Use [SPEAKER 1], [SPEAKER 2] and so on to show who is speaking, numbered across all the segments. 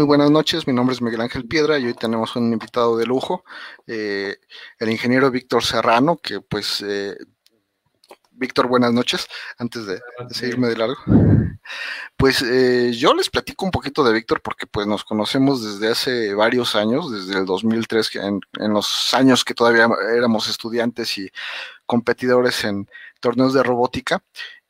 [SPEAKER 1] Muy buenas noches. Mi nombre es Miguel Ángel Piedra y hoy tenemos un invitado de lujo, eh, el ingeniero Víctor Serrano, que pues, eh, Víctor, buenas noches, antes de, seguirme de largo. Pues eh, yo les platico un poquito de Víctor porque pues nos conocemos desde hace varios años, desde el 2003, en, en los años que todavía éramos estudiantes y competidores en torneos de robótica.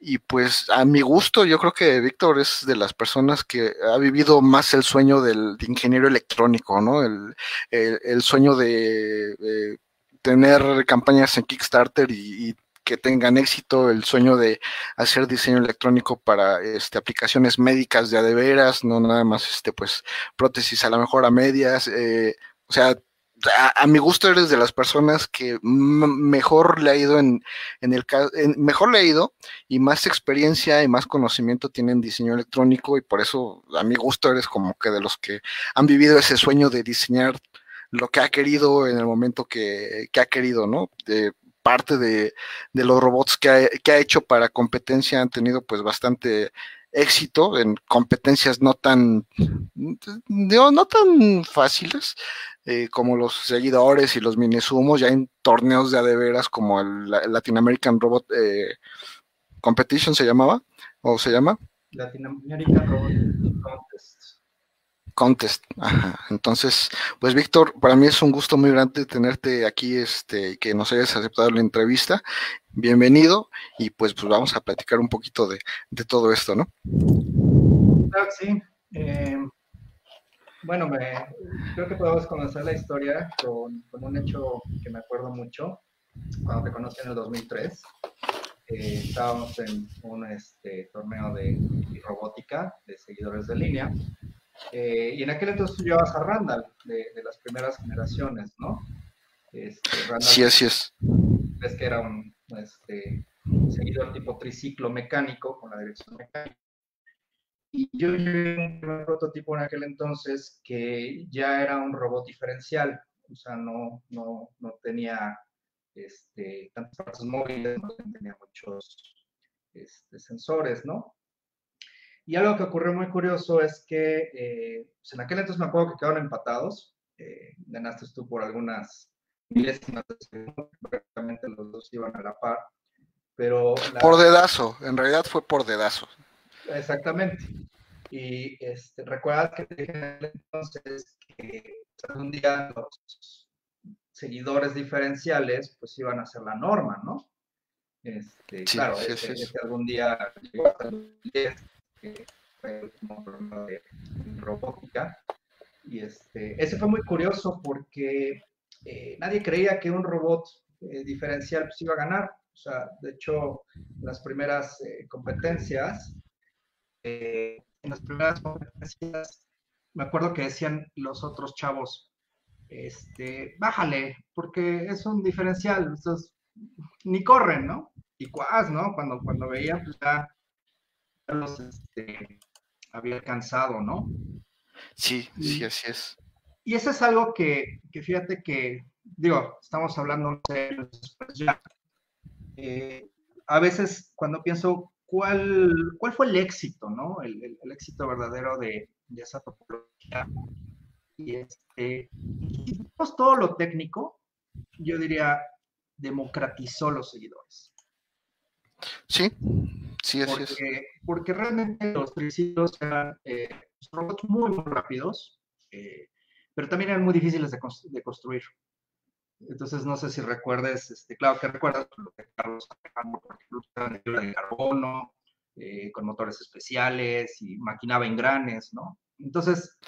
[SPEAKER 1] Y pues a mi gusto, yo creo que Víctor es de las personas que ha vivido más el sueño del ingeniero electrónico, ¿no? El, el, sueño de, tener campañas en Kickstarter y, que tengan éxito, el sueño de hacer diseño electrónico para este, aplicaciones médicas de a de veras, no nada más este, pues prótesis a lo mejor a medias, eh, o sea, a, mi gusto eres de las personas que mejor le ha ido en, en el en, mejor le ha ido y más experiencia y más conocimiento tienen diseño electrónico y por eso a mi gusto eres como que de los que han vivido ese sueño de diseñar lo que ha querido en el momento que, que ha querido, ¿no? De, parte de, de los robots que que ha hecho para competencia han tenido pues bastante éxito en competencias no tan no tan fáciles eh, como los seguidores y los minisumos, ya en torneos de adeveras como el, Latin American Robot eh, Competition se llamaba, o se llama.
[SPEAKER 2] Latin American Robot Contest.
[SPEAKER 1] Contest, ajá. Entonces, pues Víctor, para mí es un gusto muy grande tenerte aquí, este, que nos hayas aceptado la entrevista. Bienvenido y pues, pues vamos a platicar un poquito de, de todo esto, ¿no?
[SPEAKER 2] Sí. Eh, bueno, me, creo que podemos conocer la historia con, con, un hecho que me acuerdo mucho. Cuando te conocí en el 2003, eh, estábamos en un este, torneo de, robótica de seguidores de línea. Eh, y en aquel entonces tú llevabas a Randall, de, de las primeras generaciones, ¿no?
[SPEAKER 1] Este, Randall, sí, así es.
[SPEAKER 2] Ves que era un este, seguidor tipo triciclo mecánico, con la dirección mecánica y yo llevé un prototipo en aquel entonces que ya era un robot diferencial, o sea, no, no, no tenía este, tantas partes móviles, no tenía muchos este, sensores, ¿no? Y algo que ocurrió muy curioso es que eh, pues en aquel entonces me acuerdo que quedaron empatados, eh, ganaste tú por algunas milésimas de segundo, prácticamente los dos iban a la par, pero...
[SPEAKER 1] Por dedazo, en realidad fue por dedazo.
[SPEAKER 2] Exactamente. Y este, recuerda que dije entonces que algún día los seguidores diferenciales pues iban a ser la norma, ¿no? Este, claro, sí, este, este algún día llegó hasta el 10, que de robótica. Y este, ese fue muy curioso porque eh, nadie creía que un robot eh, diferencial pues, iba a ganar. O sea, de hecho, las primeras eh, competencias eh, en las primeras competencias, me acuerdo que decían los otros chavos, este, bájale, porque es un diferencial, entonces, ni corren, ¿no? Y cuás, ¿no? Cuando, cuando veían, pues ya, los este, había alcanzado, ¿no?
[SPEAKER 1] Sí, sí, así es.
[SPEAKER 2] Y eso es algo que, que fíjate que, digo, estamos hablando de ya. Eh, a veces cuando pienso cuál, cuál fue el éxito, ¿no? El, el, éxito verdadero de, de, esa topología. Y este, pues todo lo técnico, yo diría, democratizó los seguidores.
[SPEAKER 1] Sí, sí, así
[SPEAKER 2] porque, es. Porque realmente los triciclos eran eh, robots muy, muy rápidos, eh, pero también eran muy difíciles de, de construir. Entonces, no sé si recuerdes, este, claro que recuerdas lo que Carlos Alejandro, por ejemplo, de carbono, eh, con motores especiales y maquinaba engranes, ¿no? Entonces,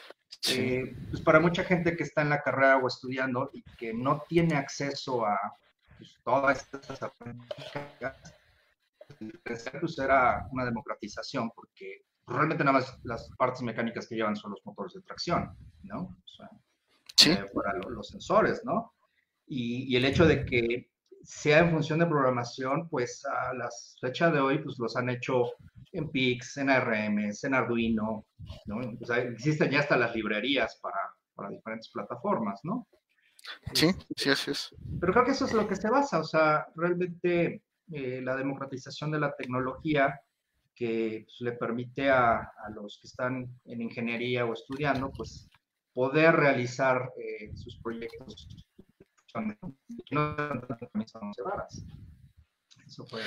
[SPEAKER 2] eh, pues para mucha gente que está en la carrera o estudiando y que no tiene acceso a pues, todas estas aprendizajes, pues era una democratización, porque realmente nada más las partes mecánicas que llevan son los motores de tracción, ¿no? O sea,
[SPEAKER 1] sí.
[SPEAKER 2] Eh, para los sensores, ¿no? y, el hecho de que sea en función de programación, pues a las fechas de hoy, pues los han hecho en PIX, en ARM, en Arduino, ¿no? O sea, existen ya hasta las librerías para, para diferentes plataformas, ¿no?
[SPEAKER 1] Sí, sí, así es.
[SPEAKER 2] Pero creo que eso es lo que se basa, o sea, realmente eh, la democratización de la tecnología que pues, le permite a, los que están en ingeniería o estudiando, pues poder realizar eh, sus proyectos
[SPEAKER 1] Eso fue.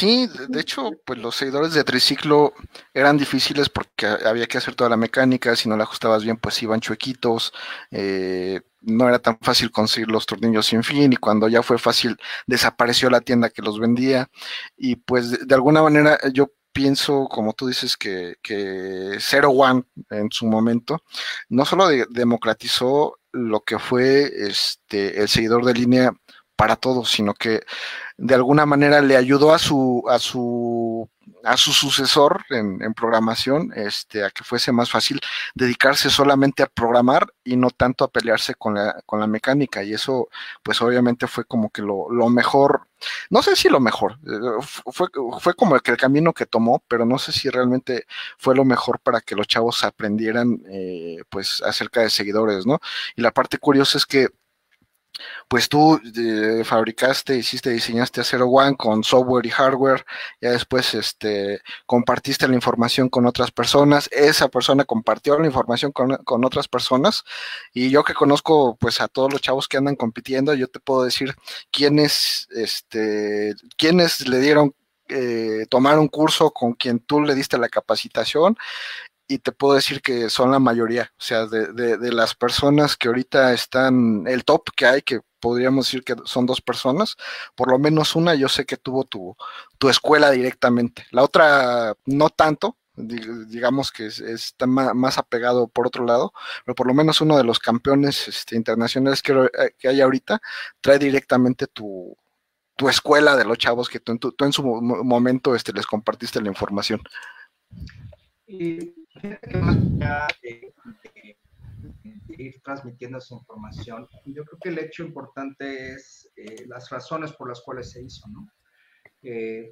[SPEAKER 1] De hecho, pues los seguidores de triciclo eran difíciles porque había que hacer toda la mecánica, si no la ajustabas bien, pues iban chuequitos, eh, no era tan fácil conseguir los tornillos sin fin y cuando ya fue fácil desapareció la tienda que los vendía. Y pues de, alguna manera yo pienso, como tú dices, que, que Zero One en su momento no solo democratizó lo que fue este el seguidor de línea para todos, sino que de alguna manera le ayudó a su, a su, a su sucesor en, programación, este, a que fuese más fácil dedicarse solamente a programar y no tanto a pelearse con la, con la mecánica. Y eso, pues obviamente fue como que lo, lo mejor, no sé si lo mejor, eh, fue, fue como el, el camino que tomó, pero no sé si realmente fue lo mejor para que los chavos aprendieran, eh, pues, acerca de seguidores, ¿no? Y la parte curiosa es que pues tú fabricaste, hiciste, diseñaste a Zero One con software y hardware, ya después este, compartiste la información con otras personas, esa persona compartió la información con, con, otras personas, y yo que conozco pues a todos los chavos que andan compitiendo, yo te puedo decir quiénes, este, quiénes le dieron eh, tomar un curso con quien tú le diste la capacitación y te puedo decir que son la mayoría, o sea, de, de, las personas que ahorita están, el top que hay, que podríamos decir que son dos personas, por lo menos una yo sé que tuvo tu, tu escuela directamente, la otra no tanto, digamos que está más apegado por otro lado, pero por lo menos uno de los campeones este, internacionales que, eh, que, hay ahorita trae directamente tu, tu escuela de los chavos que tú, tú, en su momento este, les compartiste la información.
[SPEAKER 2] Y más allá ir transmitiendo esa información, yo creo que el hecho importante es eh, las razones por las cuales se hizo, ¿no? Eh,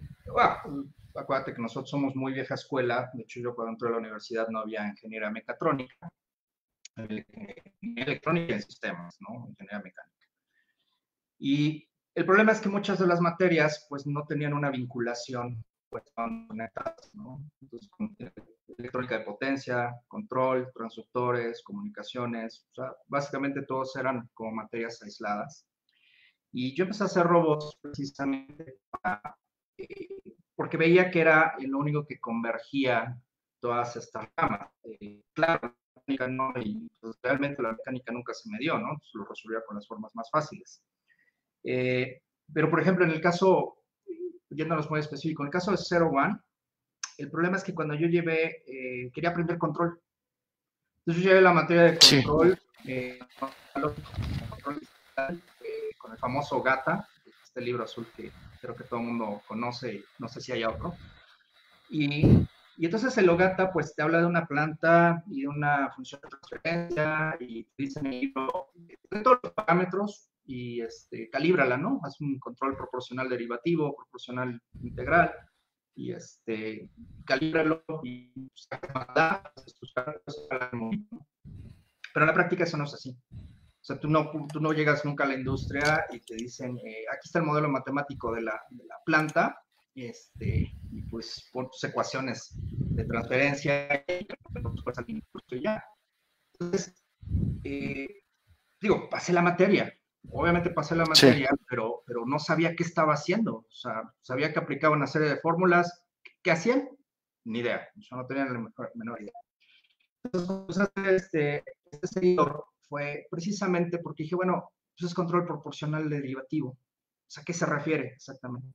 [SPEAKER 2] acuérdate que nosotros somos muy vieja escuela, de hecho yo cuando entré a la universidad no había ingeniería mecatrónica, electrónica y sistemas, ¿no? Ingeniería mecánica. Y el problema es que muchas de las materias pues no tenían una vinculación pues conectadas, ¿no? Entonces, electrónica de potencia, control, transductores, comunicaciones, o sea, básicamente todos eran como materias aisladas. Y yo empecé a hacer robots precisamente eh, porque veía que era lo único que convergía todas estas ramas. Eh, claro, la mecánica no, y pues, realmente la mecánica nunca se me dio, ¿no? Pues, lo resolvía con las formas más fáciles. Eh, pero, por ejemplo, en el caso yéndonos muy específico, en el caso de Zero One, el problema es que cuando yo llevé, eh, quería aprender control. Entonces yo llevé la materia de control, eh, eh, con el famoso GATA, este libro azul que creo que todo el mundo conoce, no sé si hay otro. Y, y entonces el OGATA pues te habla de una planta y de una función de transferencia y te dice en el libro de todos los parámetros y este, calíbrala, ¿no? Haz un control proporcional derivativo, proporcional integral, y este, calíbralo y pero en la práctica eso no es así. O sea, tú no, tú no llegas nunca a la industria y te dicen, eh, aquí está el modelo matemático de la, de la planta, este, y pues pon tus ecuaciones de transferencia y ya. Entonces, eh, digo, pasé la materia, obviamente pasé la materia, pero, pero no sabía qué estaba haciendo. O sea, sabía que aplicaba una serie de fórmulas. ¿Qué hacían? Ni idea. Yo no tenía la menor idea. Entonces, este, este seguidor fue precisamente porque dije, bueno, pues es control proporcional derivativo. O sea, ¿a qué se refiere exactamente?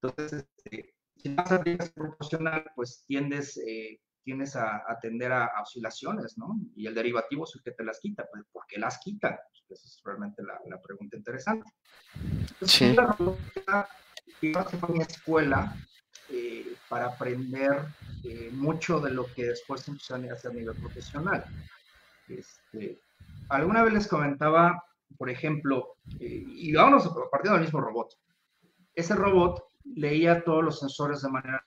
[SPEAKER 2] Entonces, este, si más aplicas proporcional, pues tiendes eh, tienes a atender a, oscilaciones, ¿no? Y el derivativo es el que te las quita. Pues, ¿Por qué las quita? Pues, esa es realmente la, la pregunta interesante. sí. fue mi escuela eh, para aprender eh, mucho de lo que después empecé a hacer a nivel profesional. Este, alguna vez les comentaba, por ejemplo, eh, y vámonos a partir del mismo robot. Ese robot leía todos los sensores de manera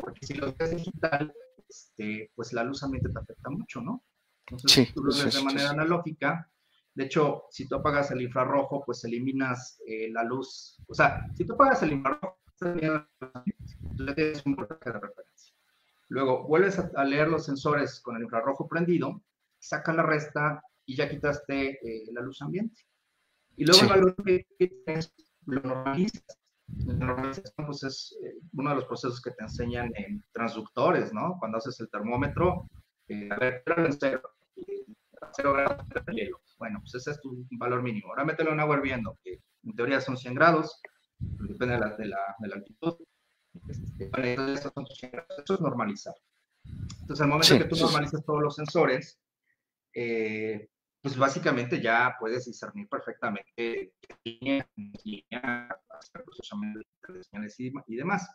[SPEAKER 2] porque si lo ves digital, este, pues la luz ambiente te afecta mucho, ¿no? Entonces, tú lo ves de manera analógica De hecho, si tú apagas el infrarrojo, pues eliminas eh, la luz. O sea, si tú apagas el infrarrojo, tú tienes un porcentaje de referencia. Luego, vuelves a, leer los sensores con el infrarrojo prendido, saca la resta y ya quitaste eh, la luz ambiente. Y luego el valor que, tienes lo normalizas. La normalización pues, es eh, uno de los procesos que te enseñan en transductores, ¿no? Cuando haces el termómetro, eh, a ver, en cero, cero grados de hielo. Bueno, pues ese es tu valor mínimo. Ahora mételo en agua hirviendo, que en teoría son 100 grados, depende de la, de la, de la altitud. Este, eso es normalizar. Entonces, al momento que tú normalizas todos los sensores, eh, pues básicamente ya puedes discernir perfectamente línea, y, demás.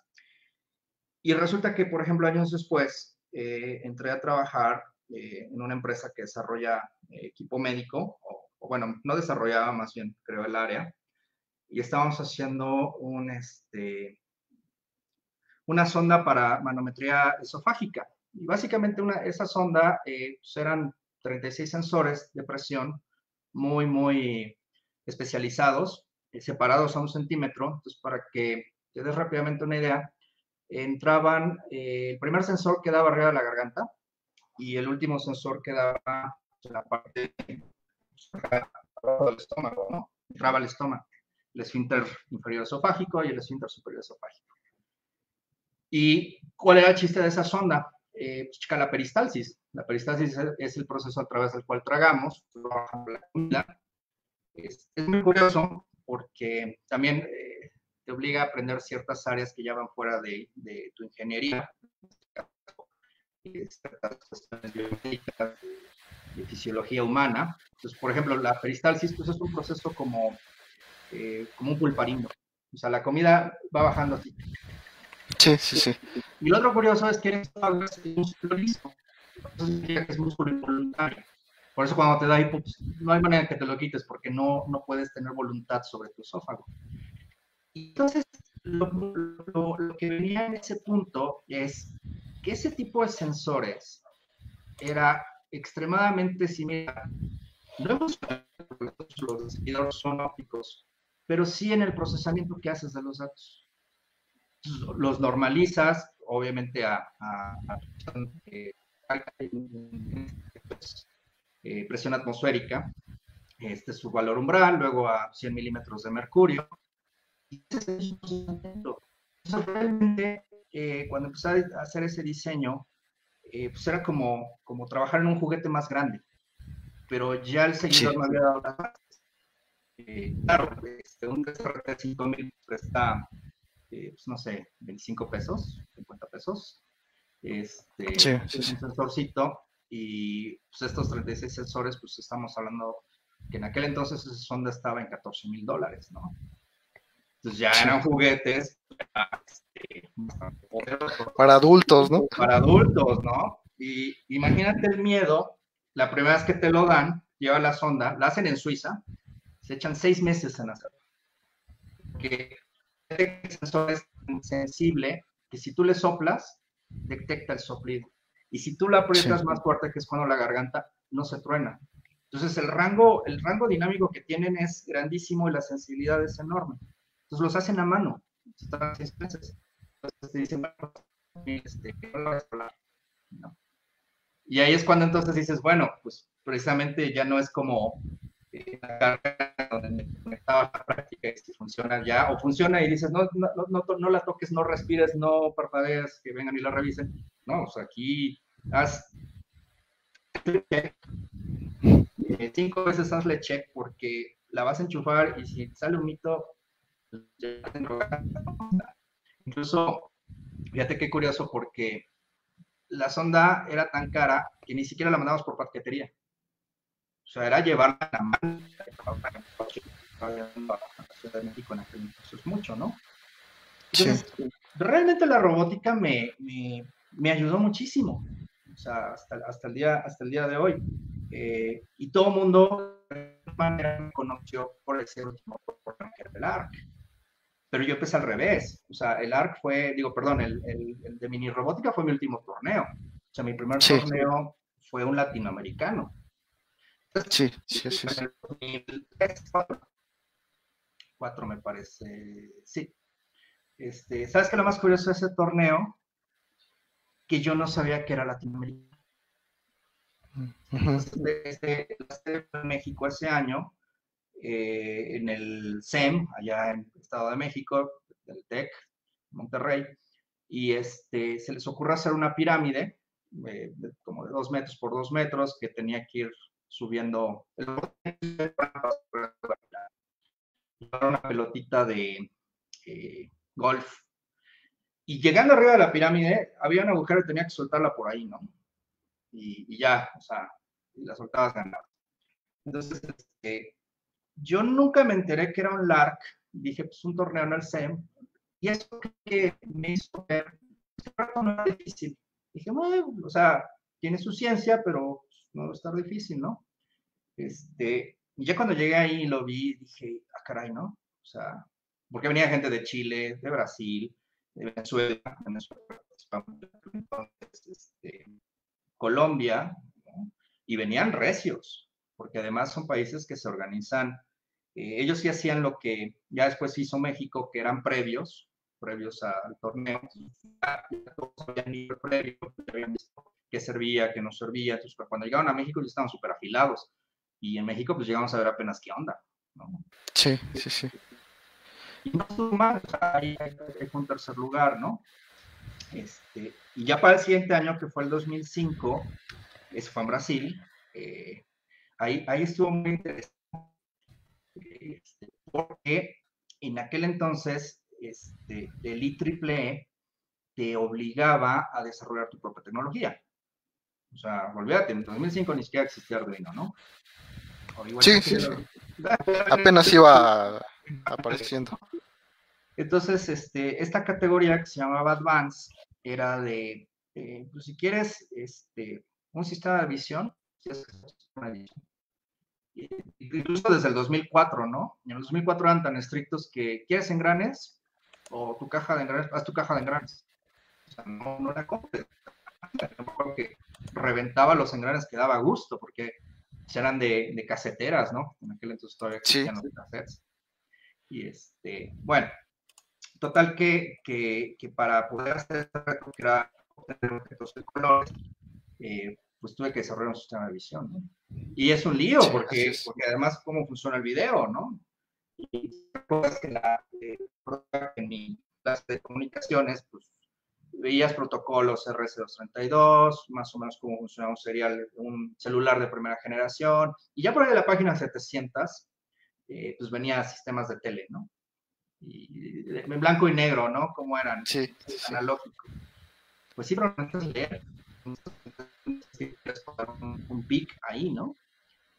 [SPEAKER 2] Y resulta que, por ejemplo, años después, eh, entré a trabajar eh, en una empresa que desarrolla equipo médico, o, bueno, no desarrollaba, más bien creo el área, y estábamos haciendo un, este, una sonda para manometría esofágica. Y básicamente una, esa sonda eh, pues eran 36 sensores de presión muy, muy especializados, eh, separados a un centímetro. Entonces, para que te des rápidamente una idea, entraban, eh, el primer sensor quedaba arriba de la garganta y el último sensor quedaba en la parte del estómago, ¿no? Entraba el estómago, el esfínter inferior esofágico y el esfínter superior esofágico. ¿Y cuál era el chiste de esa sonda? Eh, pues, la peristalsis. La peristalsis es el proceso a través del cual tragamos. Es, muy curioso porque también eh, te obliga a aprender ciertas áreas que ya van fuera de, tu ingeniería, ciertas de fisiología humana. Entonces, por ejemplo, la peristalsis pues, es un proceso como, eh, como un pulparindo. O sea, la comida va bajando así
[SPEAKER 1] Sí, sí, sí.
[SPEAKER 2] Y lo otro curioso es que eres un músculo liso. Entonces que es músculo involuntario. Por eso cuando te da hipo, pues, no hay manera que te lo quites porque no, no puedes tener voluntad sobre tu esófago. Entonces, lo, lo, que venía en ese punto es que ese tipo de sensores era extremadamente similar. No los seguidores son ópticos, pero sí en el procesamiento que haces de los datos los normalizas, obviamente a, eh, eh, presión atmosférica, este es su valor umbral, luego a 100 milímetros de mercurio. Y realmente, eh, cuando empecé a hacer ese diseño, pues era como, como trabajar en un juguete más grande, pero ya el seguidor me había dado las bases. claro, este, un DSRT 5000 está eh, pues, no sé, 25 pesos, 50 pesos. Este, sí, un sensorcito y pues estos 36 sensores, pues estamos hablando que en aquel entonces esa sonda estaba en 14 mil dólares, ¿no? Entonces ya eran juguetes este,
[SPEAKER 1] para adultos, ¿no?
[SPEAKER 2] Para adultos, ¿no? Y imagínate el miedo, la primera vez que te lo dan, lleva la sonda, la hacen en Suiza, se echan seis meses en hacerlo. Que el sensor es tan sensible que si tú le soplas, detecta el soplido. Y si tú la aprietas más fuerte, que es cuando la garganta no se truena. Entonces el rango, el rango dinámico que tienen es grandísimo y la sensibilidad es enorme. Entonces los hacen a mano. Entonces te dicen, este, Y ahí es cuando entonces dices, bueno, pues precisamente ya no es como la carrera donde a la práctica y si funciona ya, o funciona y dices, no, no, no, no la toques, no respires, no parpadees, que vengan y la revisen. No, o sea, aquí haz cinco veces hazle check porque la vas a enchufar y si sale un mito, incluso, fíjate qué curioso porque la sonda era tan cara que ni siquiera la mandamos por paquetería. O sea, era llevarla a la mano a la Ciudad de México en aquel entonces es mucho, ¿no? Entonces, realmente la robótica me, me, me, ayudó muchísimo, o sea, hasta, hasta, el, día, hasta el día de hoy. Eh, y todo el mundo me conoció por el ser último por el ARC. Pero yo empecé al revés, o sea, el ARC fue, digo, perdón, el, el, de mini robótica fue mi último torneo. O sea, mi primer torneo fue un latinoamericano
[SPEAKER 1] Sí, sí, sí.
[SPEAKER 2] sí. Cuatro, me parece. Sí. Este, ¿Sabes qué lo más curioso de ese torneo? Que yo no sabía que era Latinoamérica. Desde, México ese año, eh, en el SEM, allá en el Estado de México, del TEC, Monterrey, y este, se les ocurre hacer una pirámide eh, como de dos metros por dos metros que tenía que ir subiendo una pelotita de eh, golf. Y llegando arriba de la pirámide, había un agujero y tenía que soltarla por ahí, ¿no? Y, ya, o sea, la soltabas ganada. Entonces, este, yo nunca me enteré que era un LARC. Dije, pues un torneo en el SEM. Y eso que me hizo ver, no era difícil. Dije, bueno, o sea, tiene su ciencia, pero no va a estar difícil, ¿no? Este, y ya cuando llegué ahí y lo vi, dije, ah, caray, ¿no? O sea, porque venía gente de Chile, de Brasil, de Venezuela, Venezuela este, Colombia, y venían recios, porque además son países que se organizan, eh, ellos sí hacían lo que ya después hizo México, que eran previos, previos al torneo, todos habían ido previo, habían visto qué servía, qué no servía, entonces cuando llegaron a México ya estaban súper afilados, y en México pues llegamos a ver apenas qué onda, ¿no?
[SPEAKER 1] Sí, sí, sí.
[SPEAKER 2] Y no estuvo mal, ahí fue un tercer lugar, ¿no? Este, y ya para el siguiente año, que fue el 2005, eso fue en Brasil, eh, ahí, ahí estuvo muy interesante, este, porque en aquel entonces este, el IEEE te obligaba a desarrollar tu propia tecnología. O sea, olvídate, en 2005 ni siquiera existía Arduino, ¿no?
[SPEAKER 1] Sí, sí, sí. Apenas iba apareciendo.
[SPEAKER 2] Entonces, este, esta categoría que se llamaba Advance era de, eh, pues si quieres, este, un sistema de visión, incluso desde el 2004, ¿no? En el 2004 eran tan estrictos que quieres engranes o tu caja de engranes, haz tu caja de engranes. O sea, no, no completa. que reventaba los engranes que daba gusto, porque eran de, de caseteras, ¿no? En aquel entonces todavía existían los cassettes. Y este, bueno, Total que, que, que para poder hacer que era obtener objetos de colores, eh, pues tuve que desarrollar un sistema de visión, ¿no? Y es un lío, porque, porque además cómo funciona el video, ¿no? Y pues que la, eh, en mi clase de comunicaciones, pues veías protocolos RS232, más o menos cómo funciona un serial, un celular de primera generación, y ya por ahí de la página 700, eh, pues venía sistemas de tele, ¿no? y, en blanco y negro, ¿no? Como eran,
[SPEAKER 1] sí,
[SPEAKER 2] analógico. Pues sí, pero no leer. Un, un pic ahí, ¿no?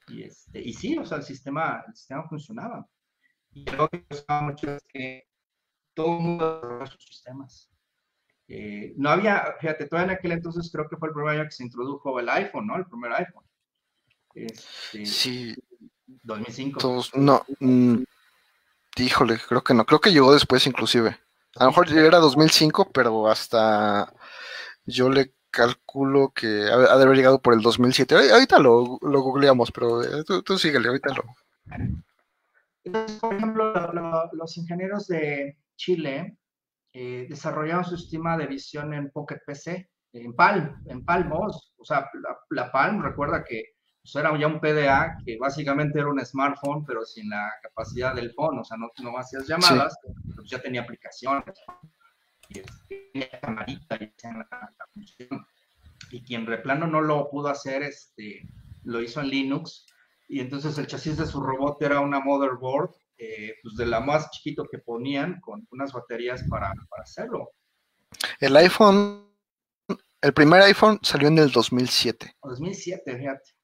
[SPEAKER 2] Y, este, y sí, o sea, el sistema, el sistema funcionaba. Y lo que me mucho es que todo el mundo sus sistemas. Eh, no había, fíjate, todavía en aquel entonces creo que fue el primer año que se introdujo el iPhone, ¿no? El primer iPhone.
[SPEAKER 1] Este, sí.
[SPEAKER 2] 2005.
[SPEAKER 1] Todos, no, mm, Híjole, creo que no, creo que llegó después inclusive. A lo mejor era 2005, pero hasta yo le calculo que ha de haber llegado por el 2007. Ahorita lo, lo googleamos, pero eh, tú, tú síguele, ahorita lo.
[SPEAKER 2] Entonces, por ejemplo, los ingenieros de Chile eh, desarrollaron su sistema de visión en Pocket PC, en Palm, en Palmos. O sea, la, la Palm, recuerda que pues era ya un PDA que básicamente era un smartphone, pero sin la capacidad del phone, o sea, no, no hacías llamadas, pues ya tenía aplicaciones, y tenía camarita y la, la, función. Y quien replano no lo pudo hacer, este, lo hizo en Linux, y entonces el chasis de su robot era una motherboard, eh, pues de la más chiquito que ponían, con unas baterías para, para hacerlo.
[SPEAKER 1] El iPhone, el primer iPhone salió en el 2007.
[SPEAKER 2] 2007, fíjate.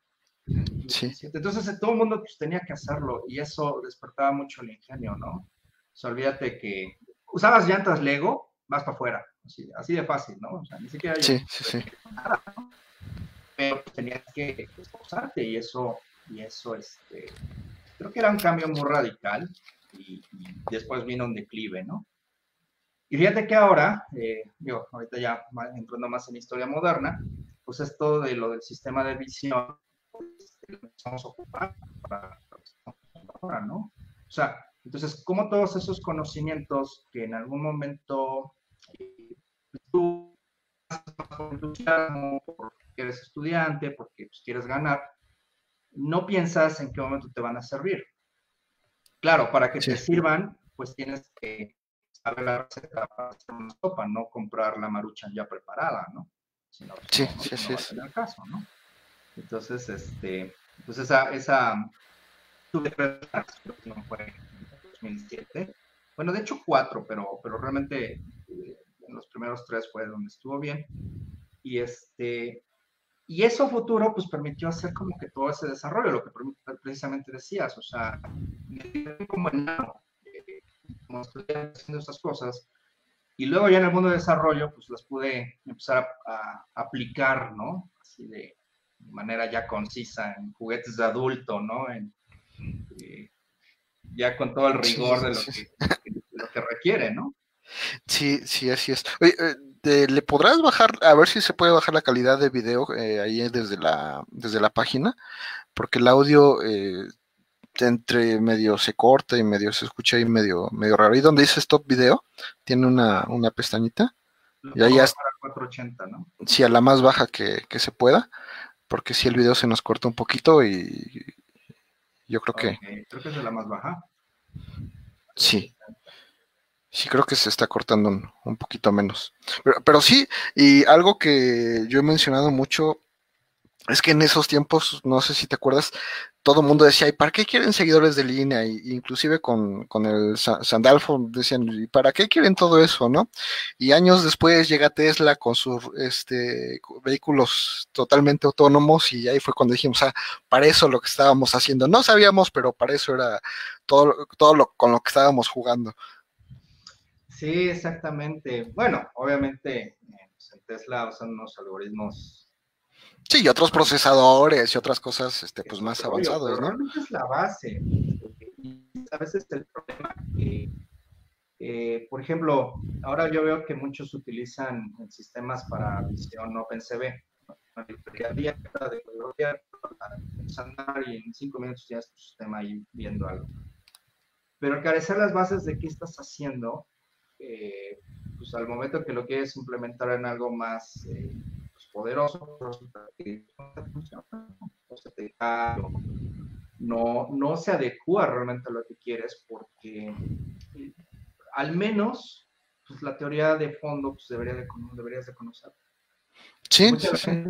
[SPEAKER 1] Sí.
[SPEAKER 2] Entonces todo el mundo pues, tenía que hacerlo y eso despertaba mucho el ingenio, ¿no? O sea, olvídate que usabas llantas Lego, vas para afuera, así, de fácil, ¿no? O sea, ni siquiera
[SPEAKER 1] sí, sí, sí.
[SPEAKER 2] nada, ¿no? Pero pues, tenías que esforzarte y eso, y eso, este, creo que era un cambio muy radical y, después vino un declive, ¿no? Y fíjate que ahora, eh, ahorita ya entrando más en historia moderna, pues es todo de lo del sistema de visión empezamos a ocupar para, ahora, ¿no? O sea, entonces, como todos esos conocimientos que en algún momento eh, tú entusiasmo, porque eres estudiante, porque pues, quieres ganar, no piensas en qué momento te van a servir. Claro, para que te sirvan, pues tienes que saber la receta para hacer una sopa, no comprar la maruchan ya preparada, ¿no?
[SPEAKER 1] Sino, sí, sí, sí.
[SPEAKER 2] No el caso, ¿no? Entonces, este, pues esa, esa, tuve tres no fue en 2007. Bueno, de hecho cuatro, pero, pero realmente eh, en los primeros tres fue donde estuvo bien. Y este, y eso futuro pues permitió hacer como que todo ese desarrollo, lo que precisamente decías, o sea, como en eh, como haciendo estas cosas, y luego ya en el mundo de desarrollo pues las pude empezar a, aplicar, ¿no? Así de manera ya concisa en juguetes de adulto, ¿no? En, eh, ya con todo el rigor de, lo que, lo que requiere, ¿no?
[SPEAKER 1] Sí, sí, así es. Oye, eh, ¿le podrás bajar, a ver si se puede bajar la calidad de video eh, ahí desde la, desde la página? Porque el audio eh, entre medio se corta y medio se escucha ahí medio, medio raro. ¿Y donde dice stop video? Tiene una, una pestañita.
[SPEAKER 2] Y ahí ya 480, ¿no?
[SPEAKER 1] Sí, a la más baja que, que, se pueda, porque si el video se nos corta un poquito y yo creo que...
[SPEAKER 2] Creo que es de la más baja.
[SPEAKER 1] Sí. Sí, creo que se está cortando un, poquito menos. Pero, sí, y algo que yo he mencionado mucho es que en esos tiempos, no sé si te acuerdas, todo el mundo decía, ¿y para qué quieren seguidores de línea? Y, inclusive con, el Sandalfo decían, ¿y para qué quieren todo eso? ¿no? Y años después llega Tesla con sus este, vehículos totalmente autónomos y ahí fue cuando dijimos, ah, para eso lo que estábamos haciendo. No sabíamos, pero para eso era todo, todo lo, con lo que estábamos jugando.
[SPEAKER 2] Sí, exactamente. Bueno, obviamente eh, pues, en Tesla usan unos algoritmos.
[SPEAKER 1] Sí, y otros procesadores y otras cosas este, pues más avanzados, ¿no?
[SPEAKER 2] Realmente es la base. A veces el problema que, eh, por ejemplo, ahora yo veo que muchos utilizan sistemas para visión OpenCV. Y en cinco minutos ya es tu sistema ahí viendo algo. Pero al carecer las bases de qué estás haciendo, eh, pues al momento que lo quieres implementar en algo más eh, pues, poderoso, no, no se adecua realmente a lo que quieres porque eh, al menos pues, la teoría de fondo pues, debería de, deberías de conocer.
[SPEAKER 1] Sí, sí, sí.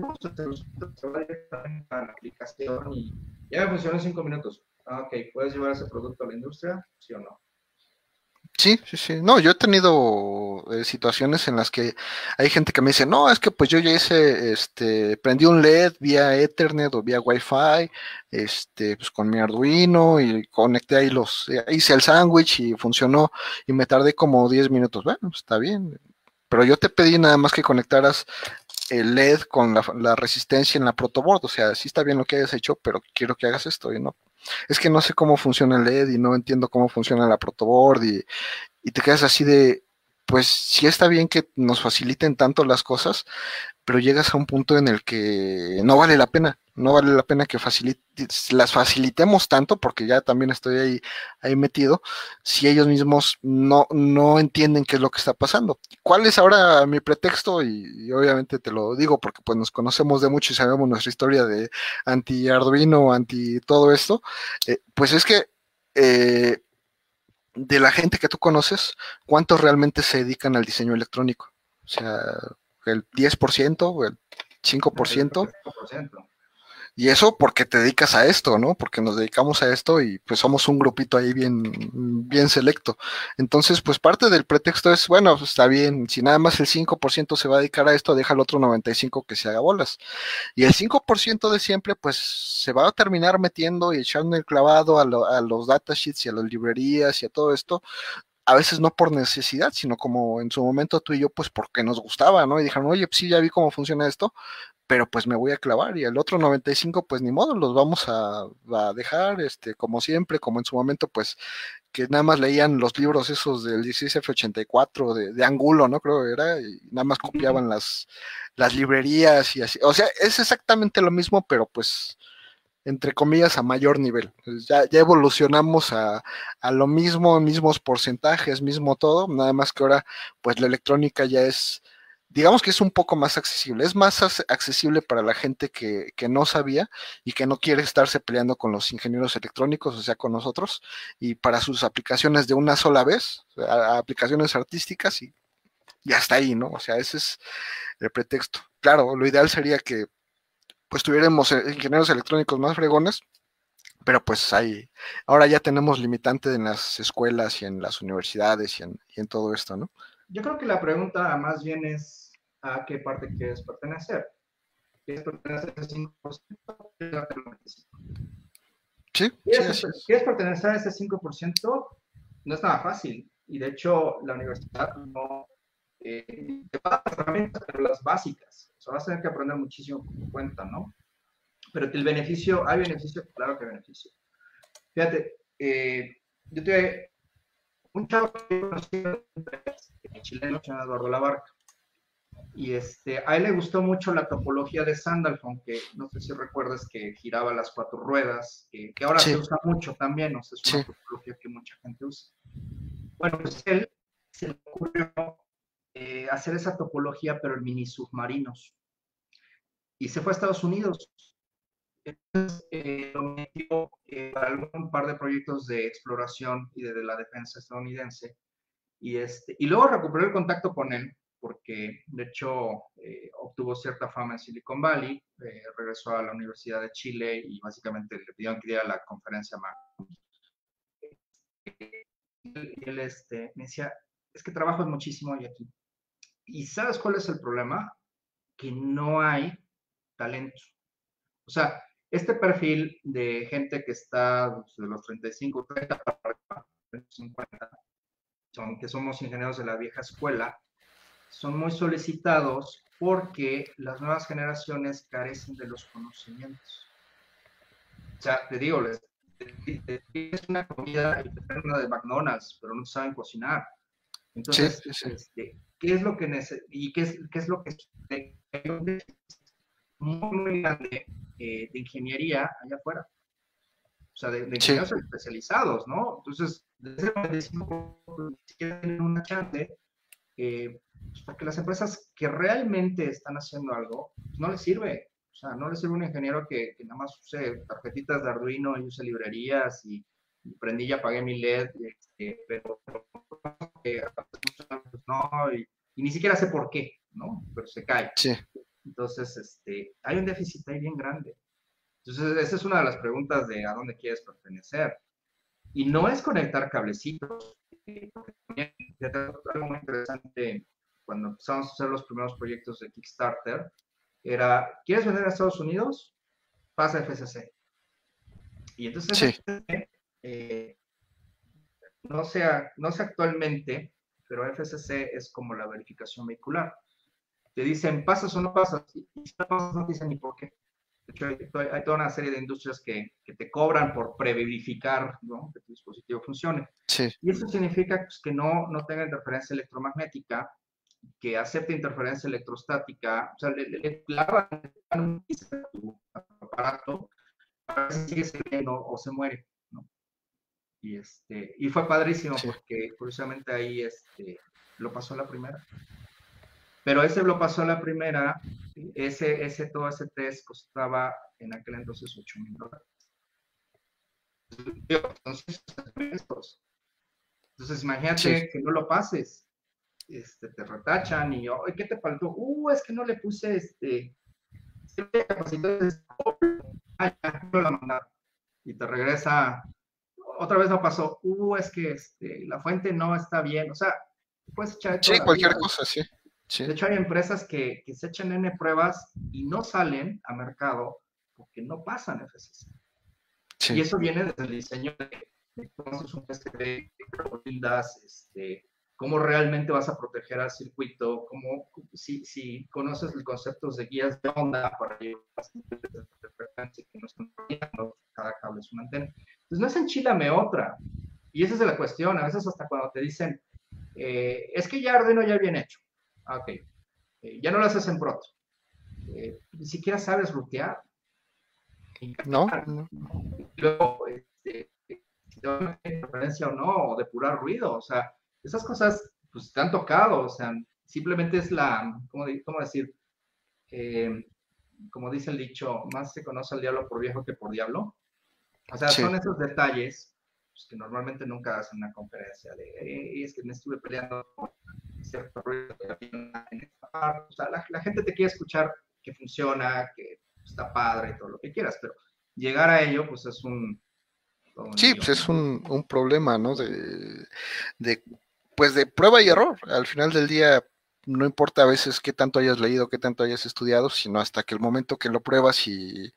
[SPEAKER 2] la aplicación y ya me funcionó en cinco minutos. Ah, ok, ¿puedes llevar ese producto a la industria? Sí o no.
[SPEAKER 1] Sí, sí, sí. No, yo he tenido eh, situaciones en las que hay gente que me dice, no, es que pues yo ya hice, este, prendí un LED vía Ethernet o vía Wi-Fi, este, pues con mi Arduino y conecté ahí los, eh, hice el sándwich y funcionó y me tardé como 10 minutos. Bueno, está bien. Pero yo te pedí nada más que conectaras el LED con la, la resistencia en la protoboard. O sea, sí está bien lo que hayas hecho, pero quiero que hagas esto y no es que no sé cómo funciona el LED y no entiendo cómo funciona la protoboard y, y te quedas así de, pues sí está bien que nos faciliten tanto las cosas, pero llegas a un punto en el que no vale la pena, no vale la pena que las facilitemos tanto, porque ya también estoy ahí, ahí metido, si ellos mismos no, no entienden qué es lo que está pasando. ¿Cuál es ahora mi pretexto? Y, obviamente te lo digo porque pues nos conocemos de mucho y sabemos nuestra historia de anti Arduino, anti todo esto, eh, pues es que eh, de la gente que tú conoces, ¿cuántos realmente se dedican al diseño electrónico? O sea, el 10% o el 5%. Y eso porque te dedicas a esto, ¿no? Porque nos dedicamos a esto y pues somos un grupito ahí bien, bien selecto. Entonces, pues parte del pretexto es, bueno, pues, está bien, si nada más el 5% se va a dedicar a esto, deja el otro 95% que se haga bolas. Y el 5% de siempre, pues se va a terminar metiendo y echando el clavado a, los datasheets y a las librerías y a todo esto, a veces no por necesidad, sino como en su momento tú y yo, pues porque nos gustaba, ¿no? Y dijeron, oye, pues sí, ya vi cómo funciona esto, pero pues me voy a clavar. Y el otro 95, pues ni modo, los vamos a, dejar, este, como siempre, como en su momento, pues que nada más leían los libros esos del 16F84 de, de Angulo, ¿no? Creo que era, y nada más copiaban las, las librerías y así. O sea, es exactamente lo mismo, pero pues entre comillas, a mayor nivel. Ya, ya evolucionamos a, a, lo mismo, mismos porcentajes, mismo todo, nada más que ahora, pues la electrónica ya es, digamos que es un poco más accesible, es más accesible para la gente que, que no sabía y que no quiere estarse peleando con los ingenieros electrónicos, o sea, con nosotros, y para sus aplicaciones de una sola vez, aplicaciones artísticas y, y hasta ahí, ¿no? O sea, ese es el pretexto. Claro, lo ideal sería que pues tuviéramos eh, ingenieros electrónicos más fregones, pero pues hay, ahora ya tenemos limitante en las escuelas y en las universidades y en, todo esto, ¿no?
[SPEAKER 2] Yo creo que la pregunta más bien es a qué parte quieres pertenecer. ¿Quieres pertenecer a ese 5%?
[SPEAKER 1] Sí,
[SPEAKER 2] ¿Quieres, sí, ¿Quieres pertenecer a ese 5%? No es nada fácil. Y de hecho, la universidad no eh, te va a dar herramientas, pero las básicas sea, vas a tener que aprender muchísimo por tu cuenta, ¿no? Pero el beneficio, ¿hay beneficio? Claro que hay beneficio. Fíjate, eh, yo tuve un chavo que conocí en chileno, se llama Eduardo Labarca. Y este, a él le gustó mucho la topología de Sandalphon, que no sé si recuerdas que giraba las cuatro ruedas, que, ahora se usa mucho también, o sea, es una topología que mucha gente usa. Bueno, pues él se le ocurrió eh, hacer esa topología, pero en mini submarinos. Y se fue a Estados Unidos. Entonces, eh, lo metió eh, para algún par de proyectos de exploración y de, la defensa estadounidense. Y, este, y luego recuperó el contacto con él, porque de hecho obtuvo cierta fama en Silicon Valley, regresó a la Universidad de Chile y básicamente le pidieron que diera la conferencia. Y él este, me decía, es que trabajo muchísimo hoy aquí. ¿Y sabes cuál es el problema? Que no hay talento. O sea, este perfil de gente que está de los 35, 30 50, son, que somos ingenieros de la vieja escuela, son muy solicitados porque las nuevas generaciones carecen de los conocimientos. O sea, te digo, les, es una comida una de McDonald's, pero no saben cocinar. Entonces, Este, ¿qué es lo que y qué es, qué es lo que muy, muy grande eh, de ingeniería allá afuera? O sea, de, ingenieros especializados, ¿no? Entonces, desde si quieren una chance, eh, pues, para que las empresas que realmente están haciendo algo, pues, no les sirve. O sea, no les sirve un ingeniero que, que nada más use tarjetitas de Arduino y use librerías y, prendí y apagué mi LED, este, pero, pero no, y, ni siquiera sé por qué, ¿no? Pero se cae.
[SPEAKER 1] Sí.
[SPEAKER 2] Entonces, este, hay un déficit ahí bien grande. Entonces, esa es una de las preguntas de a dónde quieres pertenecer. Y no es conectar cablecitos. Algo muy interesante cuando empezamos a hacer los primeros proyectos de Kickstarter era, ¿quieres vender a Estados Unidos? Pasa a FCC. Y entonces FCC, eh, no, sea, no sé actualmente, pero FCC es como la verificación vehicular. Te dicen, ¿pasas o no pasas? Y si no pasas, no dicen ni por qué. De hecho, hay, toda una serie de industrias que, que te cobran por preverificar ¿no? que tu dispositivo funcione.
[SPEAKER 1] Sí.
[SPEAKER 2] Y eso significa pues, que no, no tenga interferencia electromagnética, que acepte interferencia electrostática, o sea, le, le, clavan un tu aparato para ver si sigue sirviendo o se muere. Y, este, y fue padrísimo porque curiosamente ahí este, lo pasó la primera. Pero ese lo pasó la primera, ese, ese, todo ese test costaba en aquel entonces 8 mil dólares. Entonces, entonces imagínate que no lo pases. Este, te retachan y yo, ¿qué te faltó? Uh, es que no le puse este, ah, la mandaron. Y te regresa otra vez no pasó, uh, es que este, la fuente no está bien, o sea, puedes echar...
[SPEAKER 1] Sí, cualquier cosa, sí.
[SPEAKER 2] De hecho, hay empresas que, que, se echan N pruebas y no salen a mercado porque no pasan FCC. Sí. Y eso viene desde el diseño de, de PCB, este, cómo realmente vas a proteger al circuito, cómo, si, si conoces los conceptos de guías de onda para llevar de frecuencia que no están cada cable es una antena. Entonces no es enchilame otra. Y esa es la cuestión, a veces hasta cuando te dicen, eh, es que ya Arduino ya bien hecho. Ah, ok, eh, ya no lo haces en Proto. Eh, ni siquiera sabes rutear.
[SPEAKER 1] No.
[SPEAKER 2] Luego, este, si te una interferencia o no, o depurar ruido, o sea, esas cosas pues te han tocado, o sea, simplemente es la, ¿cómo, cómo decir? Eh, como dice el dicho, más se conoce al diablo por viejo que por diablo. O sea, son esos detalles pues, que normalmente nunca hacen una conferencia de, eh, es que me estuve peleando cierto ruido en esta parte. O sea, la, la, gente te quiere escuchar que funciona, que está padre y todo lo que quieras, pero llegar a ello, pues es un...
[SPEAKER 1] sí, pues es un, un problema, ¿no? De, de, pues de prueba y error. Al final del día, no importa a veces qué tanto hayas leído, qué tanto hayas estudiado, sino hasta que el momento que lo pruebas y,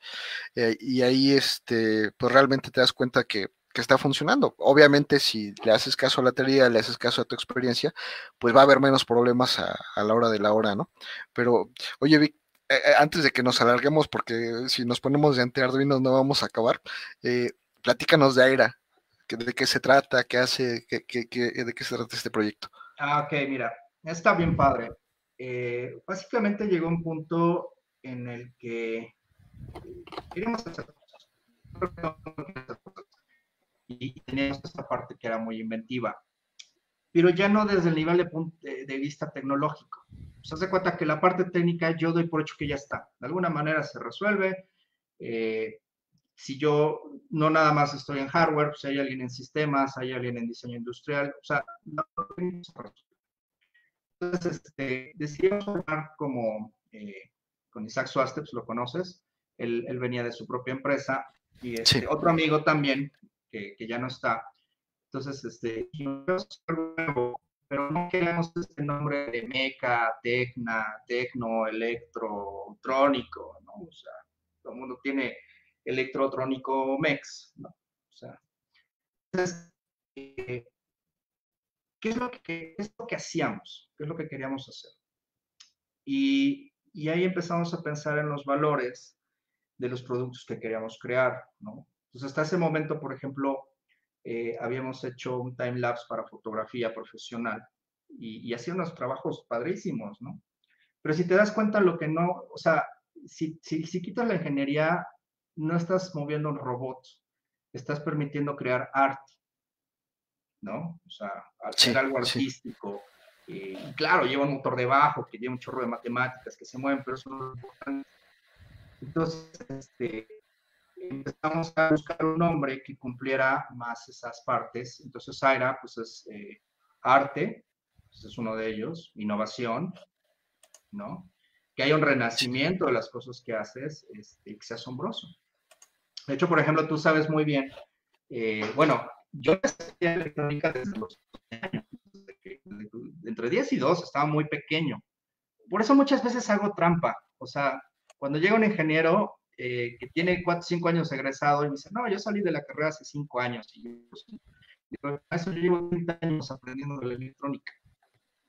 [SPEAKER 1] eh, y ahí este, pues realmente te das cuenta que, que, está funcionando. Obviamente, si le haces caso a la teoría, le haces caso a tu experiencia, pues va a haber menos problemas a, a la hora de la hora, ¿no? Pero, oye, Vic, eh, eh, antes de que nos alarguemos, porque si nos ponemos de ante Arduino no vamos a acabar, eh, platícanos de Aira, de qué se trata, qué hace, qué, qué, de qué se trata este proyecto.
[SPEAKER 2] Ah, ok, mira, está bien padre. básicamente llegó un punto en el que queríamos hacer cosas. Y teníamos esta parte que era muy inventiva, pero ya no desde el nivel de, de vista tecnológico se hace cuenta que la parte técnica yo doy por hecho que ya está. De alguna manera se resuelve. Eh, si yo no nada más estoy en hardware, pues hay alguien en sistemas, hay alguien en diseño industrial, o sea, no Entonces, este, decidimos formar como eh, con Isaac Swasteps, lo conoces, él, él, venía de su propia empresa, y este, otro amigo también, que, que, ya no está. Entonces, este, pero no queremos este nombre de meca, tecna, tecno, electro, trónico, ¿no? O sea, todo el mundo tiene electrotrónico mex. O sea, eh, ¿qué, es lo que, es lo que hacíamos? ¿Qué es lo que queríamos hacer? Y, y ahí empezamos a pensar en los valores de los productos que queríamos crear, ¿no? Entonces, hasta ese momento, por ejemplo, eh, habíamos hecho un time lapse para fotografía profesional y, y hacía unos trabajos padrísimos, ¿no? Pero si te das cuenta lo que no, o sea, si quitas la ingeniería, no estás moviendo un robot, estás permitiendo crear arte, ¿no? O sea, hacer algo artístico. Eh, claro, lleva un motor debajo, que lleva un chorro de matemáticas que se mueven, pero eso no es importante. Entonces, este, empezamos a buscar un nombre que cumpliera más esas partes. Entonces, Aira, pues es eh, arte, pues es uno de ellos, innovación, ¿no? Que haya un renacimiento de las cosas que haces, este, que sea asombroso. De hecho, por ejemplo, tú sabes muy bien, eh, bueno, yo estudié electrónica desde los años, entre 10 y 2 estaba muy pequeño. Por eso muchas veces hago trampa. O sea, cuando llega un ingeniero, eh, que tiene 4 o 5 años egresado y me dice, no, yo salí de la carrera hace 5 años y yo, pues, eso llevo 30 años aprendiendo de la electrónica.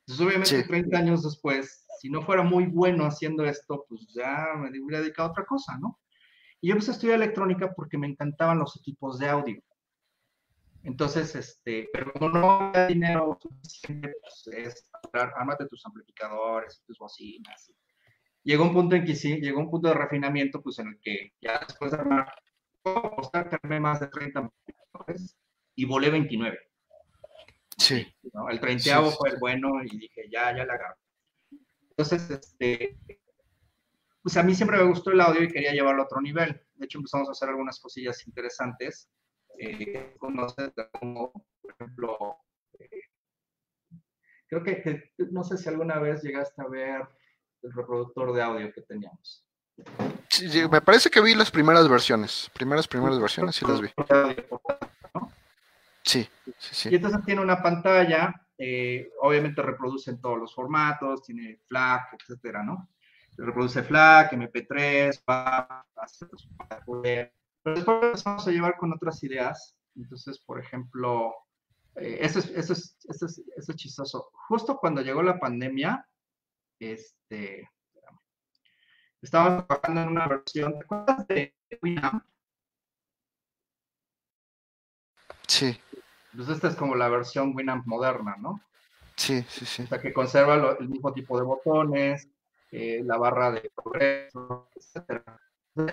[SPEAKER 2] Entonces, obviamente, 30 años después, si no fuera muy bueno haciendo esto, pues ya me hubiera dedicado a otra cosa, ¿no? Y yo empecé a estudiar electrónica porque me encantaban los equipos de audio. Entonces, este, pero como no había dinero suficiente, pues es, ármate tus amplificadores, tus bocinas, llegó un punto en que sí, llegó un punto de refinamiento, pues en el que ya después de armar, apostar más de 30 y volé 29.
[SPEAKER 1] Sí.
[SPEAKER 2] El 30 fue el bueno y dije, ya, ya la agarro. Entonces, este, pues a mí siempre me gustó el audio y quería llevarlo a otro nivel. De hecho, empezamos a hacer algunas cosillas interesantes. Eh, conoces como, por ejemplo, eh, creo que, no sé si alguna vez llegaste a ver el reproductor de audio que teníamos.
[SPEAKER 1] Sí, me parece que vi las primeras versiones, primeras, primeras versiones, sí las vi. Sí, sí, sí.
[SPEAKER 2] Y entonces tiene una pantalla, eh, obviamente reproduce en todos los formatos, tiene FLAC, etcétera, ¿no? Reproduce FLAC, MP3, poder. Pero después empezamos a llevar con otras ideas. Entonces, por ejemplo, eh, eso, es, eso, es, eso, es, eso es chistoso. Justo cuando llegó la pandemia, este, estábamos trabajando en una versión, ¿te acuerdas de Winamp?
[SPEAKER 1] Sí.
[SPEAKER 2] Pues esta es como la versión Winamp moderna, ¿no?
[SPEAKER 1] Sí, sí, sí.
[SPEAKER 2] O sea, que conserva lo, el mismo tipo de botones, eh, la barra de progreso, etc.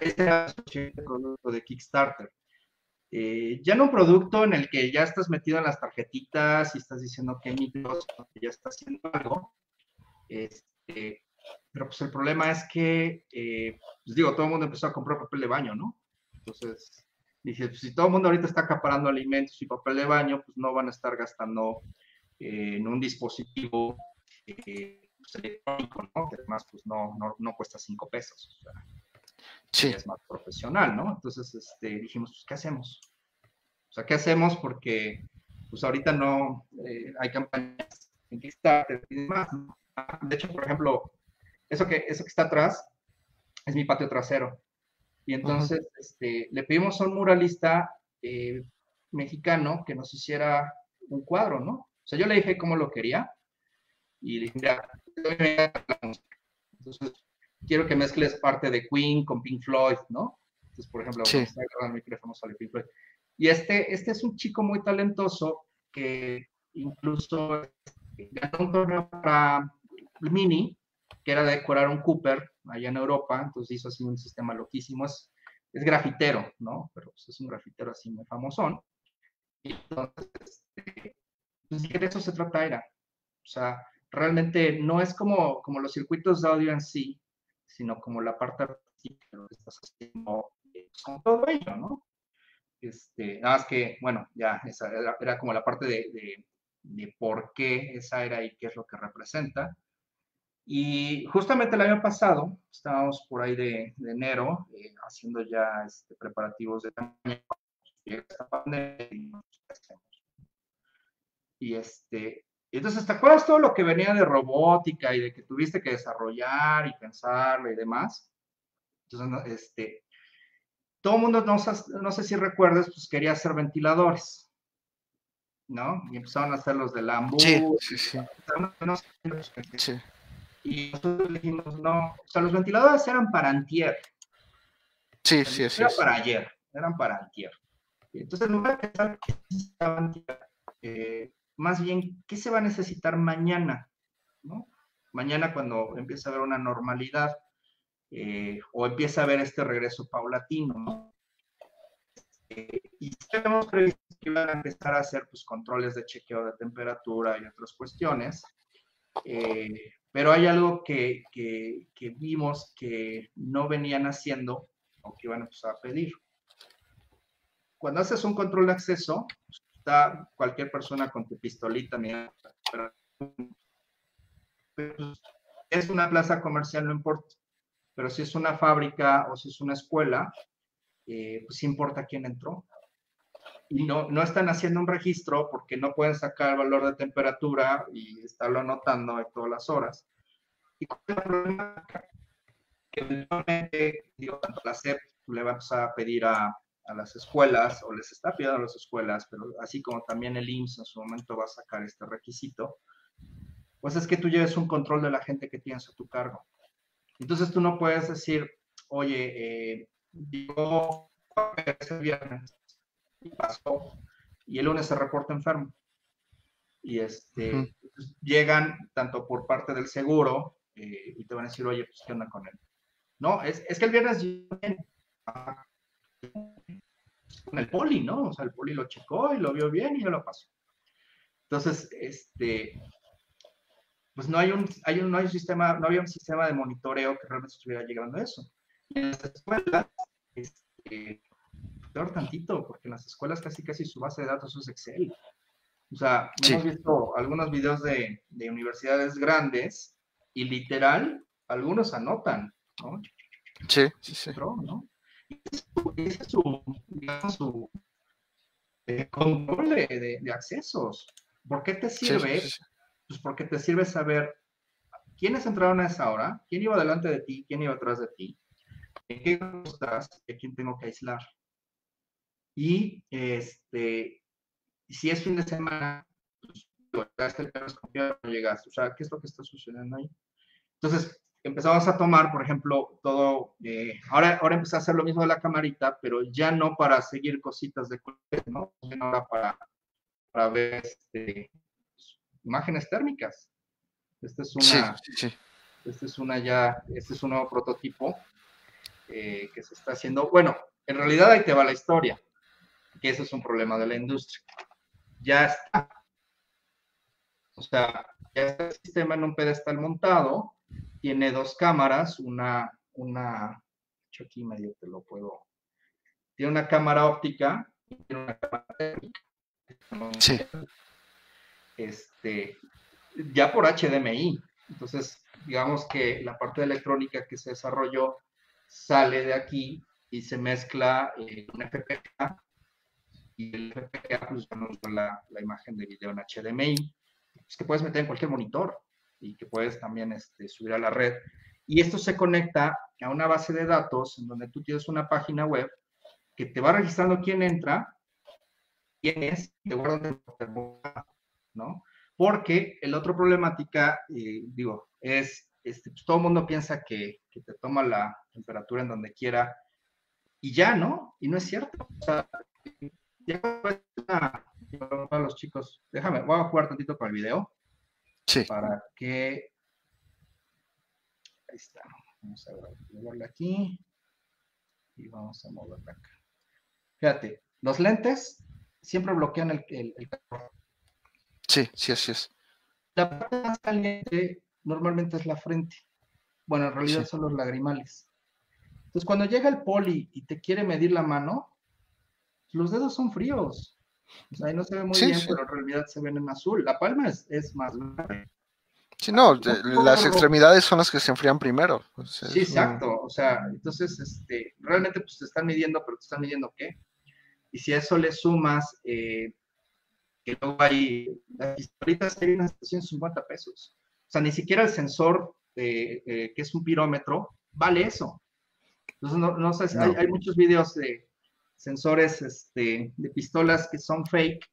[SPEAKER 2] Este era el producto de Kickstarter. Eh, ya no un producto en el que ya estás metido en las tarjetitas y estás diciendo que ya está haciendo algo. Este, pero pues el problema es que, eh, pues digo, todo el mundo empezó a comprar papel de baño, ¿no? Entonces, dije, pues si todo el mundo ahorita está acaparando alimentos y papel de baño, pues no van a estar gastando eh, en un dispositivo pues, electrónico, ¿no? Que además, pues no, no, no cuesta cinco pesos. O sea, sí. Es más profesional, ¿no? Entonces, este, dijimos, pues, ¿qué hacemos? O sea, ¿qué hacemos? Porque, pues, ahorita no eh, hay campañas en Kickstarter y demás. De hecho, por ejemplo, eso que, eso que está atrás es mi patio trasero. Y entonces, este, le pedimos a un muralista eh, mexicano que nos hiciera un cuadro, ¿no? O sea, yo le dije cómo lo quería y le dije, mira, entonces, quiero que mezcles parte de Queen con Pink Floyd, ¿no? Entonces, por ejemplo, sí. el micrófono sale Pink Floyd. Y este, este es un chico muy talentoso que incluso ganó un torneo para Mini, que era decorar un Cooper allá en Europa, entonces hizo así un sistema loquísimo. Es, es grafitero, ¿no? Pero pues, es un grafitero así muy famosón. Y entonces, este, pues, de eso se trata, era. O sea, realmente no es como, como los circuitos de audio en sí, sino como la parte artística lo que estás haciendo eh, con todo ello, ¿no? Este, nada más que, bueno, ya esa era, como la parte de, de, por qué esa era y qué es lo que representa. Y justamente el año pasado, estábamos por ahí de, de enero, eh, haciendo ya este, preparativos de esta y este, entonces, ¿te acuerdas todo lo que venía de robótica y de que tuviste que desarrollar y pensarlo y demás? Entonces, este, todo el mundo, no, no sé si recuerdas, pues quería hacer ventiladores, ¿no? Y empezaron a hacer los de Lambo. Sí, sí, sí. sí. Y nosotros dijimos, no, o sea, los ventiladores eran para antier.
[SPEAKER 1] Sí, sí, sí.
[SPEAKER 2] Era para ayer, eran para antier. Entonces, en lugar de pensar que estaban antier, eh, más bien qué se va a necesitar mañana, ¿no? Mañana cuando empieza a haber una normalidad eh, o empieza a haber este regreso paulatino, ¿no? Eh, y tenemos previsto que van a empezar a hacer pues, controles de chequeo de temperatura y otras cuestiones, eh, pero hay algo que, que, vimos que no venían haciendo o que iban a a pedir. Cuando haces un control de acceso, está cualquier persona con tu pistolita, mira, es una plaza comercial, no importa. Pero si es una fábrica o si es una escuela, eh, pues importa quién entró. Y no, no están haciendo un registro porque no pueden sacar el valor de temperatura y estarlo anotando de todas las horas. Y el problema? Que eventualmente, digo, tanto la SEP le vamos a pedir a, a las escuelas o les está pidiendo a las escuelas, pero así como también el IMSS en su momento va a sacar este requisito, pues es que tú lleves un control de la gente que tienes a tu cargo. Entonces tú no puedes decir, oye, eh, digo, el viernes y pasó, y el lunes se reporta enfermo. Y este, pues, llegan tanto por parte del seguro eh, y te van a decir, oye, pues, ¿qué onda con él? No, es, es que el viernes con el poli, ¿no? O sea, el poli lo checó y lo vio bien y yo lo pasó. Entonces, este, pues no hay un, hay un, no hay un sistema, no había un sistema de monitoreo que realmente estuviera llegando a eso. Y en las escuelas, este, peor tantito, porque en las escuelas casi casi su base de datos es Excel. O sea, hemos visto algunos videos de, de, universidades grandes y literal, algunos anotan, ¿no?
[SPEAKER 1] Sí, sí, sí.
[SPEAKER 2] ¿no? Ese es su, digamos, su eh, control de, de, accesos. ¿Por qué te sirve? Pues porque te sirve saber quiénes entraron a esa hora, quién iba delante de ti, quién iba atrás de ti, en qué estás y a quién tengo que aislar. Y este, si es fin de semana, pues, no llegas. O sea, ¿qué es lo que está sucediendo ahí? Entonces, empezamos a tomar, por ejemplo, todo, eh, ahora, ahora empecé a hacer lo mismo de la camarita, pero ya no para seguir cositas de ¿no? Ahora para, para ver este, imágenes térmicas. Esta es una, sí, sí. Este es una ya, este es un nuevo prototipo. eh, que se está haciendo. Bueno, en realidad ahí te va la historia, que eso es un problema de la industria. Ya está. O sea, ya está el sistema en un pedestal montado, tiene dos cámaras, una, una, hecho aquí medio te lo puedo, tiene una cámara óptica y tiene una cámara térmica.
[SPEAKER 1] Sí.
[SPEAKER 2] Este, ya por HDMI. Entonces, digamos que la parte de electrónica que se desarrolló sale de aquí y se mezcla en un FPK y el FPK pues, nos da la, la, imagen de video en HDMI, pues, que puedes meter en cualquier monitor y que puedes también este, subir a la red. Y esto se conecta a una base de datos en donde tú tienes una página web que te va registrando quién entra, quién es, y te ¿no? Porque el otro problemática, eh, digo, es, este, pues, todo el mundo piensa que, que, te toma la temperatura en donde quiera y ya, ¿no? Y no es cierto. O sea, ya para los chicos, déjame, voy a jugar tantito con el video.
[SPEAKER 1] Sí.
[SPEAKER 2] Para que... Ahí está. Vamos a moverle aquí. Y vamos a moverla acá. Fíjate, los lentes siempre bloquean el, el, el calor.
[SPEAKER 1] Sí, sí, así es.
[SPEAKER 2] La parte más caliente normalmente es la frente. Bueno, en realidad sí. son los lagrimales. Entonces, cuando llega el poli y te quiere medir la mano, los dedos son fríos. O sea, ahí no se ve muy sí, bien, sí. pero en realidad se ven en azul. La palma es, es más grande.
[SPEAKER 1] Sí, no, de, las extremidades son las que se enfrían primero.
[SPEAKER 2] Sí, exacto. O sea, entonces, este, realmente pues te están midiendo, pero te están midiendo qué. Y si a eso le sumas eh, que luego hay, las pistolitas hay unas 150 pesos. O sea, ni siquiera el sensor, eh, eh, que es un pirómetro, vale eso. Entonces, no, no sé. Hay, hay, muchos videos de sensores este, de pistolas que son fake,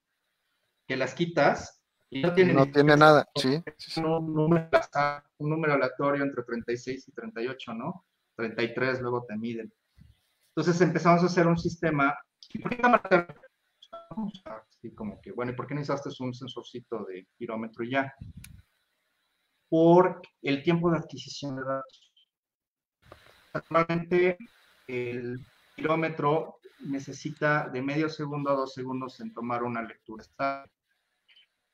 [SPEAKER 2] que las quitas y no tienen...
[SPEAKER 1] No tiene nada, sí.
[SPEAKER 2] Un número, un número aleatorio entre 36 y 38, ¿no? 33 luego te miden. Entonces empezamos a hacer un sistema, y por así como que, bueno, ¿y por qué necesitaste un sensorcito de kilómetro ya? Por el tiempo de adquisición de datos. Actualmente el kilómetro necesita de medio segundo a dos segundos en tomar una lectura.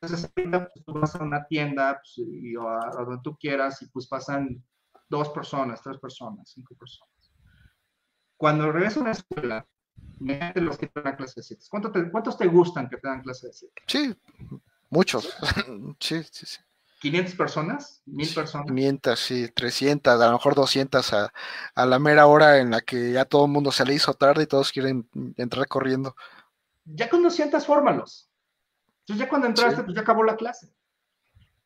[SPEAKER 2] Entonces, pues, tú vas a una tienda pues, y, o a, a, donde tú quieras y pues pasan dos personas, tres personas, cinco personas. Cuando regreso a una escuela, Mete los que te dan clase de 7. ¿Cuánto te, ¿Cuántos te gustan que te dan clase de 7?
[SPEAKER 1] Sí, muchos. sí, sí, sí.
[SPEAKER 2] ¿500 personas? ¿1000 personas?
[SPEAKER 1] 500, sí, 300, a lo mejor 200 a, a, la mera hora en la que ya todo el mundo se le hizo tarde y todos quieren entrar corriendo.
[SPEAKER 2] Ya con 200 fórmalos. Entonces ya cuando entraste, sí. pues ya acabó la clase.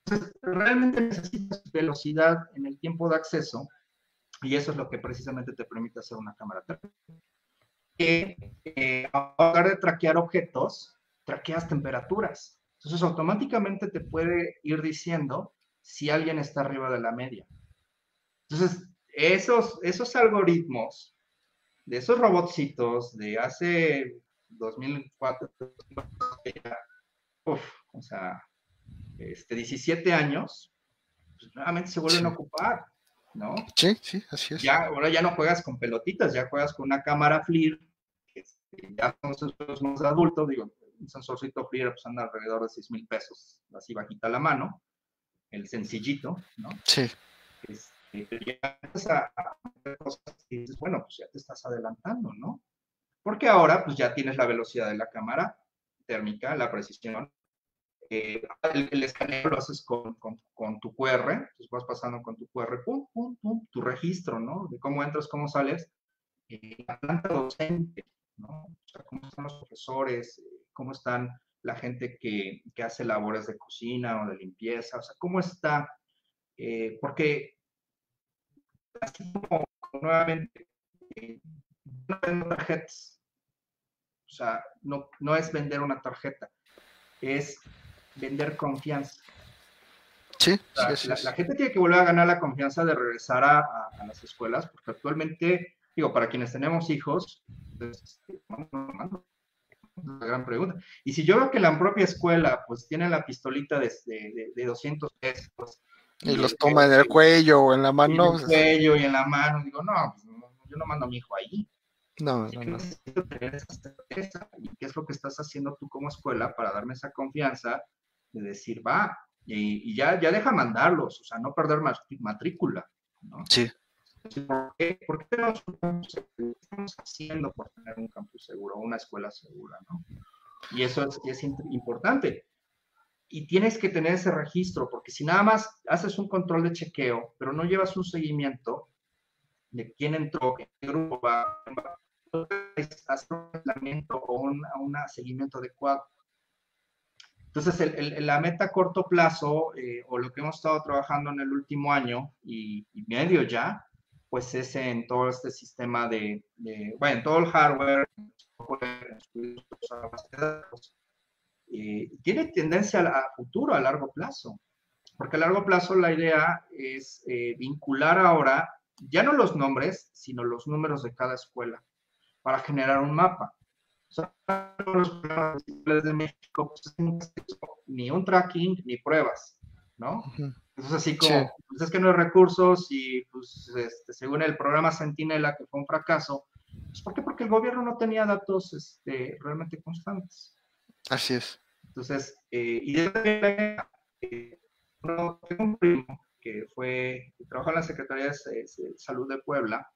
[SPEAKER 2] Entonces, realmente necesitas velocidad en el tiempo de acceso y eso es lo que precisamente te permite hacer una cámara que eh, a lugar de traquear objetos, traqueas temperaturas. Entonces automáticamente te puede ir diciendo si alguien está arriba de la media. Entonces, esos, esos algoritmos de esos robotcitos de hace 2004, uf, o sea, este, 17 años, pues nuevamente se vuelven sí. a ocupar, ¿no?
[SPEAKER 1] Sí, sí, así es.
[SPEAKER 2] Ya, ahora ya no juegas con pelotitas, ya juegas con una cámara FLIR ya son más adultos, digo, un sensorcito FLIR pues anda alrededor de 6 mil pesos, así bajita la mano, el sencillito, ¿no?
[SPEAKER 1] Sí.
[SPEAKER 2] Este, ya a, a cosas y dices, bueno, pues ya te estás adelantando, ¿no? Porque ahora pues ya tienes la velocidad de la cámara térmica, la precisión. Eh, el, el, escaneo lo haces con, con, con, tu QR, entonces vas pasando con tu QR, pum, pum, pum, tu registro, ¿no? De cómo entras, cómo sales. Eh, la planta docente, ¿no? O sea, cómo están los profesores, cómo están la gente que, que, hace labores de cocina o de limpieza, o sea, cómo está, eh, porque así como nuevamente, eh, no vendo tarjetas, o sea, no, no es vender una tarjeta, es vender confianza.
[SPEAKER 1] Sí,
[SPEAKER 2] o sea,
[SPEAKER 1] sí,
[SPEAKER 2] la,
[SPEAKER 1] sí,
[SPEAKER 2] la, gente tiene que volver a ganar la confianza de regresar a, a, a las escuelas, porque actualmente, digo, para quienes tenemos hijos, pues, una gran pregunta. Y si yo veo que la propia escuela, pues, tiene la pistolita de, de, de 200 pesos.
[SPEAKER 1] Y, y los toma en el cuello o en la mano.
[SPEAKER 2] En el cuello y en la mano. Digo, no, pues, yo no mando a mi hijo ahí.
[SPEAKER 1] No, no, no.
[SPEAKER 2] ¿Y qué es lo que estás haciendo tú como escuela para darme esa confianza de decir, va, y, ya, ya deja mandarlos, o sea, no perder matrícula, ¿no?
[SPEAKER 1] Sí.
[SPEAKER 2] ¿Por qué, ¿Por qué estamos haciendo por tener un campus seguro, una escuela segura, ¿no? Y eso es, es importante. Y tienes que tener ese registro, porque si nada más haces un control de chequeo, pero no llevas un seguimiento de quién entró, qué grupo va, hacer un aislamiento o un, un seguimiento adecuado. Entonces, el, la meta a corto plazo, eh, o lo que hemos estado trabajando en el último año y, medio ya, pues es en todo este sistema de, bueno, en todo el hardware, eh, tiene tendencia a, futuro, a largo plazo, porque a largo plazo la idea es eh, vincular ahora ya no los nombres, sino los números de cada escuela para generar un mapa. Los de México, pues, ni un tracking ni pruebas, ¿no? Entonces, así como, pues es que no hay recursos y, pues, este, según el programa Centinela, que fue un fracaso, pues, ¿por qué? Porque el gobierno no tenía datos este, realmente constantes.
[SPEAKER 1] Así es.
[SPEAKER 2] Entonces, eh, y desde eh, tengo un primo que fue, que trabajó en la Secretaría de Salud de Puebla,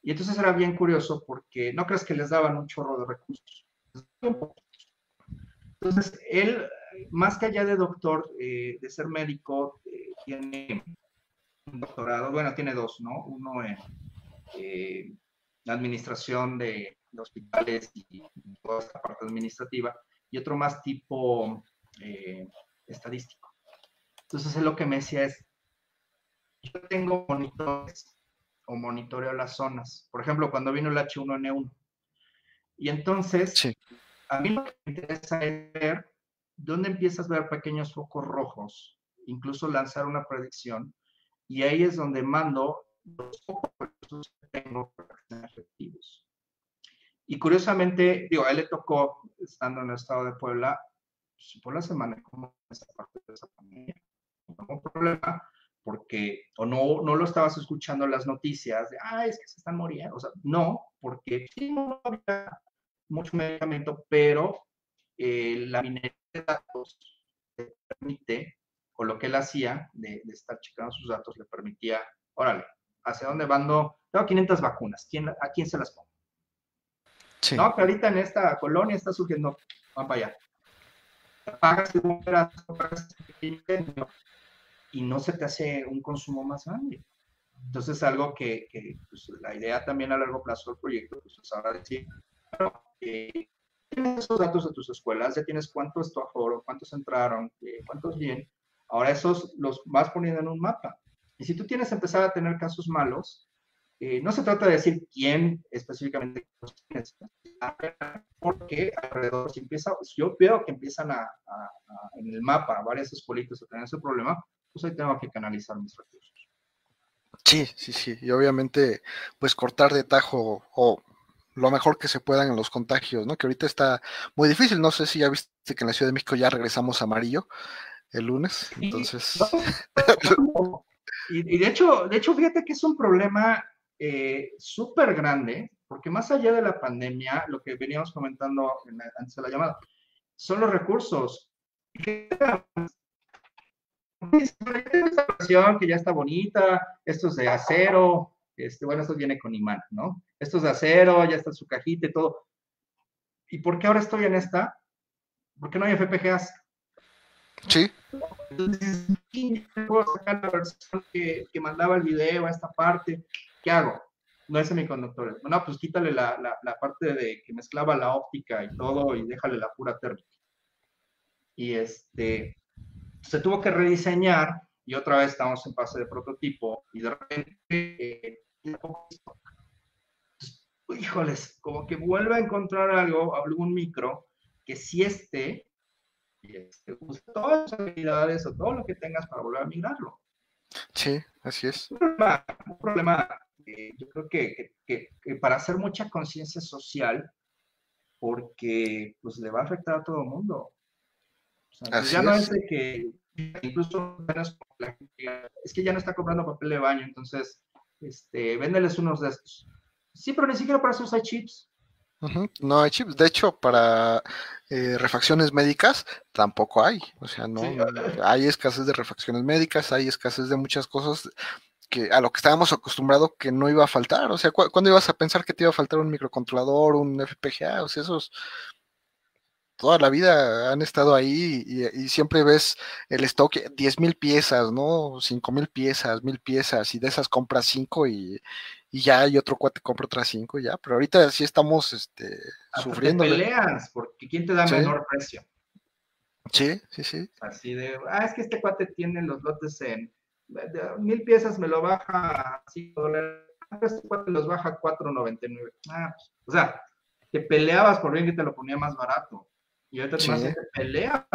[SPEAKER 2] y entonces era bien curioso porque no crees que les daban un chorro de recursos. Entonces, él, más que allá de doctor, eh, de ser médico, eh, tiene un doctorado, bueno, tiene dos, ¿no? Uno en eh, administración de, hospitales y, toda esta parte administrativa, y otro más tipo estadístico. Entonces, él lo que me decía es, yo tengo monitores o monitoreo las zonas. Por ejemplo, cuando vino el H1N1. Y entonces, a mí lo que me interesa es ver dónde empiezas a ver pequeños focos rojos, incluso lanzar una predicción, y ahí es donde mando los focos que tengo para que sean efectivos. Y curiosamente, digo, a él le tocó, estando en el estado de Puebla, pues Puebla se manejó esa parte de esa. No hubo problema, porque, o no, no lo estabas escuchando en las noticias de, ah, es que se están muriendo, o sea, no, porque no había mucho medicamento, pero eh, la minería de datos le permite, o lo que él hacía de, estar checando sus datos, le permitía, órale, ¿hacia dónde mando? Tengo 500 vacunas, ¿quién, ¿a quién se las pongo? Sí. No, que ahorita en esta colonia está surgiendo, van para allá. Pagas, pagas, y no se te hace un consumo más grande. Entonces, algo que, pues, la idea también a largo plazo del proyecto pues, es ahora decir, tienes esos datos de tus escuelas, ya tienes cuántos es tu aforo, cuántos entraron, eh, cuántos bien, ahora esos los vas poniendo en un mapa. Y si tú tienes empezar a tener casos malos, eh, no se trata de decir quién específicamente porque alrededor, si empieza, yo veo que empiezan a, en el mapa varias escuelitas a tener ese problema, pues ahí tengo que canalizar mis recursos.
[SPEAKER 1] Sí, sí, sí, y obviamente pues cortar de tajo o lo mejor que se puedan en los contagios, ¿no? Que ahorita está muy difícil, no sé si ya viste que en la Ciudad de México ya regresamos a amarillo el lunes, entonces...
[SPEAKER 2] y, de hecho, de hecho, fíjate que es un problema eh, súper grande, porque más allá de la pandemia, lo que veníamos comentando antes de la llamada, son los recursos esta que ya está bonita, esto es de acero, este, bueno, esto viene con imán, ¿no? Esto es de acero, ya está su cajita y todo. ¿Y por qué ahora estoy en esta? ¿Por qué no hay FPGAs?
[SPEAKER 1] Sí.
[SPEAKER 2] Entonces, puedo sacar la versión que, que, mandaba el video a esta parte? ¿Qué hago? No es semiconductores. Bueno, pues quítale la, la, la parte de que mezclaba la óptica y todo y déjale la pura térmica. Y este, se tuvo que rediseñar y otra vez estamos en fase de prototipo y de repente, eh, híjoles, como que vuelve a encontrar algo, algún micro que si esté, y este, todas las habilidades o todo lo que tengas para volver a migrarlo.
[SPEAKER 1] Sí, así es.
[SPEAKER 2] Un problema, un problema eh, yo creo que, que, que, para hacer mucha conciencia social, porque pues le va a afectar a todo el mundo. Pues, ya no es de que incluso es que ya no está comprando papel de baño, entonces este, véndeles unos de estos. Sí, pero ni siquiera para eso hay chips.
[SPEAKER 1] No hay chips. De hecho, para eh, refacciones médicas tampoco hay. O sea, no, hay escasez de refacciones médicas, hay escasez de muchas cosas que a lo que estábamos acostumbrados que no iba a faltar. O sea, ¿cuándo ibas a pensar que te iba a faltar un microcontrolador, un FPGA? O sea, esos toda la vida han estado ahí y, siempre ves el stock, 10 mil piezas, ¿no? 5 mil piezas, mil piezas, y de esas compras 5 y, ya, y otro cuate compra otras 5 y ya, pero ahorita sí estamos este, sufriendo.
[SPEAKER 2] peleas, porque ¿quién te da menor precio?
[SPEAKER 1] Sí, sí, sí.
[SPEAKER 2] Así de, ah, es que este cuate tiene los lotes en mil piezas, me lo baja a 5 dólares, este cuate los baja a 4.99. Ah, pues, o sea, te peleabas por bien que te lo ponía más barato. Y ahorita sí. más pelea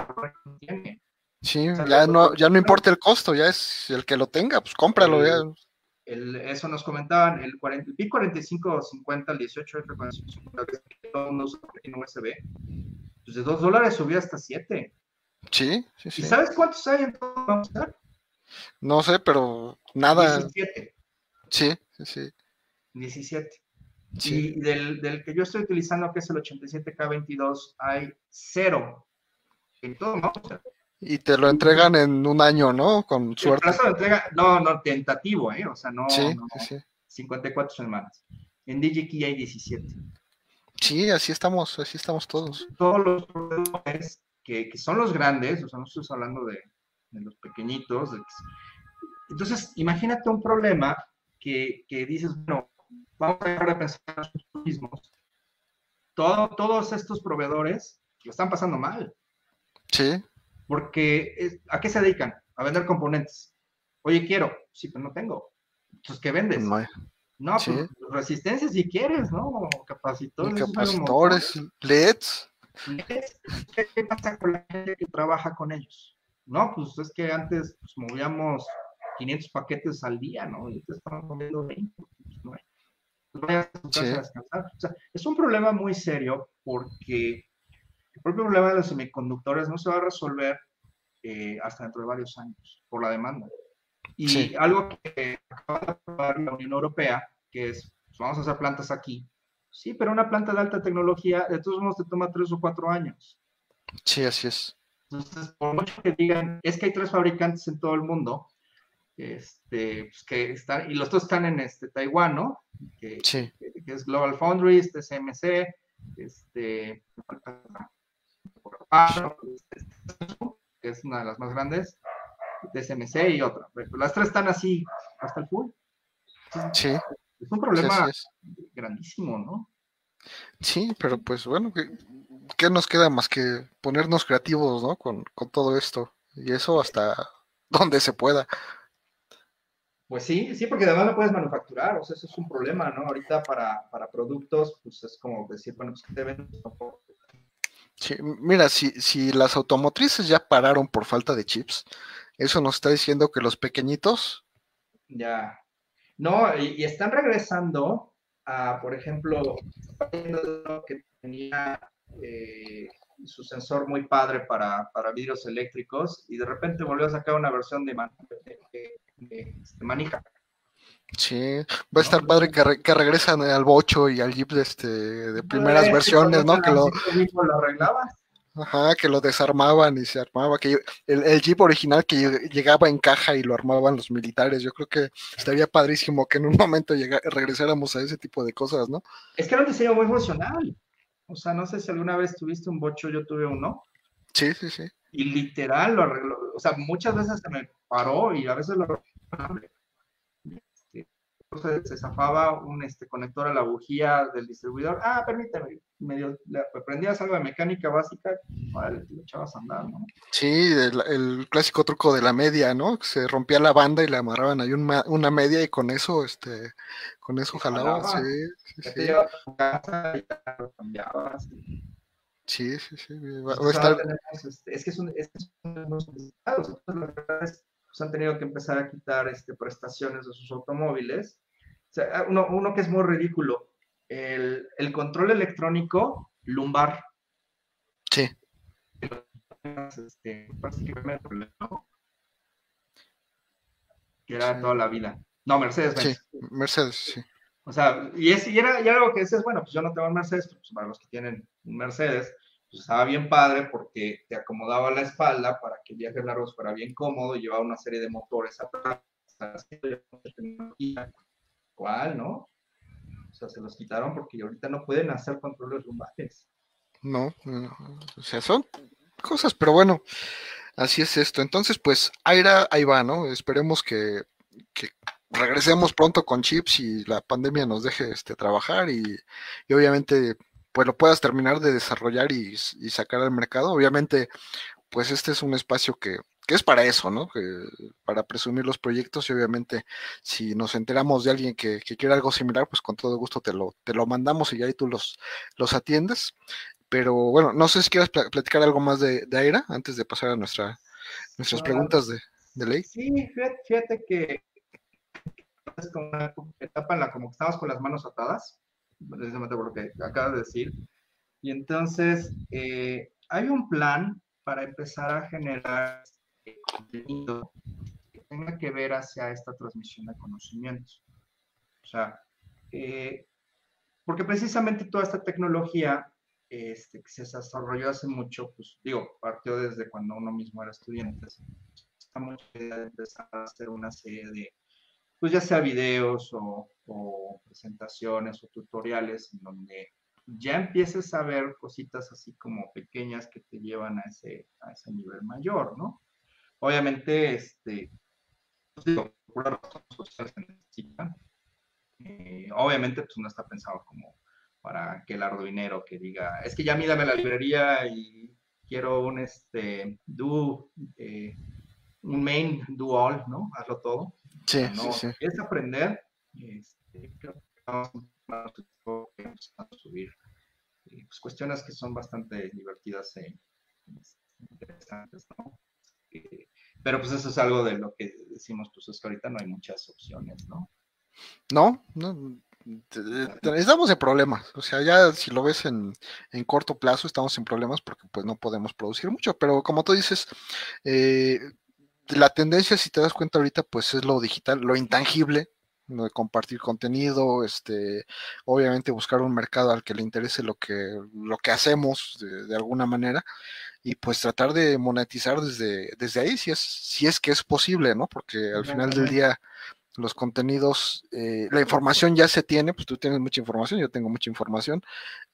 [SPEAKER 2] tiene.
[SPEAKER 1] Sí, ya no, ya no importa el costo, ya es el que lo tenga, pues cómpralo. ya.
[SPEAKER 2] El, eso nos comentaban, el, 40, el PIC 4550, el 18F 4550, que todo mundo usa en USB, pues de 2 dólares subió hasta 7.
[SPEAKER 1] Sí, sí, sí.
[SPEAKER 2] ¿Y sabes cuántos hay en todo?
[SPEAKER 1] No sé, pero nada.
[SPEAKER 2] 17.
[SPEAKER 1] Sí, sí, sí.
[SPEAKER 2] 17. Y del, del, que yo estoy utilizando, que es el 87K22, hay cero. En todo, ¿no?
[SPEAKER 1] Y te lo entregan en un año, ¿no? Con suerte.
[SPEAKER 2] El plazo de entrega, no, no, tentativo, ¿eh? O sea, no, sí, sí, 54 semanas. En DigiKey hay 17.
[SPEAKER 1] Sí, así estamos, así estamos todos.
[SPEAKER 2] Todos los proveedores que, que son los grandes, o sea, no estoy hablando de, de los pequeñitos. Entonces, imagínate un problema que, que dices, bueno, vamos a dejar de pensar en nosotros mismos. Todo, todos estos proveedores lo están pasando mal.
[SPEAKER 1] Sí.
[SPEAKER 2] Porque, ¿a qué se dedican? A vender componentes. Oye, quiero. Sí, pero no tengo. Entonces, ¿qué vendes? No, no pues, resistencia si quieres, ¿no? Capacitores.
[SPEAKER 1] Capacitores, LEDs.
[SPEAKER 2] ¿Qué pasa con la gente que trabaja con ellos? No, pues es que antes pues, movíamos 500 paquetes al día, ¿no? Y ahorita estamos moviendo 20. Pues, no hay es un problema muy serio porque el propio problema de los semiconductores no se va a resolver eh, hasta dentro de varios años por la demanda. Y algo que acaba de aprobar la Unión Europea, que es, pues, vamos a hacer plantas aquí. Sí, pero una planta de alta tecnología, de todos modos, te toma tres o cuatro años.
[SPEAKER 1] Sí, así es.
[SPEAKER 2] Entonces, por mucho que digan, es que hay tres fabricantes en todo el mundo, este, pues que están, y los dos están en este, Taiwán, ¿no? Que,
[SPEAKER 1] sí.
[SPEAKER 2] que, es Global Foundries, TSMC, este, que es una de las más grandes, TSMC y otra. Las tres están así hasta el full.
[SPEAKER 1] Sí.
[SPEAKER 2] Es un problema grandísimo, ¿no?
[SPEAKER 1] Sí, pero pues bueno, ¿qué, ¿qué, nos queda más que ponernos creativos, ¿no? Con, con todo esto. Y eso hasta donde se pueda.
[SPEAKER 2] Pues sí, sí, porque además no puedes manufacturar, o sea, eso es un problema, ¿no? Ahorita para, para productos, pues es como decir, bueno, pues que te ven
[SPEAKER 1] Sí, mira, si, si las automotrices ya pararon por falta de chips, eso nos está diciendo que los pequeñitos.
[SPEAKER 2] Ya. No, y, están regresando a, por ejemplo, que tenía eh, su sensor muy padre para, para, vidrios eléctricos y de repente volvió a sacar una versión de, de, este, manija.
[SPEAKER 1] Sí, va a estar padre que, que, regresan al bocho y al Jeep de, este, de primeras versiones, ¿no? Que lo, Ajá, que lo desarmaban y se armaba, que el, el, Jeep original que llegaba en caja y lo armaban los militares, yo creo que estaría padrísimo que en un momento llega, regresáramos a ese tipo de cosas, ¿no?
[SPEAKER 2] Es que era un diseño muy funcional, o sea, no sé si alguna vez tuviste un bocho, yo tuve uno.
[SPEAKER 1] Sí, sí, sí.
[SPEAKER 2] Y literal lo arregló, o sea, muchas veces se me paró y a veces lo este, se zafaba un este, conector a la bujía del distribuidor. Ah, permíteme, medio, prendías algo de mecánica básica, vale, lo echabas a andar, ¿no?
[SPEAKER 1] Sí, el, clásico truco de la media, ¿no? Se rompía la banda y le amarraban ahí una, una media y con eso, este, con eso jalaba, sí, sí, sí. Te a tu casa y ya lo cambiabas. Sí, sí, sí.
[SPEAKER 2] Este, es que es un, es, pues, han tenido que empezar a quitar este, prestaciones de sus automóviles. Sea, uno, uno que es muy ridículo, el, el control electrónico lumbar.
[SPEAKER 1] Sí.
[SPEAKER 2] Este, que era toda la vida. No, Mercedes.
[SPEAKER 1] Sí, Mercedes, sí.
[SPEAKER 2] O sea, y, es, y era, y algo que dices, bueno, pues yo no tengo un Mercedes, pues para los que tienen un Mercedes, pues estaba bien padre porque te acomodaba la espalda para que el viaje largo fuera bien cómodo, llevaba una serie de motores atrás, ¿cuál, no? O sea, se los quitaron porque ahorita no pueden hacer controles lumbares.
[SPEAKER 1] No, no, o sea, son cosas, pero bueno, así es esto. Entonces, pues, Aira, ahí va, ¿no? Esperemos que, que regresemos pronto con chips y la pandemia nos deje este, trabajar y, y obviamente pues lo puedas terminar de desarrollar y, sacar al mercado. Obviamente, pues este es un espacio que, es para eso, ¿no? Que, para presumir los proyectos y obviamente si nos enteramos de alguien que, que quiere algo similar, pues con todo gusto te lo, te lo mandamos y ahí tú los, los atiendes. Pero bueno, no sé si quieres platicar algo más de, de Aira antes de pasar a nuestra, nuestras preguntas de, de, ley.
[SPEAKER 2] Sí, fíjate, que es como una etapa en la como que estamos con las manos atadas precisamente por lo que acabas de decir. Y entonces, eh, hay un plan para empezar a generar contenido que tenga que ver hacia esta transmisión de conocimientos. O sea, eh, porque precisamente toda esta tecnología este, que se desarrolló hace mucho, pues digo, partió desde cuando uno mismo era estudiante. Estamos empezando a hacer una serie de pues ya sea videos o, presentaciones o tutoriales en donde ya empieces a ver cositas así como pequeñas que te llevan a ese, a ese nivel mayor, ¿no? Obviamente, este, pues digo, por se. Eh, obviamente, pues no está pensado como para que el arduinero que diga, es que ya mídame la librería y quiero un este, do, eh, un main do all, ¿no? Hazlo todo.
[SPEAKER 1] Sí, sí, sí.
[SPEAKER 2] Es aprender, este, creo que vamos a subir pues, cuestiones que son bastante divertidas e interesantes, ¿no? Pero pues eso es algo de lo que decimos, pues es que ahorita no hay muchas opciones, ¿no?
[SPEAKER 1] No, no, estamos en problemas. O sea, ya si lo ves en, en, corto plazo, estamos en problemas porque pues no podemos producir mucho. Pero como tú dices, eh, la tendencia, si te das cuenta ahorita, pues es lo digital, lo intangible, de compartir contenido, este, obviamente buscar un mercado al que le interese lo que, lo que hacemos de, alguna manera y pues tratar de monetizar desde, desde ahí si es, si es que es posible, ¿no? Porque al final del día los contenidos, eh, la información ya se tiene, pues tú tienes mucha información, yo tengo mucha información,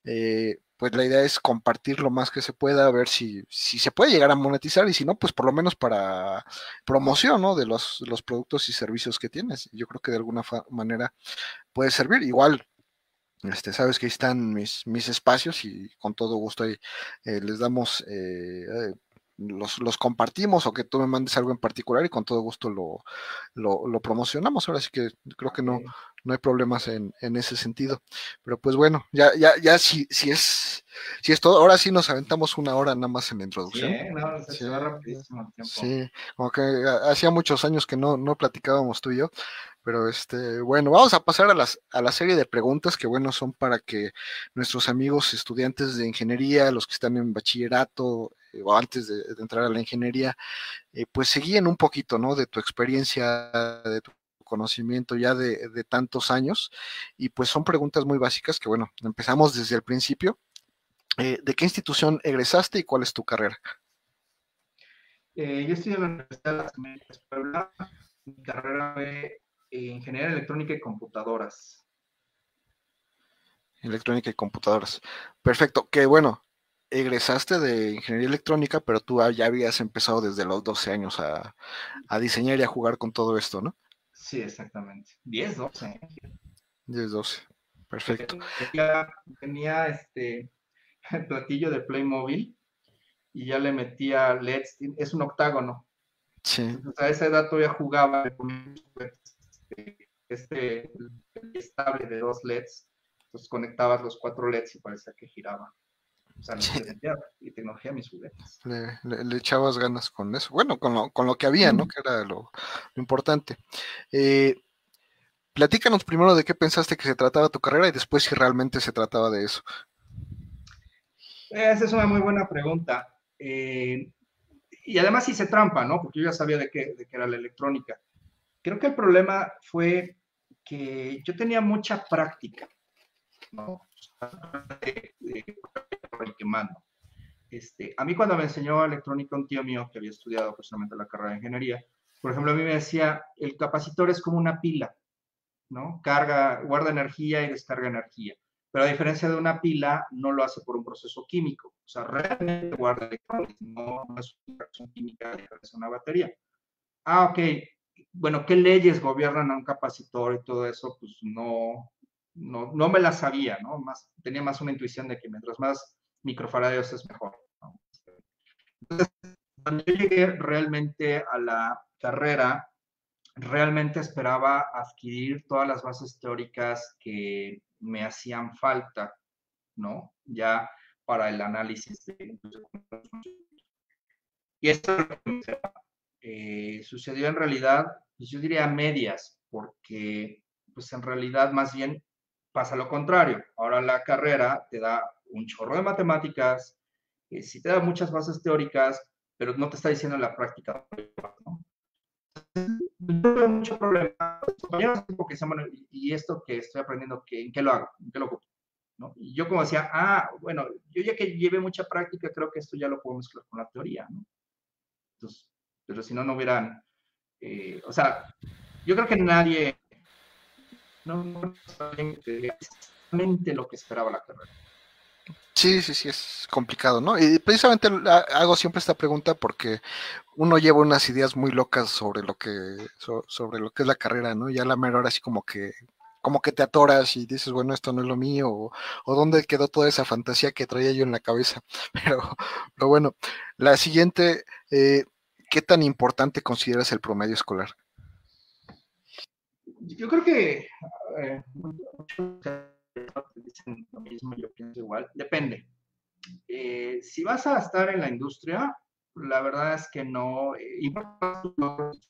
[SPEAKER 1] eh, pues la idea es compartir lo más que se pueda, a ver si, si se puede llegar a monetizar y si no, pues por lo menos para promoción, ¿no? De los, los productos y servicios que tienes. Yo creo que de alguna manera puede servir. Igual, este, sabes que ahí están mis, mis espacios y con todo gusto ahí eh, les damos los, compartimos o que tú me mandes algo en particular y con todo gusto lo, lo, promocionamos. Ahora sí que creo que no, no hay problemas en, en, ese sentido. Pero pues bueno, ya, ya, ya si, si es, si es todo, ahora sí nos aventamos una hora nada más en la introducción. sí, como que hacía muchos años que no, no platicábamos tú y yo. Pero este, bueno, vamos a pasar a, las, a la serie de preguntas que, bueno, son para que nuestros amigos estudiantes de ingeniería, los que están en bachillerato o antes de, entrar a la ingeniería, eh, pues se guíen un poquito, ¿no? De tu experiencia, de tu conocimiento ya de, de, tantos años. Y pues son preguntas muy básicas que, bueno, empezamos desde el principio. Eh, ¿De qué institución egresaste y cuál es tu carrera?
[SPEAKER 2] yo estudié en la Universidad de las Américas Puebla. Mi carrera fue ingeniería electrónica y computadoras.
[SPEAKER 1] Electrónica y computadoras. Perfecto. Que bueno, egresaste de ingeniería electrónica, pero tú ya habías empezado desde los 12 años a, diseñar y a jugar con todo esto, ¿no?
[SPEAKER 2] Sí, exactamente. 10, 12.
[SPEAKER 1] 10, 12. Perfecto.
[SPEAKER 2] Tenía, tenía este el platillo de Playmobil y ya le metía LEDs. Es un octágono.
[SPEAKER 1] Sí.
[SPEAKER 2] a esa edad todavía jugaba, este estable de dos LEDs, entonces conectabas los cuatro LEDs y parecía que giraba. O sea, y tecnología a mis juguetes.
[SPEAKER 1] Le, echabas ganas con eso. Bueno, con lo, con lo que había, ¿no? Que era lo, importante. Eh, platícanos primero de qué pensaste que se trataba tu carrera y después si realmente se trataba de eso.
[SPEAKER 2] Esa es una muy buena pregunta. Eh, y además hice trampa, ¿no? Porque yo ya sabía de qué, de qué era la electrónica. Creo que el problema fue que yo tenía mucha práctica, ¿no? De, quemando. Este, a mí cuando me enseñó electrónica un tío mío que había estudiado personalmente la carrera de ingeniería, por ejemplo, a mí me decía, el capacitor es como una pila, ¿no? Carga, guarda energía y descarga energía. Pero a diferencia de una pila, no lo hace por un proceso químico. O sea, realmente guarda electrones, no, es una reacción química una batería. Ah, ok. Bueno, ¿qué leyes gobiernan a un capacitor y todo eso? Pues no, no, no me la sabía, ¿no? Más, tenía más una intuición de que mientras más microfaradios es mejor. Entonces, cuando yo llegué realmente a la carrera, realmente esperaba adquirir todas las bases teóricas que me hacían falta, ¿no? Ya para el análisis de... Y esto eh, sucedió en realidad, pues yo diría medias, porque pues en realidad más bien pasa lo contrario. Ahora la carrera te da un chorro de matemáticas, eh, sí te da muchas bases teóricas, pero no te está diciendo en la práctica. ¿no? no mucho problema. Porque y esto que estoy aprendiendo, ¿en qué lo hago? ¿En qué lo ocupo? yo como decía, ah, bueno, yo ya que llevé mucha práctica, creo que esto ya lo puedo mezclar con la teoría, ¿no? Entonces, pero si no, no hubieran, eh, o sea, yo creo que nadie, no, no exactamente lo que esperaba la carrera.
[SPEAKER 1] Sí, sí, sí, es complicado, ¿no? Y precisamente hago siempre esta pregunta porque uno lleva unas ideas muy locas sobre lo que, sobre lo que es la carrera, ¿no? Y a la mera hora así como que, como que te atoras y dices, bueno, esto no es lo mío, o, dónde quedó toda esa fantasía que traía yo en la cabeza. Pero, pero bueno, la siguiente, eh, ¿qué tan importante consideras el promedio escolar?
[SPEAKER 2] Yo creo que eh, dicen lo mismo, yo pienso igual. Depende. Eh, si vas a estar en la industria, la verdad es que no. Eh,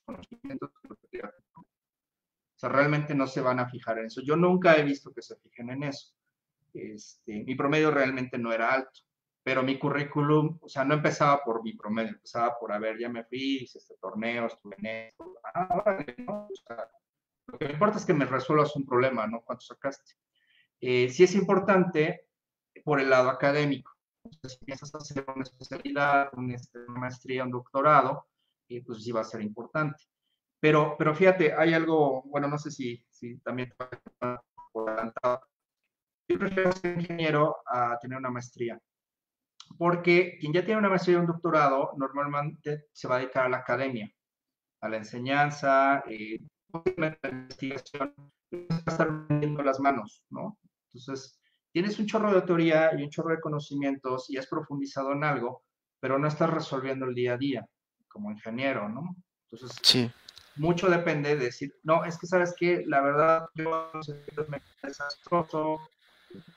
[SPEAKER 2] conocimientos. O sea, realmente no se van a fijar en eso. Yo nunca he visto que se fijen en eso. Este, mi promedio realmente no era alto, pero mi currículum, o sea, no empezaba por mi promedio, empezaba por, a ver, ya me fui, hice este torneo, estuve en esto. Ah, ¿no? o sea, lo que me importa es que me resuelvas un problema, ¿no? ¿Cuánto sacaste? Eh, sí es importante por el lado académico. Si piensas hacer una especialidad, este, una maestría, un doctorado, eh, pues sí va a ser importante. Pero, pero fíjate, hay algo, bueno, no sé si, si también. Yo prefiero ser ingeniero a tener una maestría. Porque quien ya tiene una maestría y un doctorado normalmente se va a dedicar a la academia, a la enseñanza, eh, la investigación, va a estar viendo las manos, ¿no? Entonces, tienes un chorro de teoría y un chorro de conocimientos y has profundizado en algo, pero no estás resolviendo el día a día como ingeniero, ¿no? Entonces, sí. mucho depende de decir, no, es que sabes que la verdad yo me desastroso,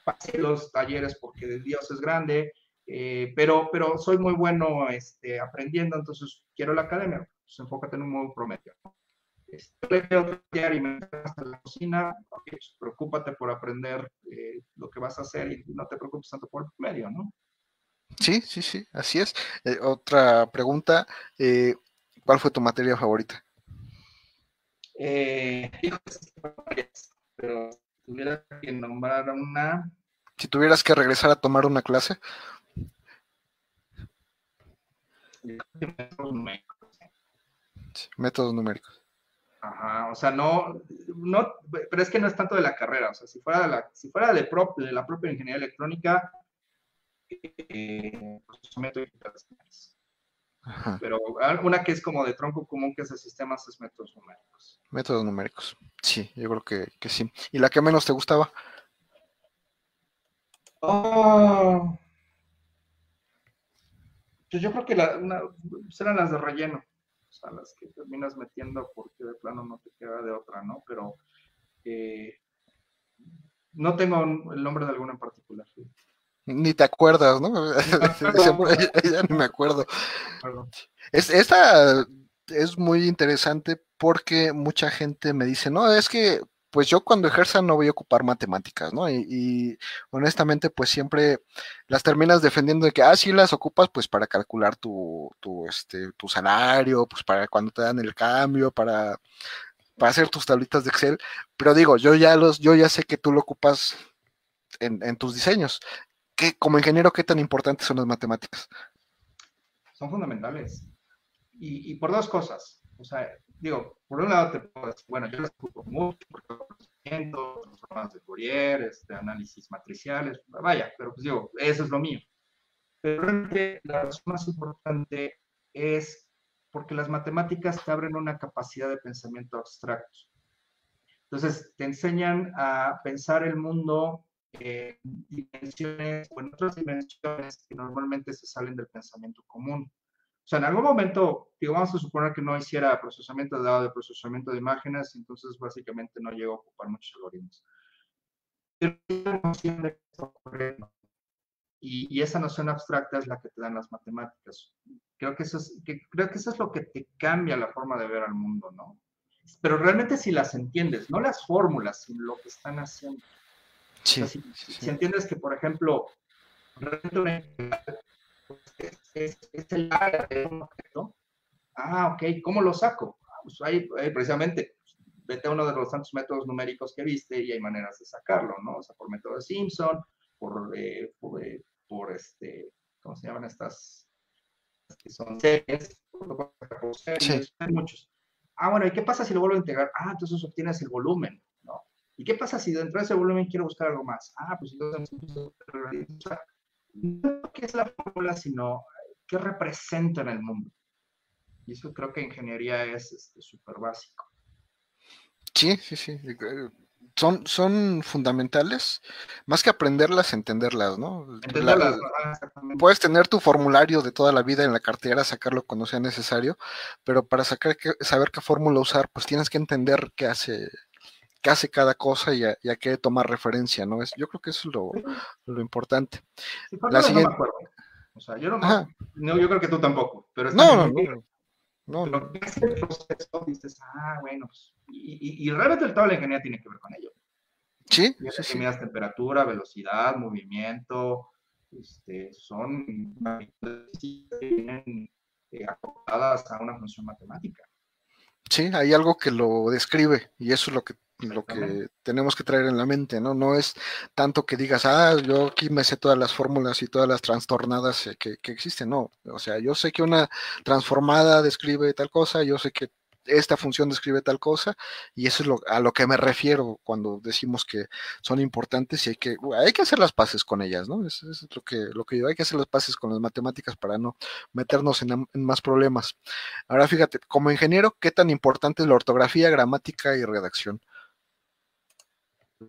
[SPEAKER 2] pasé los talleres porque Dios es grande, eh, pero, pero soy muy bueno este, aprendiendo, entonces quiero la academia, pues enfócate en un modo promedio. ¿no? Y me hasta la cocina, pues, preocúpate por aprender eh, lo que vas a hacer y no te preocupes tanto por el medio, ¿no?
[SPEAKER 1] Sí, sí, sí, así es. Eh, otra pregunta, eh, ¿cuál fue tu materia favorita?
[SPEAKER 2] pero si tuviera que nombrar una...
[SPEAKER 1] Si tuvieras que regresar a tomar una clase.
[SPEAKER 2] Métodos numéricos.
[SPEAKER 1] métodos numéricos.
[SPEAKER 2] Ajá, o sea, no, no, pero es que no es tanto de la carrera, o sea, si fuera de la, si fuera de, de la propia ingeniería electrónica, eh, pues, Pero una que es como de tronco común que es de sistemas es métodos numéricos.
[SPEAKER 1] Métodos numéricos, sí, yo creo que, que sí. ¿Y la que menos te gustaba?
[SPEAKER 2] Oh, pues yo creo que la, una, eran las de relleno a las que terminas metiendo porque de plano no te queda de otra, ¿no? Pero eh, no tengo el nombre de alguna en particular.
[SPEAKER 1] Ni te acuerdas, ¿no? ya ni me acuerdo. Es, esta es muy interesante porque mucha gente me dice, no, es que pues yo cuando ejerza no voy a ocupar matemáticas, ¿no? Y, honestamente, pues siempre las terminas defendiendo de que, ah, sí las ocupas, pues para calcular tu, tu, este, tu salario, pues para cuando te dan el cambio, para, para hacer tus tablitas de Excel, pero digo, yo ya los, yo ya sé que tú lo ocupas en, tus diseños. ¿Qué, como ingeniero, ¿qué tan importantes son las matemáticas?
[SPEAKER 2] Son fundamentales. Y por dos cosas. O sea, digo, por un lado te puedo decir, bueno, yo las ocupo mucho porque transformadas de Fourier, este, análisis matriciales, vaya, pero pues digo, eso es lo mío. Pero realmente la razón más importante es porque las matemáticas te abren una capacidad de pensamiento abstracto. Entonces, te enseñan a pensar el mundo en dimensiones o en otras dimensiones que normalmente se salen del pensamiento común. O sea, en algún momento, digo, vamos a suponer que no hiciera procesamiento de datos, de procesamiento de imágenes, entonces básicamente no llego a ocupar muchos algoritmos. Y, y, esa noción abstracta es la que te dan las matemáticas. Creo que, eso es, que, creo que eso es lo que te cambia la forma de ver al mundo, ¿no? Pero realmente si las entiendes, no las fórmulas, sino lo que están haciendo. Sí, si, si, entiendes que, por ejemplo, es, el área de un objeto. Ah, ok, ¿cómo lo saco? Ah, pues ahí, precisamente, vete a uno de los tantos métodos numéricos que viste y hay maneras de sacarlo, ¿no? O sea, por método de Simpson, por, eh, eh, por, este, ¿cómo se llaman estas? Que son series, hay muchos. Ah, bueno, ¿y qué pasa si lo vuelvo a integrar? Ah, entonces obtienes el volumen, ¿no? ¿Y qué pasa si dentro de ese volumen quiero buscar algo más? Ah, pues entonces no qué es la fórmula, sino qué representa en el mundo. Y eso creo que ingeniería es súper este, básico.
[SPEAKER 1] Sí, sí, sí. Son, son fundamentales, más que aprenderlas, entenderlas, ¿no? Entenderlas, puedes tener tu formulario de toda la vida en la cartera, sacarlo cuando sea necesario, pero para sacar saber qué fórmula usar, pues tienes que entender qué hace, hace cada cosa y a, qué tomar referencia, ¿no? Es, yo creo que eso es lo, lo importante.
[SPEAKER 2] la siguiente... No o sea, yo no, no, yo creo que tú tampoco, pero
[SPEAKER 1] no, no, no,
[SPEAKER 2] Lo que es el proceso, dices, ah, bueno, pues, y, y, realmente el todo de ingeniería tiene que ver con ello.
[SPEAKER 1] Sí,
[SPEAKER 2] sí, sí. temperatura, velocidad, movimiento, este, son vienen eh, acopladas a una función matemática.
[SPEAKER 1] Sí, hay algo que lo describe y eso es lo que lo que tenemos que traer en la mente, ¿no? No es tanto que digas, ah, yo aquí me sé todas las fórmulas y todas las trastornadas eh, que, que existen, no. O sea, yo sé que una transformada describe tal cosa, yo sé que esta función describe tal cosa y eso es lo, a lo que me refiero cuando decimos que son importantes y hay que, hay que hacer las paces con ellas, ¿no? Eso es lo que, lo que yo, hay que hacer las paces con las matemáticas para no meternos en, más problemas. Ahora fíjate, como ingeniero, ¿qué tan importante es la ortografía, gramática y redacción?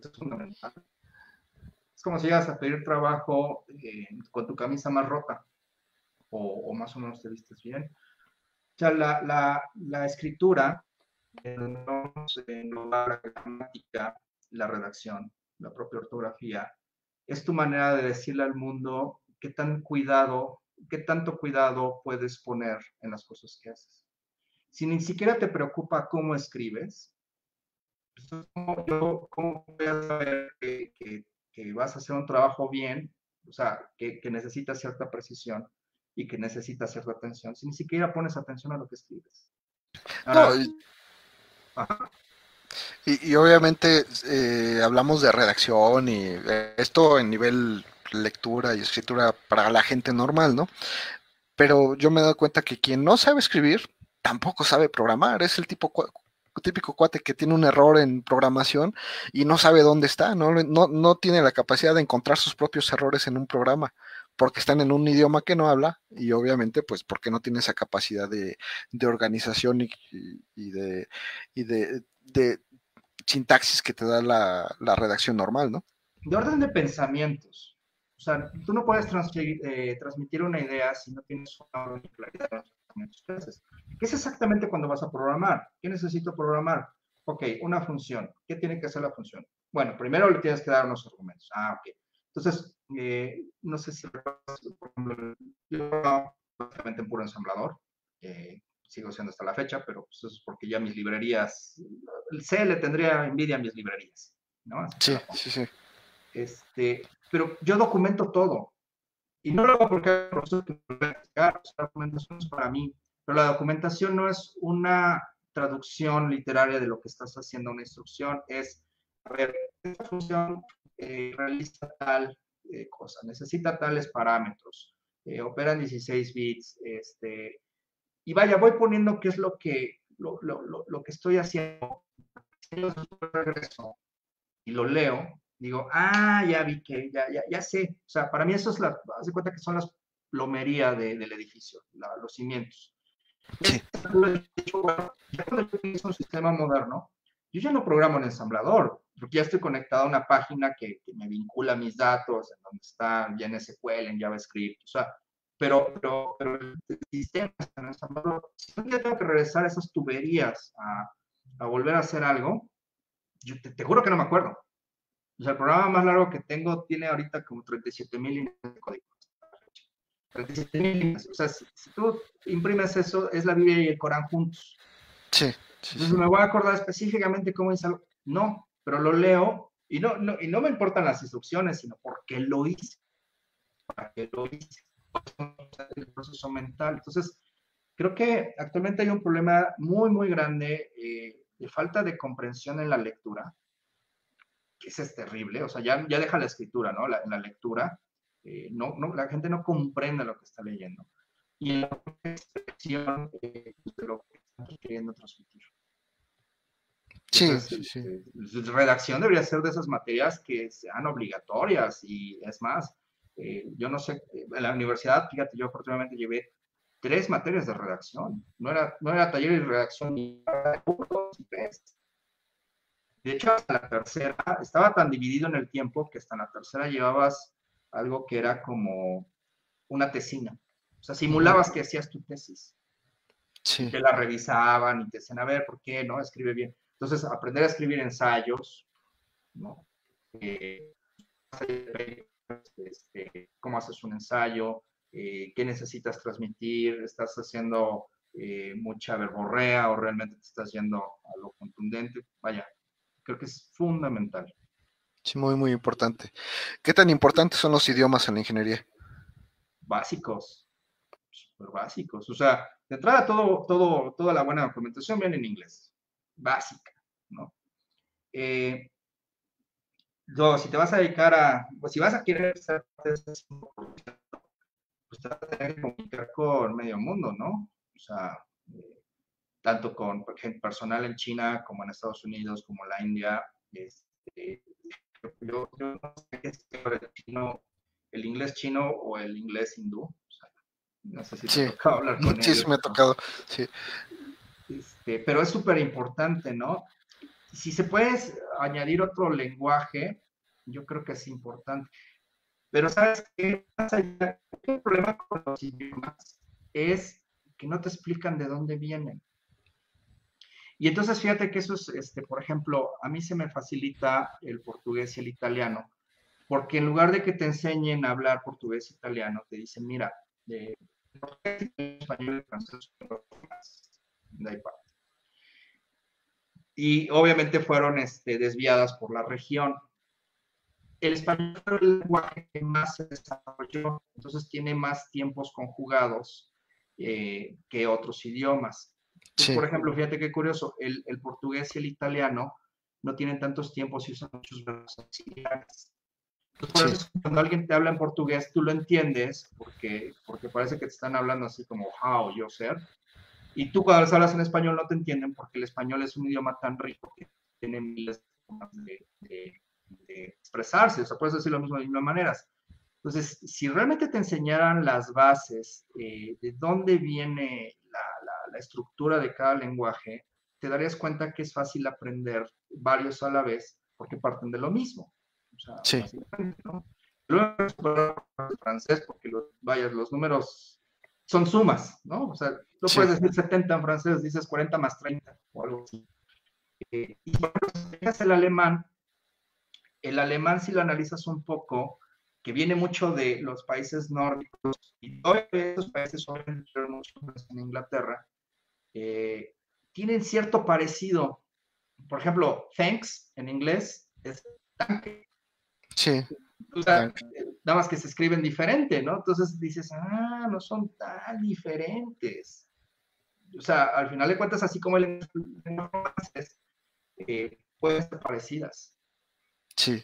[SPEAKER 2] Es fundamental. Es como si llegas a pedir trabajo eh, con tu camisa más rota o, o más o menos te vistes bien o sea, la, la, la escritura, la gramática, la redacción, la propia ortografía, es tu manera de decirle al mundo qué tan cuidado, qué tanto cuidado puedes poner en las cosas que haces. Si ni siquiera te preocupa cómo escribes, ¿cómo, yo, cómo voy a saber que, que, que, vas a hacer un trabajo bien? O sea, que, que necesita cierta precisión y que necesita cierta atención, si ni siquiera pones atención a lo que escribes.
[SPEAKER 1] y, obviamente eh, hablamos de redacción y esto en nivel lectura y escritura para la gente normal, ¿no? Pero yo me he dado cuenta que quien no sabe escribir tampoco sabe programar, es el tipo típico cuate que tiene un error en programación y no sabe dónde está, ¿no? No, no tiene la capacidad de encontrar sus propios errores en un programa porque están en un idioma que no habla y obviamente pues porque no tiene esa capacidad de, organización y, de, de, sintaxis que te da la, redacción normal, ¿no?
[SPEAKER 2] De orden de pensamientos. O sea, tú no puedes eh, transmitir una idea si no tienes una ¿Qué es exactamente cuando vas a programar? ¿Qué necesito programar? Ok, una función. ¿Qué tiene que hacer la función? Bueno, primero le tienes que dar unos argumentos. Ah, ok. Entonces, eh, no sé si yo básicamente en puro ensamblador, eh, sigo siendo hasta la fecha, pero pues es porque ya mis librerías, el C le tendría envidia a mis librerías, ¿no?
[SPEAKER 1] sí, sí, sí.
[SPEAKER 2] Este, pero yo documento todo. Y no lo hago porque la documentación es para mí, pero la documentación no es una traducción literaria de lo que estás haciendo una instrucción es, a ver, esta función eh, realiza tal eh, cosa, necesita tales parámetros, eh, opera en 16 bits, este, y vaya, voy poniendo qué es lo que, lo, lo, lo, que estoy haciendo, regreso y lo leo, digo, ah, ya vi que, ya, ya, ya sé, o sea, para mí eso es la, haz de cuenta que son las plomería de, del edificio, los cimientos. Sí. ya cuando yo utilizo un sistema moderno, yo ya no programo en ensamblador, porque ya estoy conectado a una página que, me vincula mis datos, en donde está ya en SQL, en JavaScript, o sea, pero, pero, pero el sistema está en ensamblador. Si día tengo que regresar esas tuberías a, a volver a hacer algo, yo te, te, juro que no me acuerdo. O sea, el programa más largo que tengo tiene ahorita como 37 mil líneas de código. 37 mil líneas. O sea, si, si, tú imprimes eso, es la Biblia y el Corán juntos.
[SPEAKER 1] Sí.
[SPEAKER 2] Entonces me voy a acordar específicamente cómo hice algo. No, pero lo leo y no, no, y no me importan las instrucciones, sino porque lo hice. ¿Para qué lo hice? El proceso mental. Entonces, creo que actualmente hay un problema muy, muy grande eh, de falta de comprensión en la lectura, que ese es terrible. O sea, ya, ya deja la escritura, ¿no? La, la lectura, eh, no, no, la gente no comprende lo que está leyendo. Y en la expresión eh, de lo que están queriendo transmitir.
[SPEAKER 1] Sí, sí, sí.
[SPEAKER 2] Este, redacción debería ser de esas materias que sean obligatorias y es más, eh, yo no sé, en la universidad, fíjate, yo afortunadamente llevé tres materias de redacción. No era, no era taller de redacción ni De hecho, hasta la tercera, estaba tan dividido en el tiempo que hasta la tercera llevabas algo que era como una tesina. O sea, simulabas que hacías tu tesis. Sí. Que la revisaban y te decían, a ver, ¿por qué? ¿No? Escribe bien. Entonces, aprender a escribir ensayos, ¿no? Eh, este, ¿Cómo haces un ensayo? Eh, ¿Qué necesitas transmitir? ¿Estás haciendo eh, mucha verborrea o realmente te estás yendo a lo contundente? Vaya, creo que es fundamental.
[SPEAKER 1] Sí, muy, muy importante. ¿Qué tan importantes son los idiomas en la ingeniería?
[SPEAKER 2] Básicos, súper básicos. O sea, de entrada todo, todo, toda la buena documentación viene en inglés básica, ¿no? Eh, si te vas a dedicar a, pues si vas a querer ser pues te vas a tener que comunicar con medio mundo, ¿no? O sea, eh, tanto con personal en China como en Estados Unidos, como en la India. Este, yo, no sé qué es el, chino, el inglés chino o el inglés hindú. O sea, no sé si
[SPEAKER 1] te ha tocado hablar con Sí, sí me ha tocado, sí.
[SPEAKER 2] Este, pero es súper importante, ¿no? Si se puede añadir otro lenguaje, yo creo que es importante. Pero ¿sabes qué? el problema con los idiomas es que no te explican de dónde vienen. Y entonces fíjate que eso es, este, por ejemplo, a mí se me facilita el portugués y el italiano, porque en lugar de que te enseñen a hablar portugués e italiano, te dicen, mira, de español y francés, y obviamente fueron este, desviadas por la región. El español es el lenguaje que más se desarrolló, entonces tiene más tiempos conjugados eh, que otros idiomas. Por ejemplo, fíjate qué curioso, el, portugués y el italiano no tienen tantos tiempos y usan muchos verbos auxiliares. Entonces, cuando alguien te habla en portugués, tú lo entiendes porque, porque parece que te están hablando así como how, yo ser, y tú cuando hablas en español no te entienden porque el español es un idioma tan rico que tiene miles de formas de, expresarse. O sea, puedes decir lo mismo de mil maneras. Entonces, si realmente te enseñaran las bases eh, de dónde viene la, estructura de cada lenguaje, te darías cuenta que es fácil aprender varios a la vez porque parten de lo mismo. O sea,
[SPEAKER 1] sí.
[SPEAKER 2] ¿no? Luego, francés, porque los, vaya, los números son sumas, ¿no? O sea, tú puedes decir 70 en francés, dices 40 más 30 o algo así. Eh, y si el alemán, el alemán si lo analizas un poco, que viene mucho de los países nórdicos, y todos esos países son en Inglaterra, eh, tienen cierto parecido. Por ejemplo, thanks en inglés es tanque.
[SPEAKER 1] Sí.
[SPEAKER 2] O sea, nada más que se escriben diferente, ¿no? Entonces dices, ah, no son tan diferentes. o sea, al final de cuentas, así como el eh, pueden ser parecidas.
[SPEAKER 1] Sí.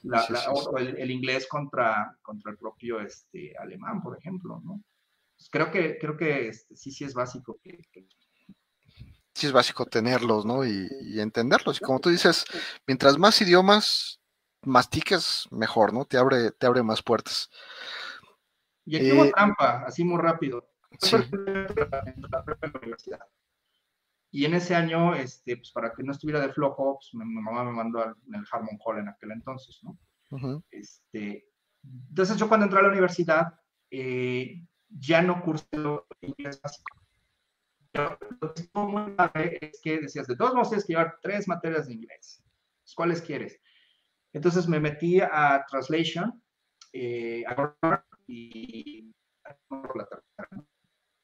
[SPEAKER 2] O el, inglés contra, contra el propio este, alemán, por ejemplo, ¿no? Pues creo que, creo que este, sí, sí es básico que,
[SPEAKER 1] Sí es básico tenerlos, ¿no? Y, entenderlos. Y como tú dices, mientras más idiomas mastiques, mejor, ¿no? Te abre, te abre más puertas.
[SPEAKER 2] Y aquí hubo eh, trampa, así muy rápido. Sí. Y en ese año, este, pues para que no estuviera de flojo, pues mi, mamá me mandó al, en el Harmon Hall en aquel entonces, ¿no? este, entonces yo cuando entré a la universidad, eh, ya no cursé inglés básico. Pero lo que estuvo muy padre es que decías, de todos modos tienes que llevar tres materias de inglés. ¿Cuáles quieres? Entonces me metí a Translation, eh, y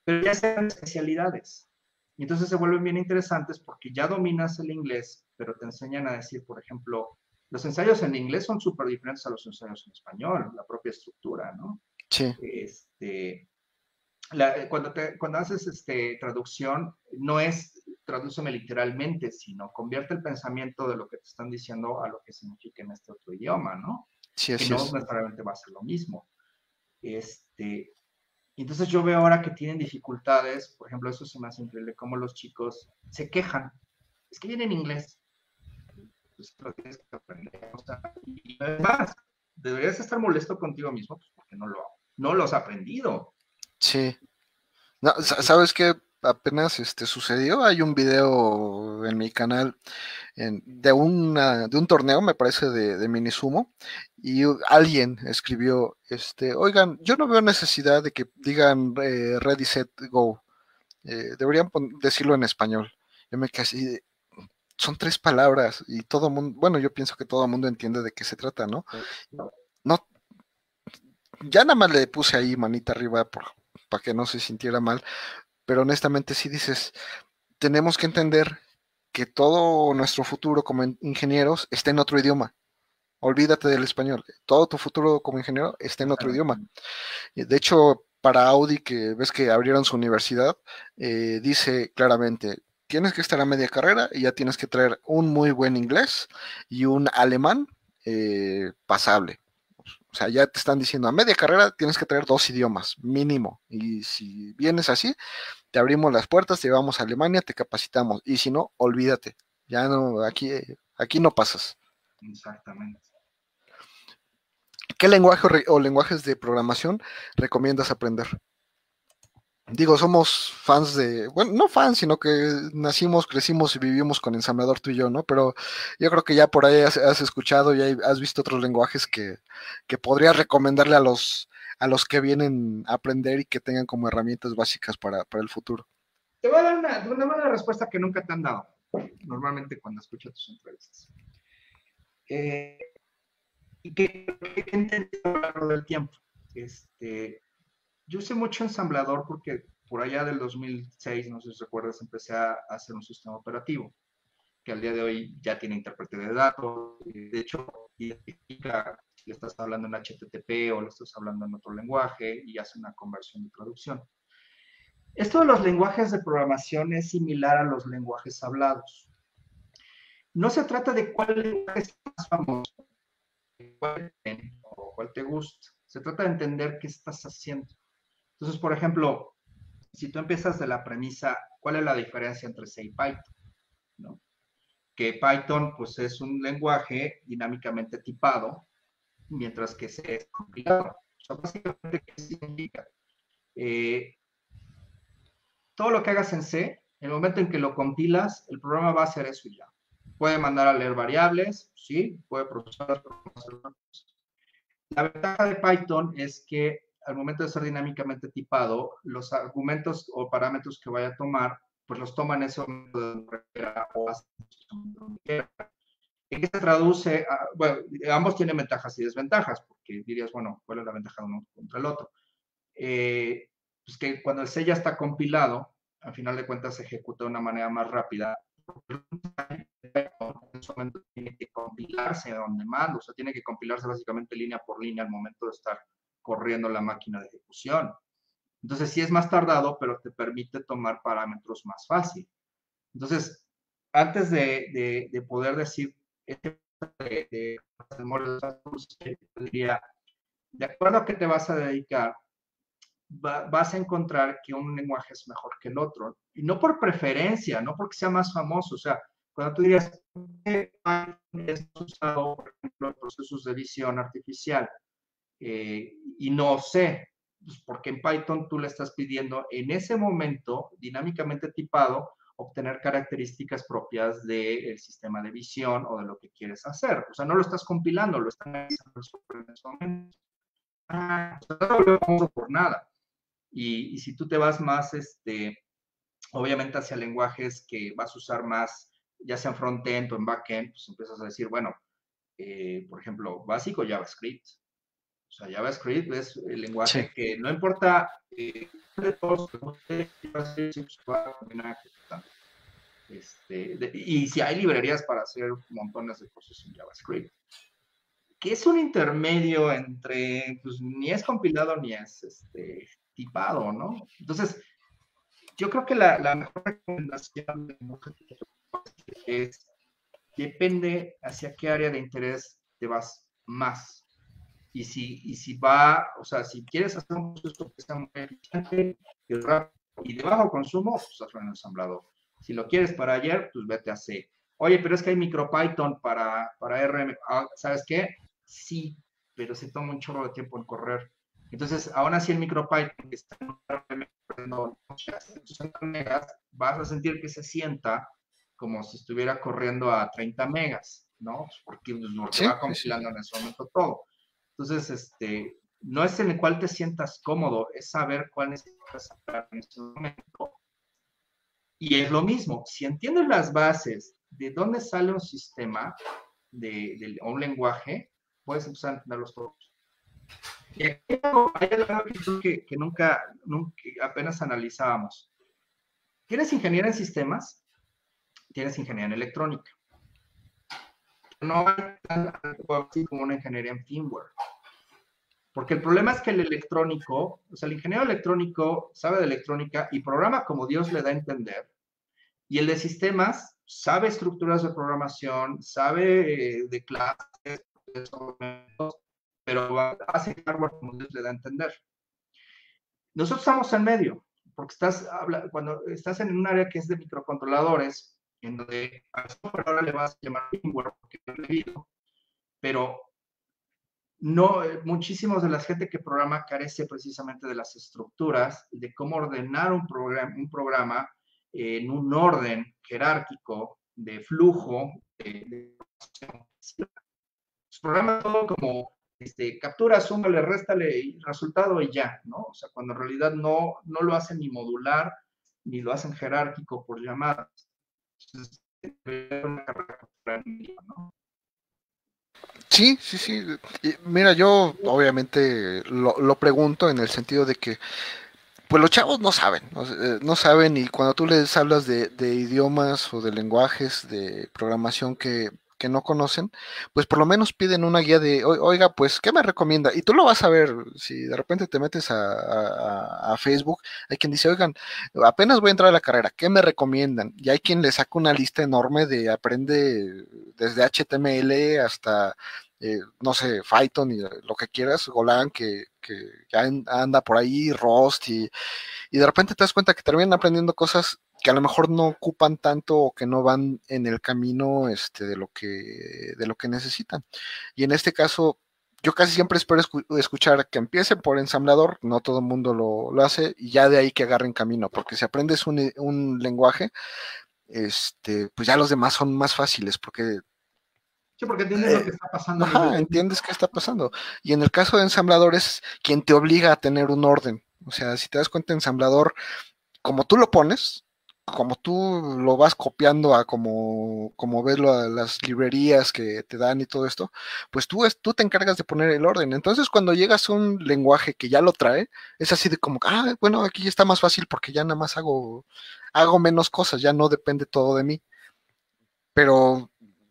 [SPEAKER 2] pero ya sean especialidades. Y entonces se vuelven bien interesantes porque ya dominas el inglés, pero te enseñan a decir, por ejemplo, los ensayos en inglés son súper diferentes a los ensayos en español, la propia estructura, ¿no?
[SPEAKER 1] Sí.
[SPEAKER 2] Este, cuando, te, cuando haces este, traducción, no es tradúceme literalmente, sino convierte el pensamiento de lo que te están diciendo a lo que significa en este otro idioma, ¿no?
[SPEAKER 1] Sí,
[SPEAKER 2] que no necesariamente va a ser lo mismo. Este, entonces yo veo ahora que tienen dificultades, por ejemplo, eso se me hace increíble, cómo los chicos se quejan. Es que vienen en inglés. Pues lo tienes que aprender. O sea, y además, deberías estar molesto contigo mismo pues, porque no lo, no lo has aprendido.
[SPEAKER 1] Sí. No, ¿Sabes qué? apenas este, sucedió. Hay un video en mi canal de, una, de un torneo, me parece, de, de Minisumo, y alguien escribió, este, oigan, yo no veo necesidad de que digan eh, ready, set, go. Eh, deberían decirlo en español. Yo me quedé son tres palabras y todo mundo, bueno, yo pienso que todo el mundo entiende de qué se trata, ¿no? No, ya nada más le puse ahí manita arriba para que no se sintiera mal, pero honestamente si dices, tenemos que entender que todo nuestro futuro como ingenieros está en otro idioma. Olvídate del español. Todo tu futuro como ingeniero está en otro idioma. De hecho, para Audi, que ves que abrieron su universidad, eh, dice claramente, tienes que estar a media carrera y ya tienes que traer un muy buen inglés y un alemán eh, pasable. O sea, ya te están diciendo, a media carrera tienes que traer dos idiomas, mínimo. Y si vienes así, te abrimos las puertas, te llevamos a Alemania, te capacitamos. Y si no, olvídate. Ya no, aquí, aquí no pasas.
[SPEAKER 2] Exactamente.
[SPEAKER 1] ¿Qué lenguaje o lenguajes de programación recomiendas aprender? Digo, somos fans de, bueno, no fans, sino que nacimos, crecimos y vivimos con ensamblador tú y yo, ¿no? Pero yo creo que ya por ahí has, escuchado y has visto otros lenguajes que, que podrías recomendarle a los, a los que vienen a aprender y que tengan como herramientas básicas para, el futuro.
[SPEAKER 2] Te voy a dar una, una buena respuesta que nunca te han dado, normalmente cuando escucho tus entrevistas. Eh, y que, entendido a lo largo del tiempo. Este, yo usé mucho ensamblador porque por allá del 2006, no sé si recuerdas, empecé a hacer un sistema operativo que al día de hoy ya tiene intérprete de datos, y de hecho identifica si le estás hablando en HTTP o le estás hablando en otro lenguaje y hace una conversión de traducción. Esto de los lenguajes de programación es similar a los lenguajes hablados. No se trata de cuál lenguaje es más famoso, cuál, o cuál te gusta. Se trata de entender qué estás haciendo. Entonces, por ejemplo, si tú empiezas de la premisa, ¿cuál es la diferencia entre C y Python? Que Python, pues, es un lenguaje dinámicamente tipado, mientras que C es compilado. O sea, básicamente, ¿qué significa? Eh, todo lo que hagas en C, el momento en que lo compilas, el programa va a hacer eso ya. Puede mandar a leer variables, sí, puede procesar. La ventaja de Python es que al momento de ser dinámicamente tipado, los argumentos o parámetros que vaya a tomar, pues los toma en ese momento de ¿En qué se traduce? bueno, ambos tienen ventajas y desventajas, porque dirías, bueno, ¿cuál es la ventaja de uno contra el otro? Eh, pues que cuando el C ya está compilado, al final de cuentas se ejecuta de una manera más rápida. En ese momento tiene que compilarse donde mando, o sea, tiene que compilarse básicamente línea por línea al momento de estar corriendo la máquina de ejecución. Entonces sí es más tardado, pero te permite tomar parámetros más fácil. Entonces, antes de, poder decir este de, de, acuerdo a qué te vas a dedicar, vas a encontrar que un lenguaje es mejor que el otro. Y no por preferencia, no porque sea más famoso. O sea, cuando tú dirías, es usado, por ejemplo, procesos de visión artificial, eh, y no sé, pues porque en Python tú le estás pidiendo en ese momento, dinámicamente tipado, obtener características propias del sistema de visión o de lo que quieres hacer. O sea, no lo estás compilando, lo estás en ese momento. Ah, no por nada. Y, y, si tú te vas más, este, obviamente hacia lenguajes que vas a usar más, ya sea en frontend o en backend, pues empiezas a decir, bueno, eh, por ejemplo, básico JavaScript. O sea, JavaScript es el lenguaje que no importa eh, este, y si hay librerías para hacer montones de cosas en JavaScript, que es un intermedio entre, pues ni es compilado ni es este, tipado, ¿no? Entonces, yo creo que la, mejor recomendación es, depende hacia qué área de interés te vas más. Y si, y si va, o sea, si quieres hacer un proceso que sea muy eficiente y rápido y de bajo consumo, pues hazlo en ensamblador. Si lo quieres para ayer, pues vete a C. Oye, pero es que hay MicroPython para, para RM. Ah, ¿Sabes qué? Sí, pero se toma un chorro de tiempo en correr. Entonces, aún así el MicroPython que está en megas, vas a sentir que se sienta como si estuviera corriendo a 30 megas, ¿no? Pues, porque, pues, va compilando en ese momento todo. Entonces, este, no es en el cual te sientas cómodo, es saber cuál necesitas en ese momento. Y es lo mismo, si entiendes las bases de dónde sale un sistema de, un lenguaje, puedes empezar a entenderlos todos. Y aquí hay algo que, nunca, nunca, apenas analizábamos. ¿Tienes ingeniería en sistemas? Tienes ingeniería en electrónica. No hay tan así como una ingeniería en firmware. Porque el problema es que el electrónico, o sea, el ingeniero electrónico sabe de electrónica y programa como Dios le da a entender. Y el de sistemas sabe estructuras de programación, sabe eh, de clases, pero hace hardware como Dios le da a entender. Nosotros estamos en medio, porque estás, cuando estás en un área que es de microcontroladores, en donde a ahora le vas a llamar firmware, porque leído, pero no, eh, muchísimos de la gente que programa carece precisamente de las estructuras, de cómo ordenar un programa, un programa en un orden jerárquico de flujo. De, de, programa todo como este, captura, súmale, réstale resultado y ya, ¿no? O sea, cuando en realidad no, no lo hacen ni modular, ni lo hacen jerárquico por llamadas.
[SPEAKER 1] Sí, sí, sí. mira, yo obviamente lo, pregunto en el sentido de que, pues los chavos no saben, no, saben y cuando tú les hablas de, de idiomas o de lenguajes de programación que que no conocen, pues por lo menos piden una guía de, oiga, pues, ¿qué me recomienda? Y tú lo vas a ver, si de repente te metes a, Facebook, hay quien dice, oigan, apenas voy a entrar a la carrera, ¿qué me recomiendan? Y hay quien le saca una lista enorme de aprende desde HTML hasta, eh, no sé, Python y lo que quieras, Golan, que, anda por ahí, Rust, y, y de repente te das cuenta que terminan aprendiendo cosas que a lo mejor no ocupan tanto o que no van en el camino este, de, lo que, de lo que necesitan. Y en este caso, yo casi siempre espero escuchar que empiecen por ensamblador, no todo el mundo lo, lo, hace, y ya de ahí que agarren camino, porque si aprendes un, un, lenguaje, este, pues ya los demás son más fáciles, porque...
[SPEAKER 2] Sí, porque entiendes lo que está pasando.
[SPEAKER 1] Ajá, entiendes qué está pasando. Y en el caso de ensamblador es quien te obliga a tener un orden. O sea, si te das cuenta, ensamblador, como tú lo pones, como tú lo vas copiando a como, como ves las librerías que te dan y todo esto, pues tú, es, tú te encargas de poner el orden. Entonces, cuando llegas a un lenguaje que ya lo trae, es así de como, ah, bueno, aquí está más fácil porque ya nada más hago, hago menos cosas, ya no depende todo de mí. Pero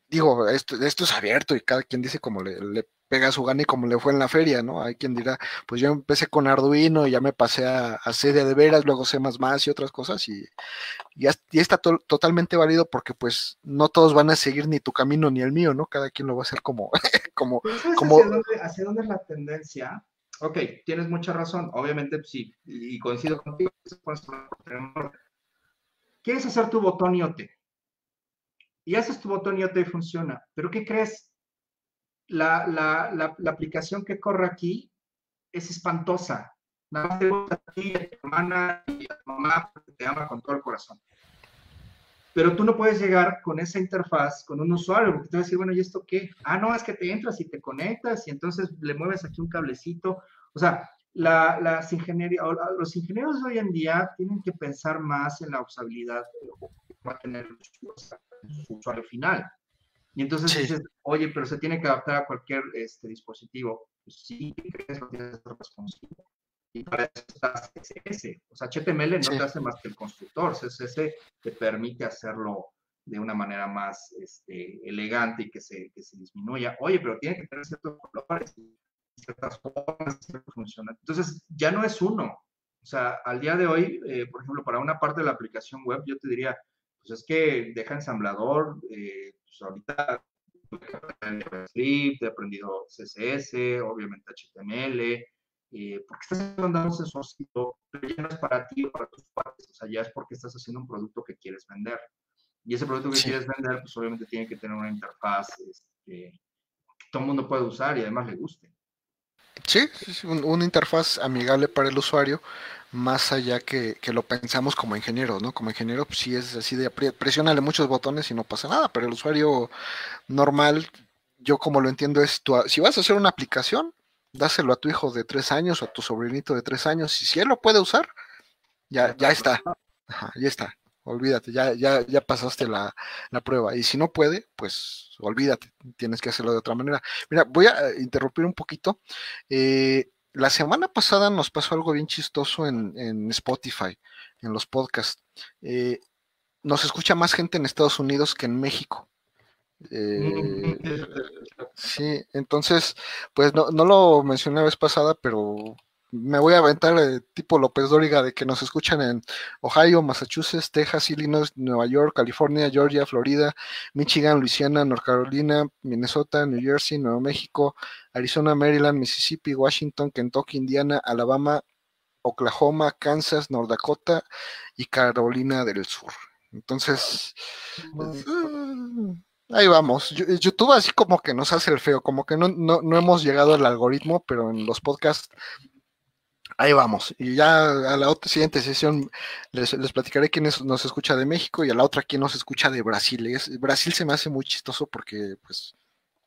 [SPEAKER 1] digo, esto, esto es abierto y cada quien dice como le, pega su gana y como le fue en la feria, ¿no? Hay quien dirá, pues yo empecé con Arduino y ya me pasé a, a C de, veras, luego C y otras cosas y, ya, está totalmente válido porque pues no todos van a seguir ni tu camino ni el mío, ¿no? Cada quien lo va a hacer como... como, como...
[SPEAKER 2] Hacia, dónde, es la tendencia? Ok, tienes mucha razón, obviamente sí, y coincido contigo. ¿Quieres hacer tu botón IoT? Y haces tu botón y ya te funciona. Pero ¿qué crees? La, la, la, aplicación que corre aquí es espantosa. Nada más te gusta a ti, a tu hermana y a tu mamá, porque te ama con todo el corazón. Pero tú no puedes llegar con esa interfaz, con un usuario, porque te va a decir, bueno, ¿y esto qué? Ah, no, es que te entras y te conectas y entonces le mueves aquí un cablecito. O sea, la, las ingeniería, los ingenieros de hoy en día tienen que pensar más en la usabilidad va a tener su usuario final. Y entonces dices, oye, pero se tiene que adaptar a cualquier este, dispositivo. Pues sí, crees que que ser Y para eso está CSS. O sea, HTML no te hace más que el constructor. CSS te permite hacerlo de una manera más este, elegante y que se, que se disminuya. Oye, pero tiene que tener ciertos colores, ciertas formas, ciertas funciones. Entonces, ya no es uno. O sea, al día de hoy, eh, por ejemplo, para una parte de la aplicación web, yo te diría, pues es que deja ensamblador, eh, pues ahorita JavaScript, he aprendido CSS, obviamente HTML, eh, porque estás mandando un sensorcito, pero ya no es para ti o para tus padres, o sea, ya es porque estás haciendo un producto que quieres vender. Y ese producto que quieres vender, pues obviamente tiene que tener una interfaz este, que todo el mundo puede usar y además le guste.
[SPEAKER 1] Sí, una interfaz amigable para el usuario, más allá que, lo pensamos como ingeniero, ¿no? Como ingeniero, pues sí es así de presionale muchos botones y no pasa nada, pero el usuario normal, yo como lo entiendo es, tu, si vas a hacer una aplicación, dáselo a tu hijo de tres años o a tu sobrinito de tres años, y si él lo puede usar, ya, ya está, ya está olvídate, ya, ya, ya pasaste la, prueba. Y si no puede, pues olvídate, tienes que hacerlo de otra manera. Mira, voy a eh, interrumpir un poquito. Eh, la semana pasada nos pasó algo bien chistoso en, Spotify, en los podcasts. Eh, nos escucha más gente en Estados Unidos que en México. sí, entonces, pues no, no lo mencioné la vez pasada, pero me voy a aventar eh, tipo López Dóriga de que nos escuchan en Ohio, Massachusetts, Texas, Illinois, Nueva York, California, Georgia, Florida, Michigan, Luisiana, North Carolina, Minnesota, New Jersey, Nuevo México, Arizona, Maryland, Mississippi, Washington, Kentucky, Indiana, Alabama, Oklahoma, Kansas, North Dakota y Carolina del Sur. Entonces, uh, ahí vamos. YouTube así como que nos hace el feo, como que no, no, no hemos llegado al algoritmo, pero en los podcasts Ahí vamos. Y ya a la otra siguiente sesión les, platicaré quién nos escucha de México y a la otra quién nos escucha de Brasil. Brasil se me hace muy chistoso porque pues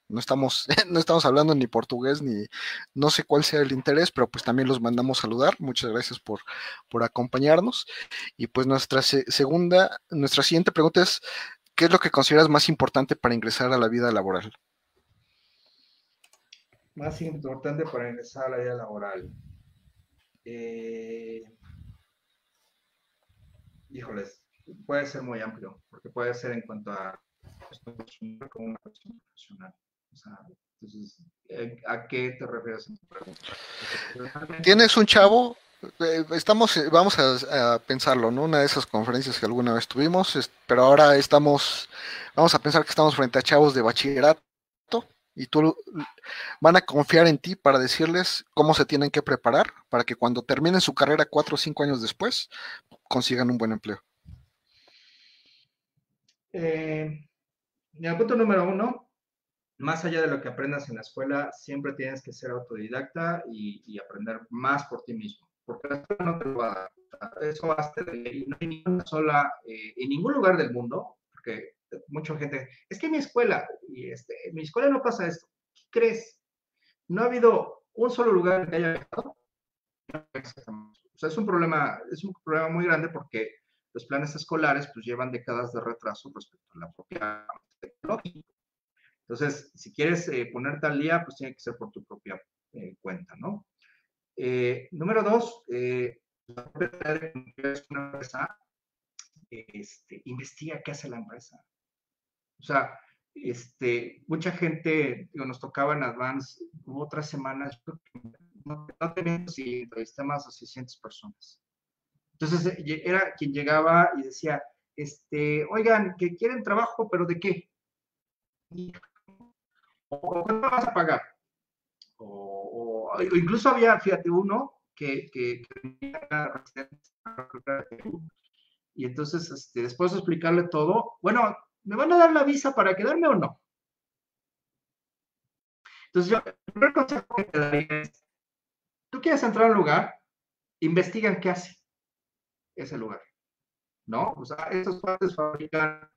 [SPEAKER 1] no estamos, no estamos hablando ni portugués ni no sé cuál sea el interés, pero pues también los mandamos saludar. Muchas gracias por, por acompañarnos. Y pues nuestra segunda, nuestra siguiente pregunta es, ¿qué es lo que consideras más importante para ingresar a la vida laboral?
[SPEAKER 2] Más importante para ingresar a la vida laboral. Eh, híjoles, puede ser muy amplio, porque puede ser en cuanto a una persona profesional. O sea, entonces, eh, ¿a qué te refieres en tu pregunta?
[SPEAKER 1] ¿Tienes un chavo? Eh, estamos, vamos a, pensarlo, ¿no? Una de esas conferencias que alguna vez tuvimos, pero ahora estamos, vamos a pensar que estamos frente a chavos de bachillerato y tú van a confiar en ti para decirles cómo se tienen que preparar para que cuando terminen su carrera cuatro o cinco años después consigan un buen empleo.
[SPEAKER 2] Eh, punto número uno, más allá de lo que aprendas en la escuela, siempre tienes que ser autodidacta y, aprender más por ti mismo, porque la escuela no te lo va a dar. Eso va a y no hay ninguna sola, eh, en ningún lugar del mundo, porque mucha gente, es que mi escuela, y este, en mi escuela no pasa esto. ¿Qué crees? No ha habido un solo lugar que haya O sea, es un problema, es un problema muy grande porque los planes escolares pues llevan décadas de retraso respecto a la propia tecnología. Entonces, si quieres eh, ponerte al día, pues tiene que ser por tu propia eh, cuenta, ¿no? Eh, número dos, eh, una empresa, este, investiga qué hace la empresa. O sea, este, mucha gente, digo, nos tocaba en Advance, hubo otras semanas, no, no tenemos si entrevisté más de 600 personas. Entonces, era quien llegaba y decía, este, oigan, que quieren trabajo, pero ¿de qué? ¿O cuánto vas a pagar? O, incluso había, fíjate, uno que, que, y entonces, este, después de explicarle todo, bueno, ¿me van a dar la visa para quedarme o no? Entonces, yo, el primer consejo que te daría es, tú quieres entrar a lugar, investigan qué hace ese lugar, ¿no? O sea, esos partes fabrican.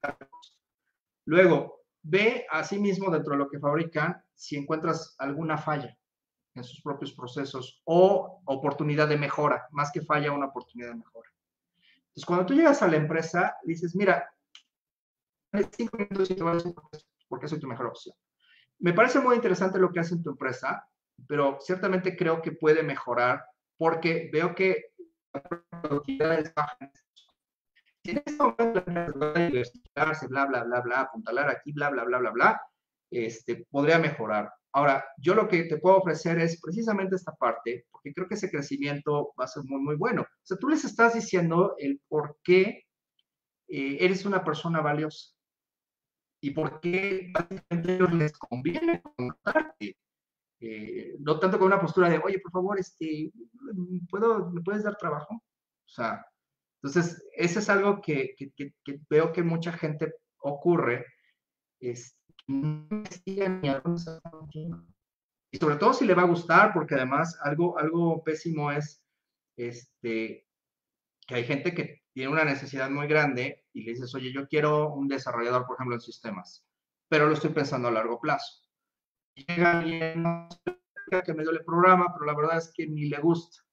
[SPEAKER 2] Luego, ve a sí mismo dentro de lo que fabrican si encuentras alguna falla en sus propios procesos o oportunidad de mejora, más que falla, una oportunidad de mejora. Entonces, cuando tú llegas a la empresa, dices, mira, cinco minutos y te decir porque soy tu mejor opción. Me parece muy interesante lo que hace en tu empresa, pero ciertamente creo que puede mejorar porque veo que la productividad es baja. Si en este momento la diversificarse, bla, bla, bla, bla, apuntalar aquí, bla, bla, bla, bla, bla, este, podría mejorar. Ahora, yo lo que te puedo ofrecer es precisamente esta parte, porque creo que ese crecimiento va a ser muy, muy bueno. O sea, tú les estás diciendo el por qué eh, eres una persona valiosa y por qué básicamente ellos les conviene contarte. Eh, no tanto con una postura de, oye, por favor, este, ¿puedo, ¿me puedes dar trabajo? O sea, entonces, eso es algo que, que, que, veo que mucha gente ocurre, es, y sobre todo si le va a gustar, porque además algo, algo pésimo es este, que hay gente que tiene una necesidad muy grande y le dices, oye, yo quiero un desarrollador, por ejemplo, en sistemas, pero lo estoy pensando a largo plazo. Llega alguien que me duele el programa, pero la verdad es que ni le gusta.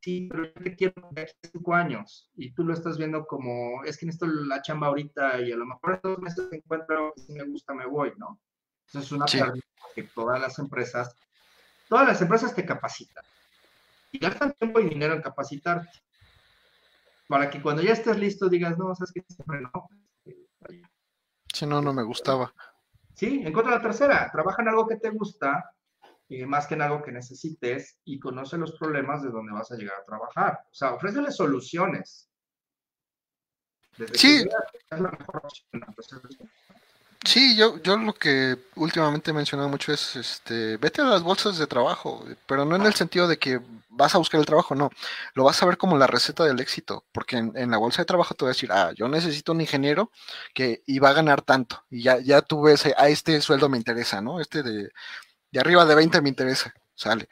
[SPEAKER 2] Sí, pero yo te quiero de aquí cinco años y tú lo estás viendo como, es que necesito la chamba ahorita y a lo mejor en dos meses encuentro que si me gusta me voy, ¿no? Eso es una sí. que todas las empresas, todas las empresas te capacitan y gastan tiempo y dinero en capacitarte para que cuando ya estés listo digas, no, sabes que siempre no.
[SPEAKER 1] Si no, no me gustaba.
[SPEAKER 2] Sí, encuentra la tercera, trabaja en algo que te gusta, eh, más que en algo que necesites, y conoce los problemas de donde vas a llegar a trabajar. O sea, ofrécele soluciones.
[SPEAKER 1] Desde sí. Es la mejor opción, Sí, yo, yo lo que últimamente he mencionado mucho es, este, vete a las bolsas de trabajo, pero no en el sentido de que vas a buscar el trabajo, no, lo vas a ver como la receta del éxito, porque en, la bolsa de trabajo te voy a decir, ah, yo necesito un ingeniero que iba a ganar tanto, y ya, ya tú ves, ah, este sueldo me interesa, ¿no? Este de, de arriba de 20 me interesa, sale.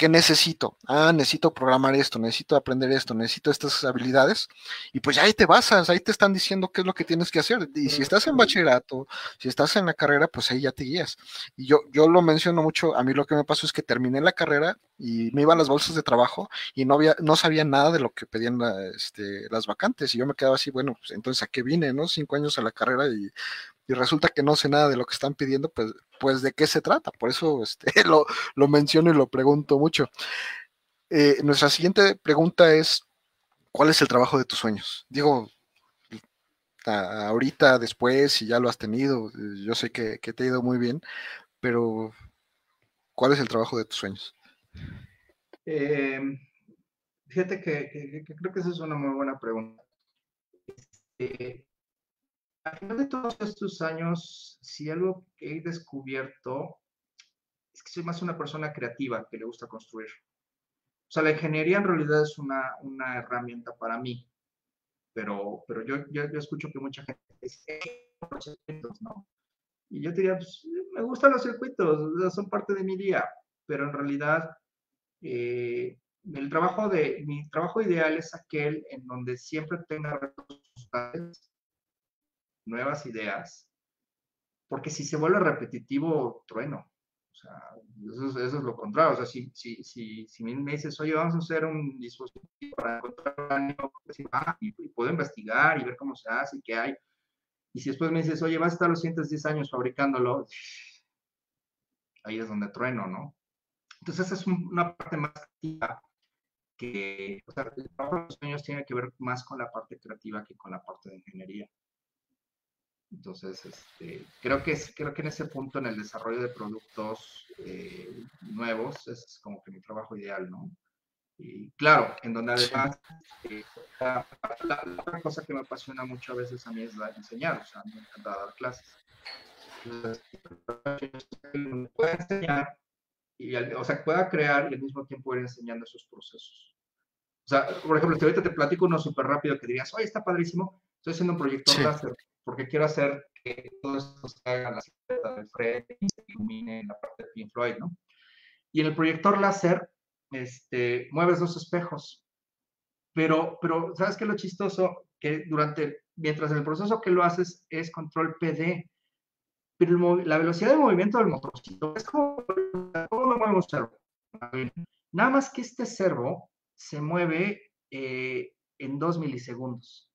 [SPEAKER 1] ¿Qué necesito? Ah, necesito programar esto, necesito aprender esto, necesito estas habilidades. Y pues ya ahí te basas, ahí te están diciendo qué es lo que tienes que hacer. Y si estás en bachillerato, si estás en la carrera, pues ahí ya te guías. Y yo, yo lo menciono mucho, a mí lo que me pasó es que terminé la carrera y me iban las bolsas de trabajo y no, había, no sabía nada de lo que pedían este, las vacantes. Y yo me quedaba así, bueno, pues entonces a qué vine, ¿no? Cinco años a la carrera y y resulta que no sé nada de lo que están pidiendo, pues, pues de qué se trata. Por eso este, lo, lo menciono y lo pregunto mucho. Eh, nuestra siguiente pregunta es, ¿cuál es el trabajo de tus sueños? Digo, ahorita, después, si ya lo has tenido, yo sé que, que, te ha ido muy bien, pero ¿cuál es el trabajo de tus sueños?
[SPEAKER 2] Eh, fíjate que, que, que, creo que esa es una muy buena pregunta. Este, al final de todos estos años, si algo que he descubierto es que soy más una persona creativa que le gusta construir. O sea, la ingeniería en realidad es una, una herramienta para mí, pero, pero yo, yo, yo escucho que mucha gente dice, ¿no? Y yo diría, pues, me gustan los circuitos, son parte de mi día, pero en realidad eh, el trabajo de, mi trabajo ideal es aquel en donde siempre tenga nuevas ideas, porque si se vuelve repetitivo, trueno. O sea, eso, es lo contrario. O sea, si, si, si, si me dices, oye, vamos a hacer un dispositivo para encontrar ah, y, puedo investigar y ver cómo se hace y qué hay. Y si después me dices, oye, vas a estar los siguientes 10 años fabricándolo, ahí es donde trueno, ¿no? Entonces, esa es una parte más activa que, o sea, el trabajo de los sueños tiene que ver más con la parte creativa que con la parte de ingeniería. Entonces, este, creo, que es, creo que en ese punto, en el desarrollo de productos eh, nuevos, es como que mi trabajo ideal, ¿no? Y claro, en donde además, eh, la, otra cosa que me apasiona mucho a veces a mí es enseñar, o sea, me encanta dar clases. Entonces, pueda enseñar, y, o sea, pueda crear y al mismo tiempo ir enseñando esos procesos. O sea, por ejemplo, si ahorita te platico uno súper rápido que dirías, oye, está padrísimo, estoy haciendo un proyecto láser, porque quiero hacer que todo esto se haga la silueta del frente y se ilumine en la parte de Pink Floyd, ¿no? Y en el proyector láser, este, mueves dos espejos. Pero, pero, ¿sabes qué es lo chistoso? Que durante, mientras en el proceso que lo haces es control PD, pero la velocidad de movimiento del motorcito es como, ¿cómo lo movemos servo? Nada más que este servo se mueve eh, en dos milisegundos.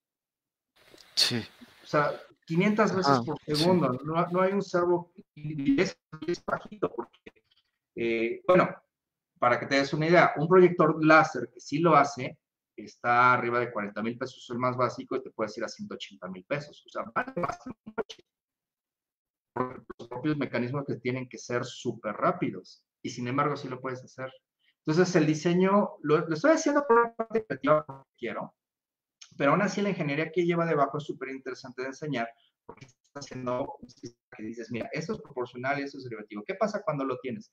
[SPEAKER 1] Sí.
[SPEAKER 2] O sea, 500 veces por segundo. No, no, hay un servo, y es, bajito, porque, eh, bueno, para que te des una idea, un proyector láser que sí lo hace, está arriba de 40 mil pesos el más básico y te puedes ir a 180 mil pesos. O sea, vale más los propios mecanismos que tienen que ser súper rápidos y sin embargo sí lo puedes hacer. Entonces el diseño, lo, estoy haciendo por una parte creativa porque quiero, pero aún así la ingeniería que lleva debajo es súper interesante de enseñar porque estás haciendo que dices, mira, esto es proporcional y esto es derivativo. ¿Qué pasa cuando lo tienes?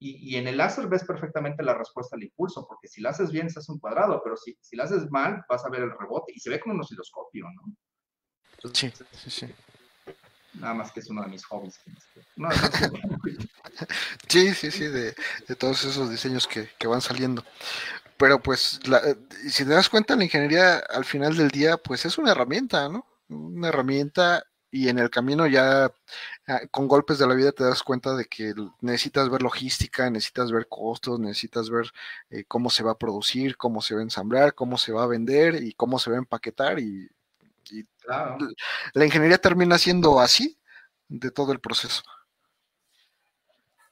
[SPEAKER 2] Y, en el láser ves perfectamente la respuesta al impulso, porque si lo haces bien, se hace un cuadrado, pero si, si lo haces mal, vas a ver el rebote y se ve como un osciloscopio, ¿no?
[SPEAKER 1] sí, sí, sí.
[SPEAKER 2] Nada más que es uno de mis hobbies.
[SPEAKER 1] sí, sí, sí, de, todos esos diseños que, van saliendo. Pero pues, eh, si te das cuenta, la ingeniería al final del día, pues es una herramienta, ¿no? Una herramienta y en el camino ya ah, con golpes de la vida te das cuenta de que necesitas ver logística, necesitas ver costos, necesitas ver eh, cómo se va a producir, cómo se va a ensamblar, cómo se va a vender y cómo se va a empaquetar y, la ingeniería termina siendo así de todo el proceso.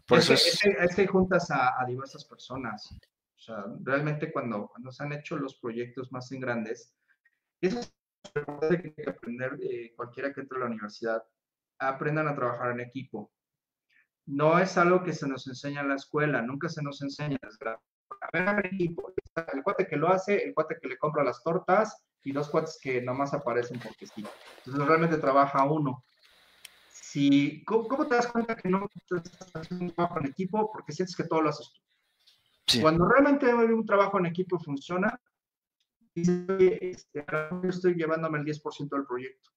[SPEAKER 2] Por es, eso es... que juntas a, diversas personas. O sea, realmente cuando, cuando se han hecho los proyectos más en grandes, eso que que aprender eh, cualquiera que entre a la universidad, aprendan a trabajar en equipo. No es algo que se nos enseña en la escuela, nunca se nos enseña. A ver, equipo, el cuate que lo hace, el cuate que le compra las tortas y dos cuates que nomás aparecen porque sí. Entonces realmente trabaja uno. Si, ¿cómo, te das cuenta que no estás haciendo un trabajo en equipo? Porque sientes que todo lo haces tú. Cuando realmente un trabajo en equipo funciona, dice, este, yo estoy llevándome el 10% del proyecto,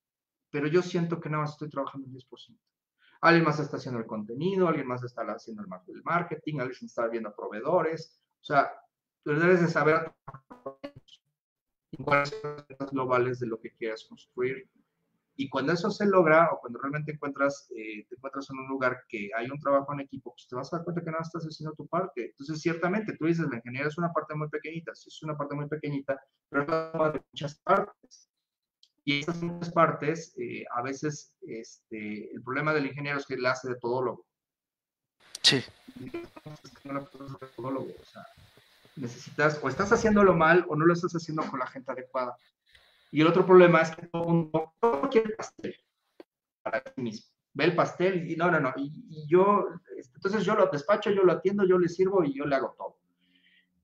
[SPEAKER 2] pero yo siento que nada más estoy trabajando el 10%. Alguien más está haciendo el contenido, alguien más está haciendo el marketing, alguien está viendo proveedores. O sea, tú debes de saber cuáles son las globales de lo que quieras construir y cuando eso se logra, o cuando realmente encuentras, eh, te encuentras en un lugar que hay un trabajo en equipo, pues te vas a dar cuenta que no estás haciendo tu parte. Entonces, ciertamente, tú dices, la ingeniería es una parte muy pequeñita, sí es una parte muy pequeñita, pero es de muchas partes. Y esas muchas partes, eh, a veces, este, el problema del ingeniero es que él hace de todólogo.
[SPEAKER 1] Sí.
[SPEAKER 2] No todólogo, o sea, necesitas, o estás haciéndolo mal, o no lo estás haciendo con la gente adecuada. Y el otro problema es que todo el mundo, quiere pastel para sí mismo. Ve el pastel y no, no, no. Y, yo, entonces yo lo despacho, yo lo atiendo, yo le sirvo y yo le hago todo.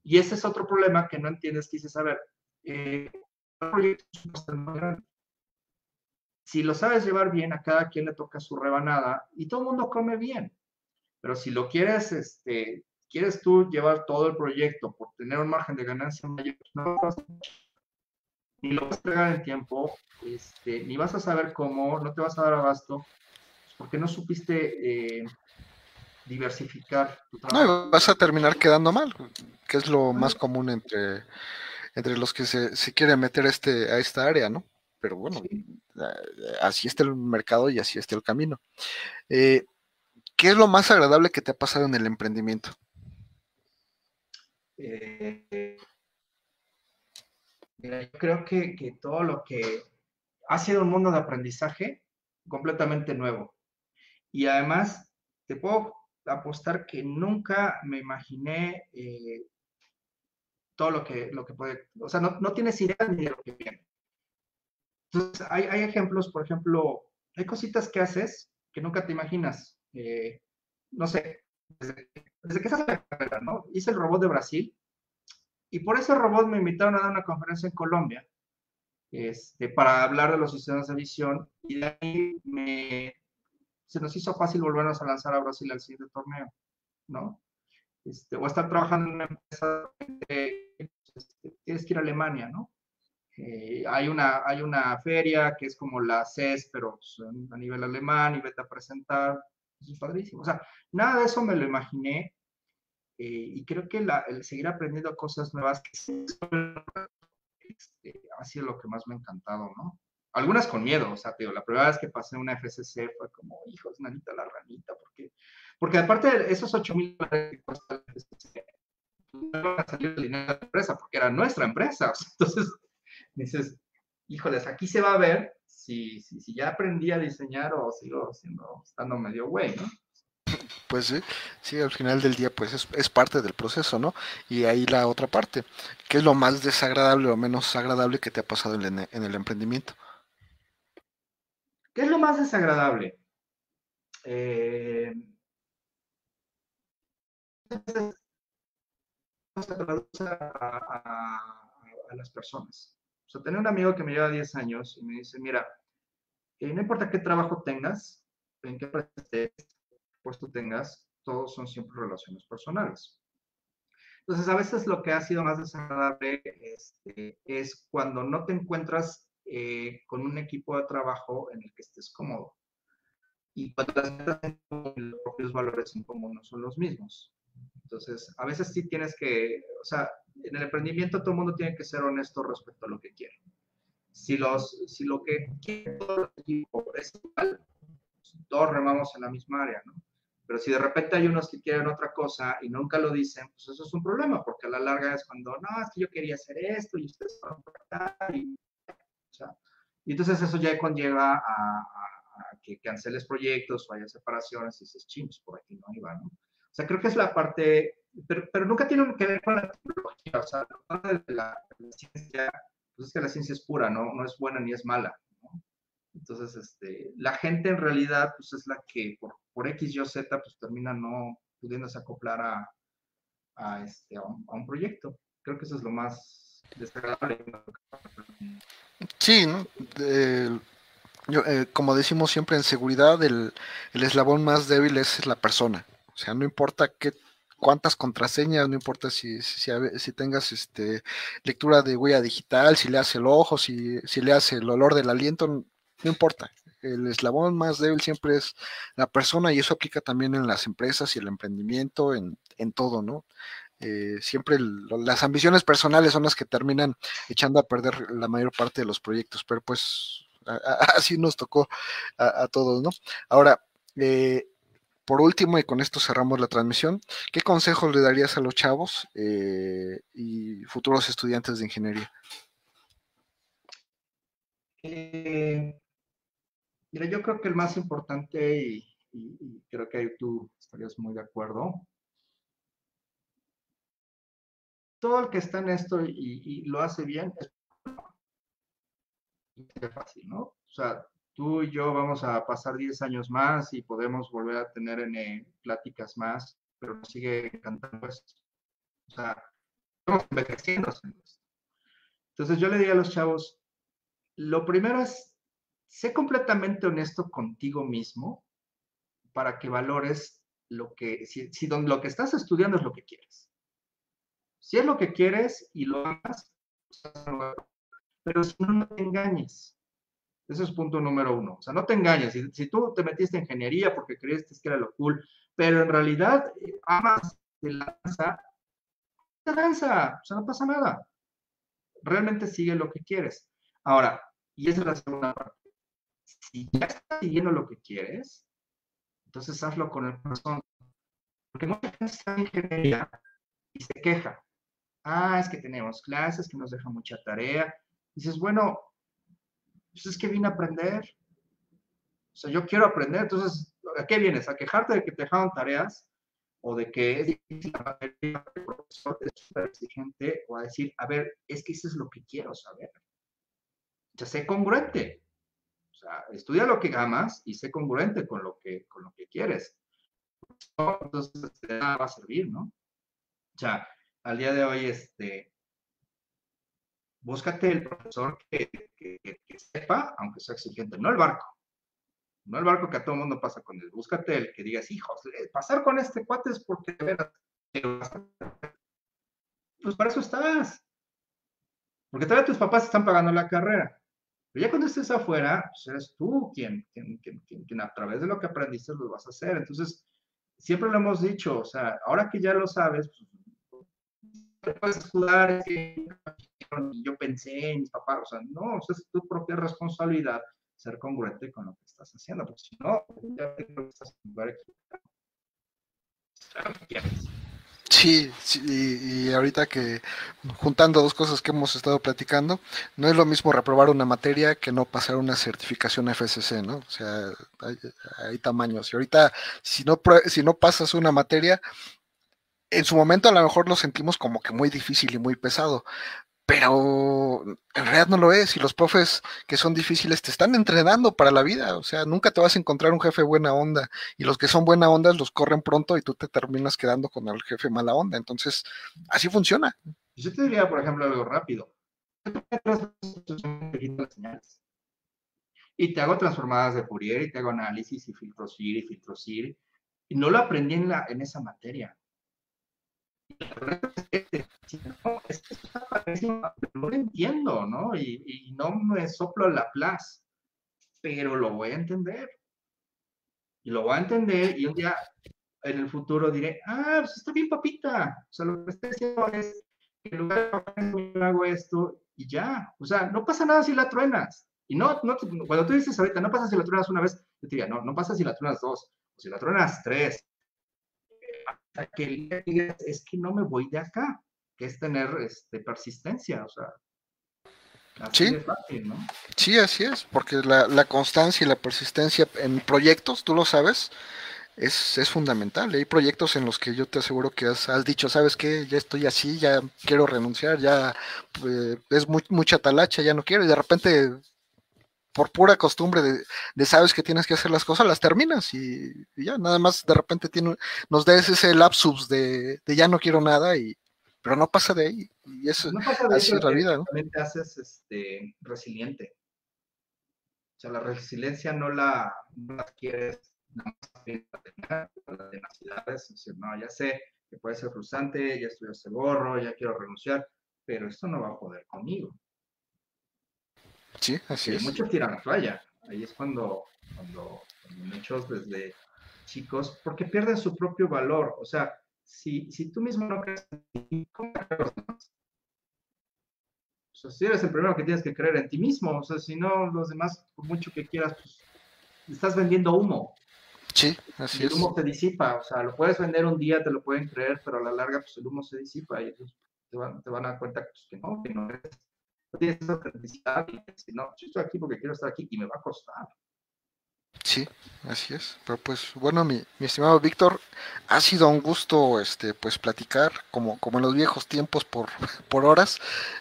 [SPEAKER 2] Y ese es otro problema que no entiendes, que dices, a ver, eh, si lo sabes llevar bien, a cada quien le toca su rebanada y todo el mundo come bien. Pero si lo quieres, este, quieres tú llevar todo el proyecto por tener un margen de ganancia mayor, no vas a ni lo vas a entregar en tiempo, este, ni vas a saber cómo, no te vas a dar abasto, pues, porque no supiste eh, diversificar
[SPEAKER 1] tu trabajo. No, vas a terminar quedando mal, que es lo más común entre, entre los que se, se quieren meter este, a esta área, ¿no? Pero bueno, así está el mercado y así está el camino. Eh, ¿Qué es lo más agradable que te ha pasado en el emprendimiento?
[SPEAKER 2] Eh, yo creo que, que, todo lo que ha sido un mundo de aprendizaje completamente nuevo. Y además, te puedo apostar que nunca me imaginé eh, todo lo que, lo que puede, o sea, no, no, tienes idea ni de lo que viene. Entonces, hay, hay ejemplos, por ejemplo, hay cositas que haces que nunca te imaginas. Eh, no sé, desde, que estás en la carrera. Hice el robot de Brasil y por ese robot me invitaron a dar una conferencia en Colombia este, para hablar de los sistemas de visión y de ahí me, se nos hizo fácil volvernos a lanzar a Brasil al siguiente torneo, ¿no? Este, o estar trabajando en una empresa, este, tienes que ir a Alemania, ¿no? Eh, hay, una, hay una feria que es como la CES, pero pues, a nivel alemán, y vete a presentar, es padrísimo. O sea, nada de eso me lo imaginé, eh, y creo que el seguir aprendiendo cosas nuevas que este, ha sido lo que más me ha encantado, ¿no? Algunas con miedo, o sea, digo, la primera vez que pasé una FCC fue como, hijos, nanita la ranita, porque, porque aparte de esos 8 mil dólares que cuesta FCC, no va a salir el dinero de la empresa, porque era nuestra empresa, entonces dices, híjoles, aquí se va a ver si, si, si ya aprendí a diseñar o sigo siendo, estando medio güey, ¿no?
[SPEAKER 1] Pues sí, sí, al final del día pues es, es, parte del proceso, ¿no? Y ahí la otra parte, ¿qué es lo más desagradable o menos agradable que te ha pasado en, en el emprendimiento?
[SPEAKER 2] ¿Qué es lo más desagradable? Eh, se traduce a, las personas. O sea, tener un amigo que me lleva 10 años y me dice, mira, eh, no importa qué trabajo tengas, en qué puesto tengas, todos son siempre relaciones personales. Entonces, a veces lo que ha sido más desagradable este, es cuando no te encuentras eh, con un equipo de trabajo en el que estés cómodo. Y cuando los propios valores en común no son los mismos. Entonces, a veces sí tienes que, o sea, en el emprendimiento todo el mundo tiene que ser honesto respecto a lo que quiere. Si, los, si lo que quiere todo el equipo es igual, pues, todos remamos en la misma área, ¿no? Pero si de repente hay unos que quieren otra cosa y nunca lo dicen, pues eso es un problema, porque a la larga es cuando, no, es que yo quería hacer esto y ustedes van a y, y entonces eso ya conlleva a, que canceles proyectos o haya separaciones y dices, chingos, por aquí no iba, ¿no? O sea, creo que es la parte, pero, pero nunca tiene que ver con la tecnología, o sea, la de la, ciencia, pues es que la ciencia es pura, ¿no? No es buena ni es mala, ¿no? Entonces, este, la gente en realidad, pues es la que por, por X, Y, Z, pues termina no pudiéndose acoplar a, a, este, a, un, proyecto. Creo que eso es lo más desagradable.
[SPEAKER 1] Sí, ¿no? Eh, como decimos siempre en seguridad, el, el, eslabón más débil es la persona. O sea, no importa qué cuántas contraseñas, no importa si, si, tengas este, lectura de huella digital, si le hace el ojo, si, si le hace el olor del aliento, no importa el eslabón más débil siempre es la persona y eso aplica también en las empresas y el emprendimiento, en, todo, ¿no? Eh, siempre las ambiciones personales son las que terminan echando a perder la mayor parte de los proyectos, pero pues así nos tocó a, todos, ¿no? Ahora, eh, por último, y con esto cerramos la transmisión, ¿qué consejos le darías a los chavos eh, y futuros estudiantes de ingeniería?
[SPEAKER 2] Mira, yo creo que el más importante, y, creo que ahí tú estarías muy de acuerdo, todo el que está en esto y, lo hace bien es fácil, ¿no? O sea, tú y yo vamos a pasar 10 años más y podemos volver a tener en, pláticas más, pero nos sigue encantando esto. O sea, estamos envejeciendo. Entonces yo le diría a los chavos, lo primero es sé completamente honesto contigo mismo para que valores lo que, si, lo que estás estudiando es lo que quieres. Si es lo que quieres y lo hagas, pero si no, no te engañes. Ese es punto número uno. O sea, no te engañes. Si, si tú te metiste en ingeniería porque creíste que era lo cool, pero en realidad eh, amas de la danza, te danza. O sea, no pasa nada. Realmente sigue lo que quieres. Ahora, y esa es la segunda parte si ya estás siguiendo lo que quieres, entonces hazlo con el corazón. Porque mucha gente está en ingeniería y se queja. Ah, es que tenemos clases, que nos deja mucha tarea. dices, bueno, pues es que vine a aprender. O sea, yo quiero aprender. Entonces, ¿a qué vienes? ¿A quejarte de que te dejaron tareas? ¿O de que es difícil el profesor es súper exigente? ¿O a decir, a ver, es que eso es lo que quiero saber? Ya sé congruente sea, estudia lo que amas y sé congruente con lo que, con lo que quieres. Entonces, nada va a servir, ¿no? O sea, al día de hoy, este, búscate el profesor que, sepa, aunque sea exigente, no el barco. No el barco que a todo mundo pasa con él. Búscate el que digas, hijos, eh, pasar con este cuate es porque pues para eso estás. Porque todavía tus papás están pagando la carrera. Pero ya cuando estés afuera, pues eres tú quien, quien, quien, a través de lo que aprendiste lo vas a hacer. Entonces, siempre lo hemos dicho, o sea, ahora que ya lo sabes, pues, puedes escudar, yo pensé en mis papás, o sea, no, es tu propia responsabilidad ser congruente con lo que estás haciendo, porque si no, ya te estás en lugar.
[SPEAKER 1] Sí, sí y, ahorita que juntando dos cosas que hemos estado platicando, no es lo mismo reprobar una materia que no pasar una certificación FSC, ¿no? O sea, hay, tamaños. Y ahorita, si no, si no pasas una materia, en su momento a lo mejor lo sentimos como que muy difícil y muy pesado, pero en realidad no lo es y los profes que son difíciles te están entrenando para la vida, o sea, nunca te vas a encontrar un jefe buena onda y los que son buena onda los corren pronto y tú te terminas quedando con el jefe mala onda, entonces así funciona.
[SPEAKER 2] Yo te diría, por ejemplo, algo rápido. Y te hago transformadas de Fourier y te hago análisis y filtros IR y filtros IR. Y no lo aprendí en, la, en esa materia no, lo entiendo, ¿no? Y, no me soplo la plaza, pero lo voy a entender. Y lo voy a entender y un día en el futuro diré, ah, pues está bien, papita. O sea, lo que estoy haciendo es, en lugar de hago esto y ya. O sea, no pasa nada si la truenas. Y no, no, cuando tú dices ahorita, no pasa si la truenas una vez, yo te diría, no, no pasa si la truenas dos, o si la truenas tres, que digas, es que no me voy de acá, que es tener este, persistencia, o sea.
[SPEAKER 1] Así sí, fácil, ¿no? sí, así es, porque la, constancia y la persistencia en proyectos, tú lo sabes, es, es, fundamental. Hay proyectos en los que yo te aseguro que has, dicho, ¿sabes qué? Ya estoy así, ya quiero renunciar, ya pues, es mucha talacha, ya no quiero, y de repente por pura costumbre de, sabes que tienes que hacer las cosas, las terminas y, ya, nada más de repente tiene, nos des ese lapsus de, ya no quiero nada, y, pero no pasa de ahí. Y eso
[SPEAKER 2] no pasa de así la vida. ¿no? te haces este, resiliente. O sea, la resiliencia no la, no la quieres nada más la tenacidad es decir, no, ya sé que puede ser frustrante, ya estoy ese gorro, ya quiero renunciar, pero esto no va a poder conmigo.
[SPEAKER 1] Sí, así es.
[SPEAKER 2] Muchos tiran la toalla. Ahí es cuando, cuando, muchos desde chicos, porque pierden su propio valor. O sea, si, si tú mismo no crees en ti, ¿cómo crees O sea, si eres el primero que tienes que creer en ti mismo, o sea, si no, los demás, por mucho que quieras, pues, estás vendiendo humo.
[SPEAKER 1] Sí, así
[SPEAKER 2] es. El humo se disipa, o sea, lo puedes vender un día, te lo pueden creer, pero a la larga, pues el humo se disipa y te van, te van a dar cuenta pues, que no, que no eres tienes esa y decir, no, yo estoy aquí porque quiero estar aquí y me va a costar.
[SPEAKER 1] Sí, así es. Pero pues bueno, mi, mi, estimado Víctor, ha sido un gusto este pues platicar como, como en los viejos tiempos por, por horas.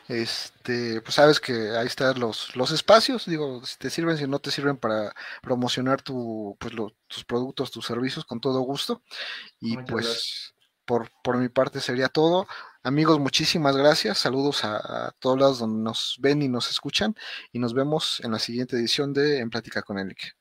[SPEAKER 1] Este, pues sabes que ahí están los, los espacios, digo, si te sirven, si no te sirven para promocionar tu, pues tus productos, tus servicios, con todo gusto. Y pues por, por mi parte sería todo. Amigos, muchísimas gracias. Saludos a, todos lados donde nos ven y nos escuchan. Y nos vemos en la siguiente edición de En Plática con Enrique.